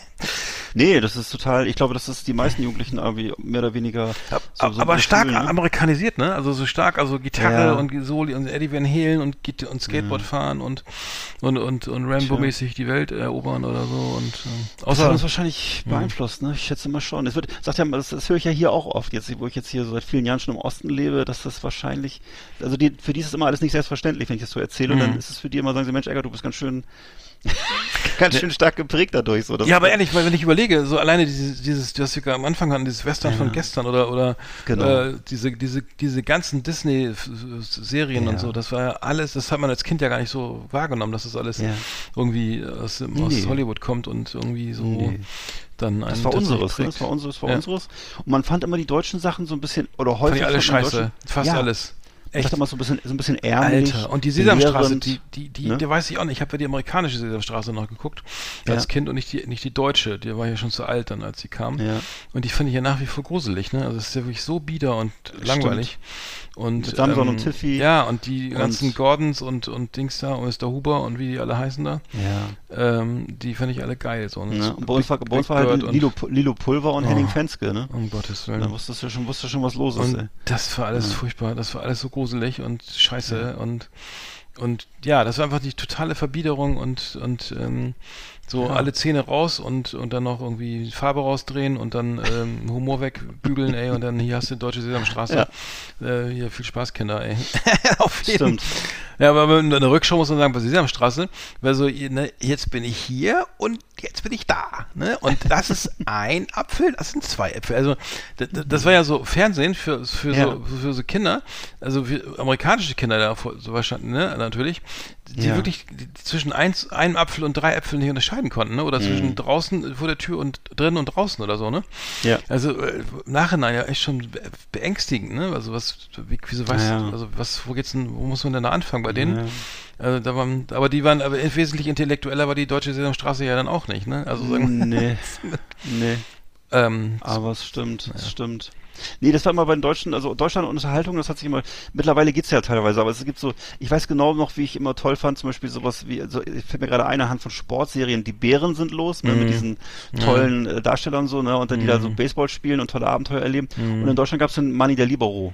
Nee, das ist total, ich glaube, das die meisten Jugendlichen irgendwie mehr oder weniger so, so aber stark fühlen, ne? amerikanisiert, ne? Also so stark, also Gitarre Ja. und Soli und Eddie Van Halen und, und Skateboard fahren und und und, und Rambo-mäßig die Welt erobern oder so und ähm, Das hat außer uns wahrscheinlich beeinflusst, ne? Ich schätze mal schon. Es wird, sagt ja, das, das höre ich ja hier auch oft, jetzt, wo ich jetzt hier so seit vielen Jahren schon im Osten lebe, dass das wahrscheinlich, also die, für die ist es immer alles nicht selbstverständlich, wenn ich das so erzähle. Und Mhm. dann ist es für die immer, sagen sie, Mensch, Egger, du bist ganz schön, ganz schön stark geprägt dadurch, so. Ja, aber ehrlich, weil wenn ich überlege, so alleine dieses, dieses, was wir am Anfang hatten, dieses Western Ja. von gestern oder oder Genau. äh, diese diese diese ganzen Disney-Serien Ja. und so, das war ja alles, das hat man als Kind ja gar nicht so wahrgenommen, dass das alles Ja. irgendwie aus, aus Nee. Hollywood kommt und irgendwie so Nee. dann Das war unseres, ne? Das war unseres, das war unseres. Und man fand immer die deutschen Sachen so ein bisschen, oder Fand häufig. ich alles fand scheiße, fast alles. Ich Echt. dachte immer so ein bisschen, so ein bisschen ärmlich. Alter, und die Sesamstraße, die, die, die, ne? der weiß ich auch nicht. Ich habe ja die amerikanische Sesamstraße noch geguckt als Ja. Kind und nicht die, nicht die deutsche. Die war ja schon zu alt dann, als sie kam. Ja. Und die finde ich ja nach wie vor gruselig, ne? Also es ist ja wirklich so bieder und langweilig. Und, Mit Samson und Tiffy. Ja, und die Und- ganzen Gordons und, und Dings da und Mr. Huber und wie die alle heißen da, Ja. ähm, die fand ich alle geil. So. Und Ne? Und bei uns war, bei uns war halt Lilo, Lilo Pulver und Oh. Henning Fenske, ne? Um Gottes Da Willen. wusstest du schon, wusstest du schon, was los ist, ey. Das war alles Ja. furchtbar, das war alles so gruselig und scheiße und und ja, das war einfach die totale Verbiederung und und ähm, so Ja. alle Zähne raus und und dann noch irgendwie Farbe rausdrehen und dann ähm, Humor wegbügeln, ey, und dann hier hast du Deutsche Sesamstraße. Äh, hier viel Spaß, Kinder, ey. Auf jeden Stimmt. Ja, aber in der Rückschau muss man sagen, bei Sesamstraße, weil so, ne, jetzt bin ich hier und jetzt bin ich da. Ne? Und das ist ein Apfel, das sind zwei Äpfel. Also das war ja so Fernsehen für, für, Ja. so, für so Kinder, also für amerikanische Kinder da vor- so wahrscheinlich, ne, natürlich, die Ja. wirklich zwischen eins, einem Apfel und drei Äpfeln nicht unterscheiden konnten, ne? Oder Mhm. zwischen draußen vor der Tür und drin und draußen oder so, ne? Ja. Also äh, im Nachhinein ja echt schon be- beängstigend, ne? Also was, wie, wieso weißt Ja. du, also was, wo geht's denn, wo muss man denn da anfangen bei denen? Ja. Also da waren, aber die waren, aber wesentlich intellektueller war die deutsche Sesamstraße ja dann auch nicht, ne? Also sagen, Nee. nee. ähm, Aber es stimmt, es stimmt. Nee, das war immer bei den Deutschen, also Deutschland und Unterhaltung, das hat sich immer, mittlerweile geht's ja teilweise, aber es gibt so, ich weiß genau noch, wie ich immer toll fand, zum Beispiel sowas wie, also ich fällt mir gerade eine Hand von Sportserien, die Bären sind los, ne, mit Mhm. diesen tollen äh, Darstellern so, ne, und dann die da so Baseball spielen und tolle Abenteuer erleben. Und in Deutschland gab's den Manni der Libero.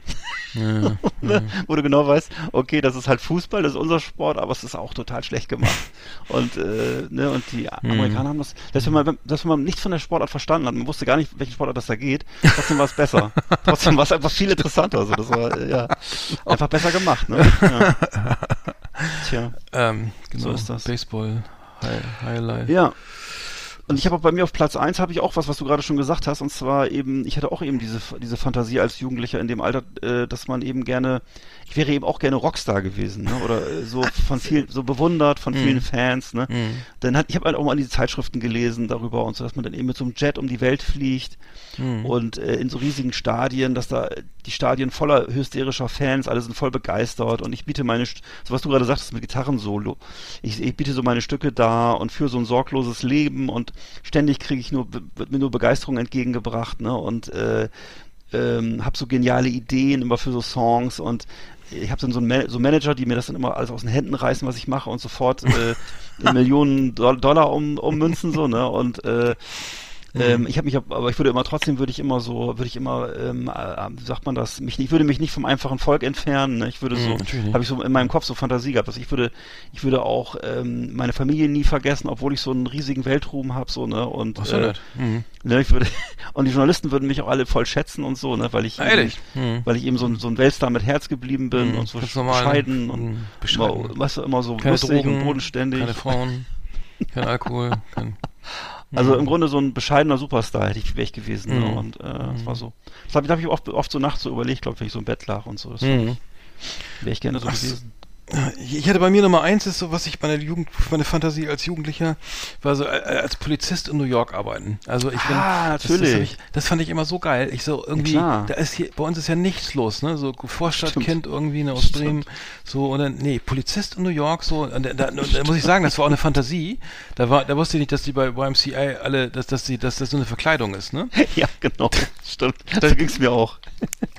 Ja. ne, wo du genau weißt, okay, das ist halt Fußball, das ist unser Sport, aber es ist auch total schlecht gemacht. und, äh, ne, und die Amerikaner haben das, dass wenn man, dass wenn man nichts von der Sportart verstanden hat, man wusste gar nicht, welchen Sportart das da geht, trotzdem war es besser. Trotzdem war es einfach viel interessanter. Also das war, ja, einfach besser gemacht, ne? Ja. Tja. Ähm, genau, So ist das. Baseball, High, Highlight. Ja. Und ich habe auch bei mir auf Platz eins habe ich auch was, was du gerade schon gesagt hast, und zwar eben, ich hatte auch eben diese, diese Fantasie als Jugendlicher in dem Alter, äh, dass man eben gerne, ich wäre eben auch gerne Rockstar gewesen, ne? Oder äh, so von vielen, so bewundert von vielen Fans, ne? Mhm. Dann hat, ich habe halt auch mal diese Zeitschriften gelesen darüber und so, dass man dann eben mit so einem Jet um die Welt fliegt Mhm. und äh, in so riesigen Stadien, dass da die Stadien voller hysterischer Fans, alle sind voll begeistert und ich biete meine, so was du gerade sagtest mit Gitarrensolo, ich, ich biete so meine Stücke da und für so ein sorgloses Leben und ständig kriege ich nur, wird mir nur Begeisterung entgegengebracht, ne, und äh, ähm, habe so geniale Ideen immer für so Songs und ich habe dann so, einen Ma so Manager, die mir das dann immer alles aus den Händen reißen, was ich mache und sofort äh, Millionen Do Dollar um, ummünzen so, ne, und äh, ähm, ich habe mich, aber ich würde immer trotzdem würde ich immer so, würde ich immer, ähm, äh, wie sagt man das, mich, ich würde mich nicht vom einfachen Volk entfernen. Ne? Ich würde so, Mhm, habe ich so in meinem Kopf so Fantasie gehabt, dass ich würde, ich würde auch ähm, meine Familie nie vergessen, obwohl ich so einen riesigen Weltruhm habe, so ne und so äh. Mhm. ne, ich würde und die Journalisten würden mich auch alle voll schätzen und so, ne, weil ich ehrlich? Mhm. weil ich eben so ein, so ein Weltstar mit Herz geblieben bin Mhm, und so bescheiden und Mhm, bescheiden. Immer, weißt du, immer so Keine lustig Drogen, und bodenständig. keine Frauen, kein Alkohol, kein, Also im Grunde so ein bescheidener Superstar hätte ich, wäre ich gewesen. Ne? Mhm. Und äh, das war so. Das habe hab ich oft, oft so nachts so überlegt, glaube ich, wenn ich so im Bett lag und so. Das Mhm. wäre ich gerne so Ach so. gewesen. Ich hatte bei mir Nummer eins, ist so, was ich meine Jugend, meine Fantasie als Jugendlicher war so äh, als Polizist in New York arbeiten. Also ich bin, Ah, das, das, natürlich. hab ich, das fand ich immer so geil. Ich so irgendwie, klar. da ist hier, bei uns ist ja nichts los, ne? So Vorstadtkind irgendwie ne, aus Stimmt. Bremen, so und dann, nee, Polizist in New York, so, und da, da, da muss ich sagen, das war auch eine Fantasie. Da war, da wusste ich nicht, dass die bei YMCA alle, dass, dass die, dass das so eine Verkleidung ist, ne? ja, genau. Stimmt. Da ging's mir auch.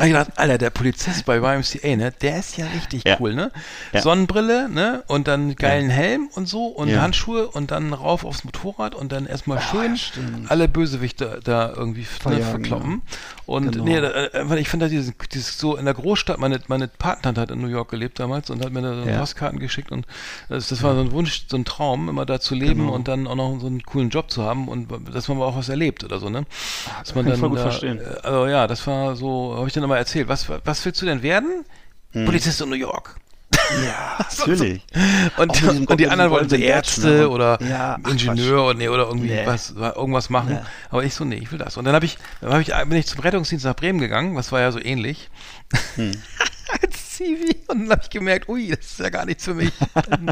Ich gedacht, Alter, der Polizist bei YMCA, ne, der ist ja richtig Ja. cool, ne? Ja. Sonnenbrille, ne? Und dann geilen Helm und so und Ja. Handschuhe und dann rauf aufs Motorrad und dann erstmal schön stimmt. alle Bösewichte da irgendwie ne, verkloppen. Und Genau. nee, da, äh, weil ich finde dieses, dieses so in der Großstadt, meine, meine Patentante hat in New York gelebt damals und hat mir da so Ja. Postkarten geschickt und das, das war so ein Wunsch, so ein Traum, immer da zu leben Genau. und dann auch noch so einen coolen Job zu haben und dass man aber auch was erlebt oder so, ne? Dass man kann ich dann voll gut da, verstehen. äh, Also ja, das war so, habe ich dann immer erzählt. Was, was willst du denn werden? Hm. Polizist in New York. Ja, natürlich. Und, diesem- und die anderen wollten so Ärzte? Und- oder Ja, ach, Ingenieur oder, nee, oder irgendwie Nee. was, irgendwas machen. Nee. Aber ich so, nee, ich will das. Und dann habe ich, dann hab ich, bin ich zum Rettungsdienst nach Bremen gegangen, was war ja so ähnlich. Hm. Und dann habe ich gemerkt, ui, das ist ja gar nichts für mich.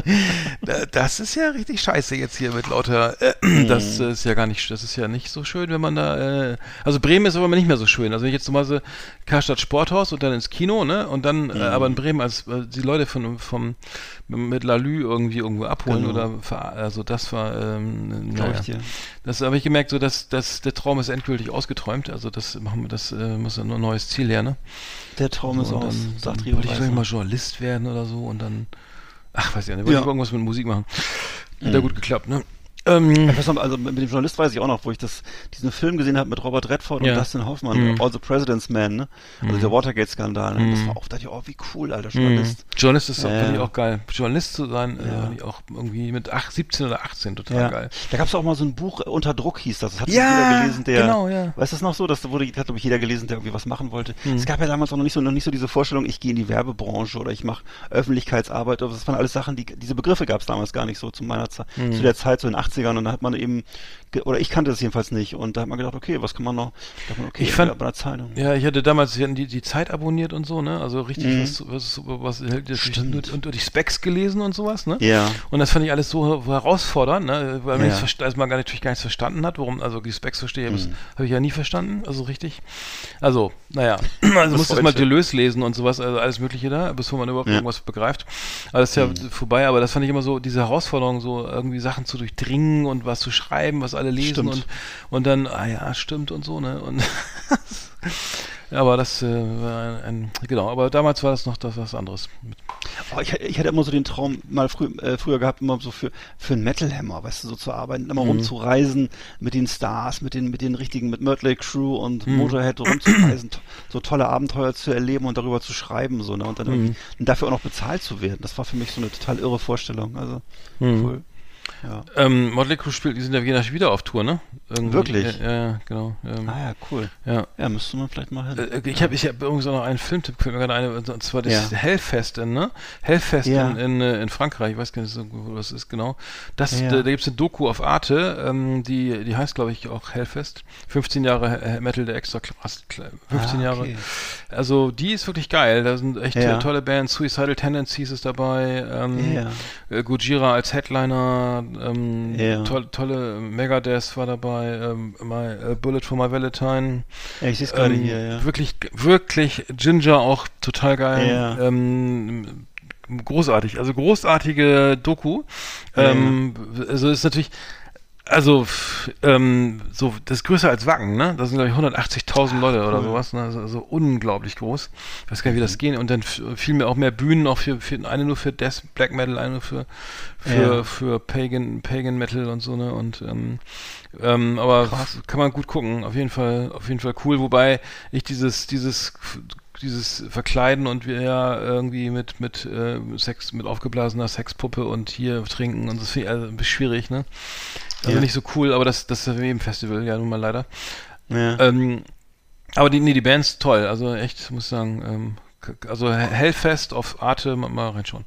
Da- das ist ja richtig scheiße jetzt hier mit lauter, äh, Hm. das ist ja gar nicht, das ist ja nicht so schön, wenn man da, äh, also Bremen ist aber nicht mehr so schön. Also wenn ich jetzt nochmal so Karstadt Sporthaus und dann ins Kino, ne, und dann, Hm. äh, aber in Bremen als äh, die Leute von, vom, mit Lalü irgendwie irgendwo abholen Genau. oder, also das war, ähm, Glaub naja. ich dir. Das habe ich gemerkt, so dass, dass der Traum ist endgültig ausgeträumt. Also das machen wir, das äh, muss ja nur ein neues Ziel her, ne? Der Traum ist und aus, dann, sagt Rio wollte ich vielleicht mal Journalist werden oder so und dann, ach weiß ich nicht, wollte Ja. ich irgendwas mit Musik machen. Hat Mhm. ja gut geklappt, ne? Ähm, also mit dem Journalist weiß ich auch noch, wo ich das, diesen Film gesehen habe mit Robert Redford Ja. und Dustin Hoffmann, Mhm. All the President's Man, ne? Also der Watergate-Skandal, ne? Das war auch, dachte ich, oh, wie cool, alter Mhm. Journalist. Journalist ist Ja, finde ich ja. auch geil. Journalist zu sein, äh, Ja. ich auch irgendwie mit ach, 17 oder 18 total Ja. geil. Da gab es auch mal so ein Buch, äh, Unter Druck hieß das. Das hat Ja, jeder gelesen, der. genau, ja. Weißt du das noch so? Das wurde, hat, glaube ich, jeder gelesen, der irgendwie was machen wollte. Mhm. Es gab ja damals auch noch nicht so, noch nicht so diese Vorstellung, ich gehe in die Werbebranche oder ich mache Öffentlichkeitsarbeit. Das waren alles Sachen, die, diese Begriffe gab es damals gar nicht so zu meiner Zeit, Mhm. zu der Zeit, so in den 80ern. Und da hat man eben, oder ich kannte das jedenfalls nicht. Und da hat man gedacht, okay, was kann man noch? Man, okay, Ich fand- bei einer Zeitung. Ja, ich hatte damals hatten die, die Zeit abonniert und so, ne? Also richtig Mhm. was, was, was, was das Stimmt. und, und, die Specs gelesen und sowas, ne? Ja. Und das fand ich alles so herausfordernd, ne? weil man Ja. ja. als man gar, natürlich gar nichts verstanden hat, warum, also die Specs verstehe, Mhm. das habe ich ja nie verstanden, also richtig. Also, naja, also musste es mal. Deleuze lesen und sowas, also alles Mögliche da, bevor man überhaupt Ja. irgendwas begreift. Aber das ist ja vorbei, aber das fand ich immer so, diese Herausforderung, so irgendwie Sachen zu durchdringen und was zu schreiben, was alle lesen Stimmt. und, und dann, ah ja, stimmt und so, ne? Und äh, Aber das äh, war ein, ein, genau, aber damals war das noch das was anderes. Oh, ich, ich hatte immer so den Traum mal früh, äh, früher gehabt, immer so für, für einen Metal Hammer, weißt du, so zu arbeiten, immer rumzureisen mit den Stars, mit den, mit den richtigen, mit Mötley Crew und Motorhead rumzureisen, to- so tolle Abenteuer zu erleben und darüber zu schreiben, so, ne, und dann irgendwie, und dafür auch noch bezahlt zu werden. Das war für mich so eine total irre Vorstellung, also, cool. Ja. ähm, Motley Crue spielt, die sind ja wieder, wieder auf Tour, ne? Irgendwie. Wirklich? Ja, ja genau. Ähm, Ah ja, cool. ja. Ja, müsste man vielleicht mal hin. Äh, Ich habe ich hab übrigens auch noch einen Filmtipp, fällt mir gerade eine, und zwar das Ja. Hellfest in, ne? Hellfest Ja. in, in, äh, in Frankreich, ich weiß gar nicht, so, wo das ist genau. Das, da, da gibt's eine Doku auf Arte, ähm, die, die heißt, glaube ich, auch Hellfest. 15 Jahre He- Metal der extra krass, 15 Ah, Jahre. okay. Also die ist wirklich geil. Da sind echt äh, tolle Bands. Suicidal Tendencies ist dabei. Ähm, Ja. äh, Gojira als Headliner. Ähm, Ja. toll, tolle Megadeth war dabei. Ähm, my, äh, Bullet for My Valentine. Ja, ich sehe es gerade Ähm, hier, ja. Wirklich, wirklich Ginger auch total geil. Ja. Ähm, großartig, also großartige Doku. Ähm, also ist natürlich, also ähm, so das ist größer als Wacken, ne? Das sind glaube ich 180.000 Leute oder sowas, ne? Also, also unglaublich groß. Ich weiß gar nicht, wie das geht. Und dann f- fiel mir auch mehr Bühnen, auch für, für eine nur für Death Black Metal, eine nur für für, Ja. für Pagan Pagan Metal und so ne und ähm, ähm, aber kann man gut gucken. Auf jeden Fall, auf jeden Fall cool. Wobei ich dieses dieses dieses Verkleiden und wir ja irgendwie mit mit äh, Sex mit aufgeblasener Sexpuppe und hier trinken und das finde ich also ein bisschen schwierig, ne? Also Ja. nicht so cool, aber das das ist wie im Festival ja nun mal leider. ja. Ähm, aber die nee, die Bands toll, also echt muss ich sagen, ähm, also Hellfest auf Arte mal, mal reinschauen.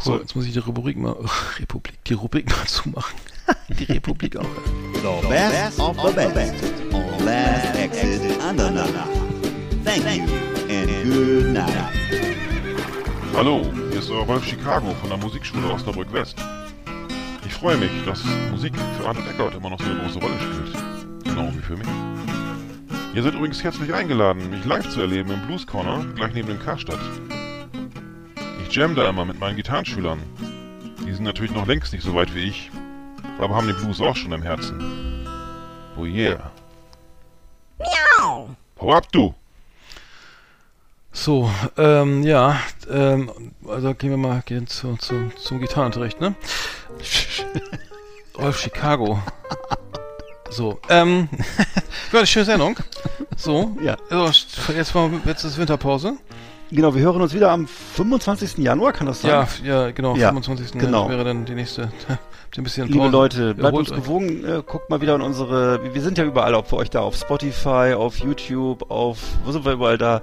So, Cool. jetzt muss ich die Rubrik mal Republik, die Rubrik mal zumachen. die Republik auch. The best of the best on Last Exit Andernach. Thank you and good night. Hallo, hier ist euer Wolf Chicago von der Musikschule Osnabrück West. Ich freue mich, dass Musik für Arnold Eckert immer noch so eine große Rolle spielt. Genau wie für mich. Ihr seid übrigens herzlich eingeladen, mich live zu erleben im Blues Corner, gleich neben dem Karstadt. Ich jam da immer mit meinen Gitarrenschülern. Die sind natürlich noch längst nicht so weit wie ich, aber haben den Blues auch schon im Herzen. Oh yeah. Hau ab, du! So, ähm, ja, ähm, also gehen wir mal gehen zu, zu, zum Gitarrenunterricht, ne? Rolf Chicago. So, ähm, ja, eine schöne Sendung. So, Ja. so, jetzt, mal, jetzt ist Winterpause. Genau, wir hören uns wieder am 25. Januar, kann das sein? Ja, ja, genau, Ja, 25. genau. wäre dann die nächste. Ein bisschen Liebe? Leute, bleibt uns gewogen, äh, guckt mal wieder in unsere, wir- wir sind ja überall, ob für euch da auf Spotify, auf YouTube, auf, wo sind wir überall da?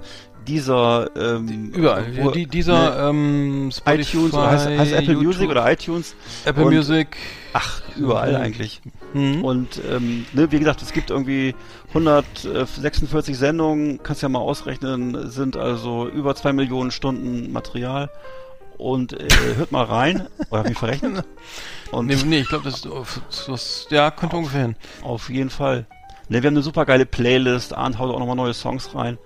Dieser, ähm, Überall. wo- die, dieser, ne, ähm, Spotify, iTunes, oder heißt, heißt Apple YouTube, Music oder iTunes? Apple und- Music. Ach, überall Mhm. eigentlich. Mhm. Und ähm, ne, wie gesagt, es gibt irgendwie 146 Sendungen, kannst ja mal ausrechnen, sind also über zwei Millionen Stunden Material. Und äh, hört mal rein. Oder hab ich mich verrechnet? Und Nee, nee, ich glaube, das, ist- das, ja, könnte ungefähr hin. auf jeden Fall. Ne, wir haben eine super geile Playlist. Arndt haut auch nochmal neue Songs rein.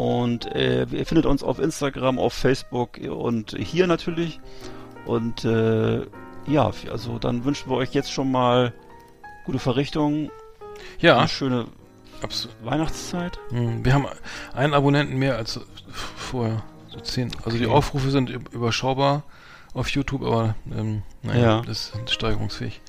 Und äh, ihr findet uns auf Instagram, auf Facebook und hier natürlich. Und äh, ja, also dann wünschen wir euch jetzt schon mal gute Verrichtungen, Ja, eine schöne absolut. Weihnachtszeit. Hm, Wir haben einen Abonnenten mehr als vorher. So zehn. Also die Okay. Aufrufe sind üb- überschaubar auf YouTube, aber ähm, naja, Ja. das ist steigerungsfähig.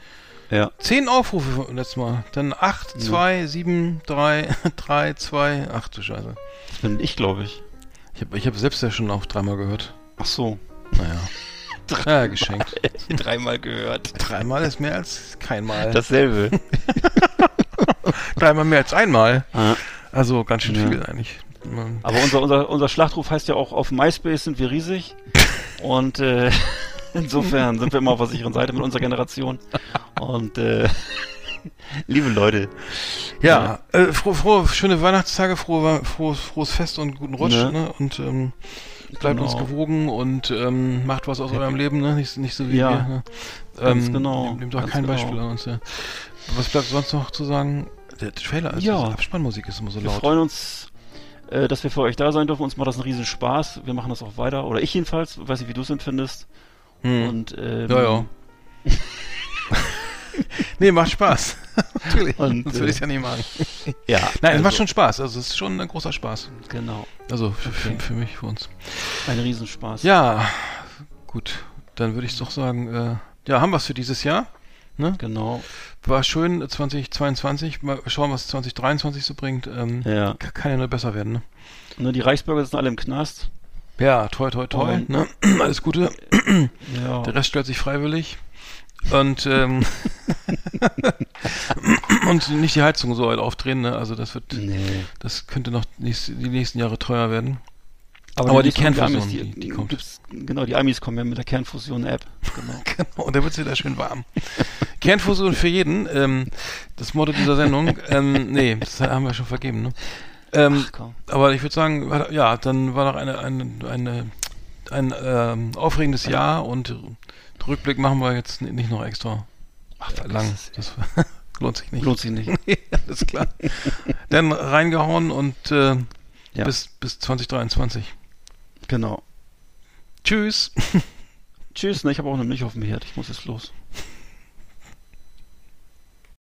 Ja. Zehn Aufrufe vom letzten Mal. Dann acht, zwei, sieben, drei, drei, zwei. Ach du Scheiße. Das bin ich, glaube ich. Ich habe ich hab selbst ja schon auch dreimal gehört. Ach so. Naja. Ja, geschenkt. Dreimal gehört. Dreimal ist mehr als keinmal. Dasselbe. Dreimal mehr als einmal. Ah. Also ganz schön Ja. viel eigentlich. Aber unser, unser, unser Schlachtruf heißt ja auch, auf MySpace sind wir riesig. Und äh, insofern sind wir immer auf der sicheren Seite mit unserer Generation. Und äh, liebe Leute. Ja, äh, froh, froh, schöne Weihnachtstage, frohe, frohes, frohes Fest und guten Rutsch, Ne? ne? Und ähm, bleibt Genau. uns gewogen und ähm, macht was aus eurem Leben, ne? Nicht, nicht so wie Ja, wir. Ne? ganz ähm, genau, Nehmt, nehmt doch kein genau. Beispiel an uns, ja. Was bleibt sonst noch zu sagen? Der Trailer ist, Ja. also Abspannmusik ist immer so Wir laut. freuen uns, äh, dass wir für euch da sein dürfen. Uns macht das einen riesen Spaß. Wir machen das auch weiter. Oder ich jedenfalls. Weiß nicht, wie du es empfindest. Hm. Und, ähm, Ja, ja. nee, macht Spaß. Natürlich. Und, das würde äh, ich ja nicht machen. Ja. Nein, es also, macht schon Spaß. Also es ist schon ein großer Spaß. Genau. Also für, Okay. für, mich, für uns. Ein Riesenspaß. Ja, gut. Dann würde ich doch sagen, äh, ja, haben wir es für dieses Jahr. Ne? Genau. War schön, äh, 2022. Mal schauen, was 2023 so bringt. Ähm, Ja. Kann ja nur besser werden, ne? Ne, die Reichsbürger sitzen alle im Knast. Ja, toi, toi, toi. Und- Ne? Alles Gute. Ja. Der Rest stellt sich freiwillig. Und, ähm, und nicht die Heizung so weit aufdrehen, ne? Also das wird, Nee. das könnte noch nächst, die nächsten Jahre teuer werden. Aber, Aber die die Kernfusion, Amis, die- die kommt. Genau, die Amis kommen ja mit der Kernfusion-App. Genau. Genau, und da wird es wieder schön warm. Kernfusion für jeden, ähm, das Motto dieser Sendung. Ähm, nee, das haben wir schon vergeben, ne? Ähm, Ach aber ich würde sagen, ja, dann war doch eine, eine, eine, ein ähm, aufregendes Jahr und Rückblick machen wir jetzt nicht noch extra Ach, lang. Das lohnt sich nicht. Lohnt sich nicht. Alles klar. Dann reingehauen und äh, Ja. bis, bis 2023. Genau. Tschüss. Tschüss, ne, ich habe auch eine Milch auf dem Herd. Ich muss jetzt los.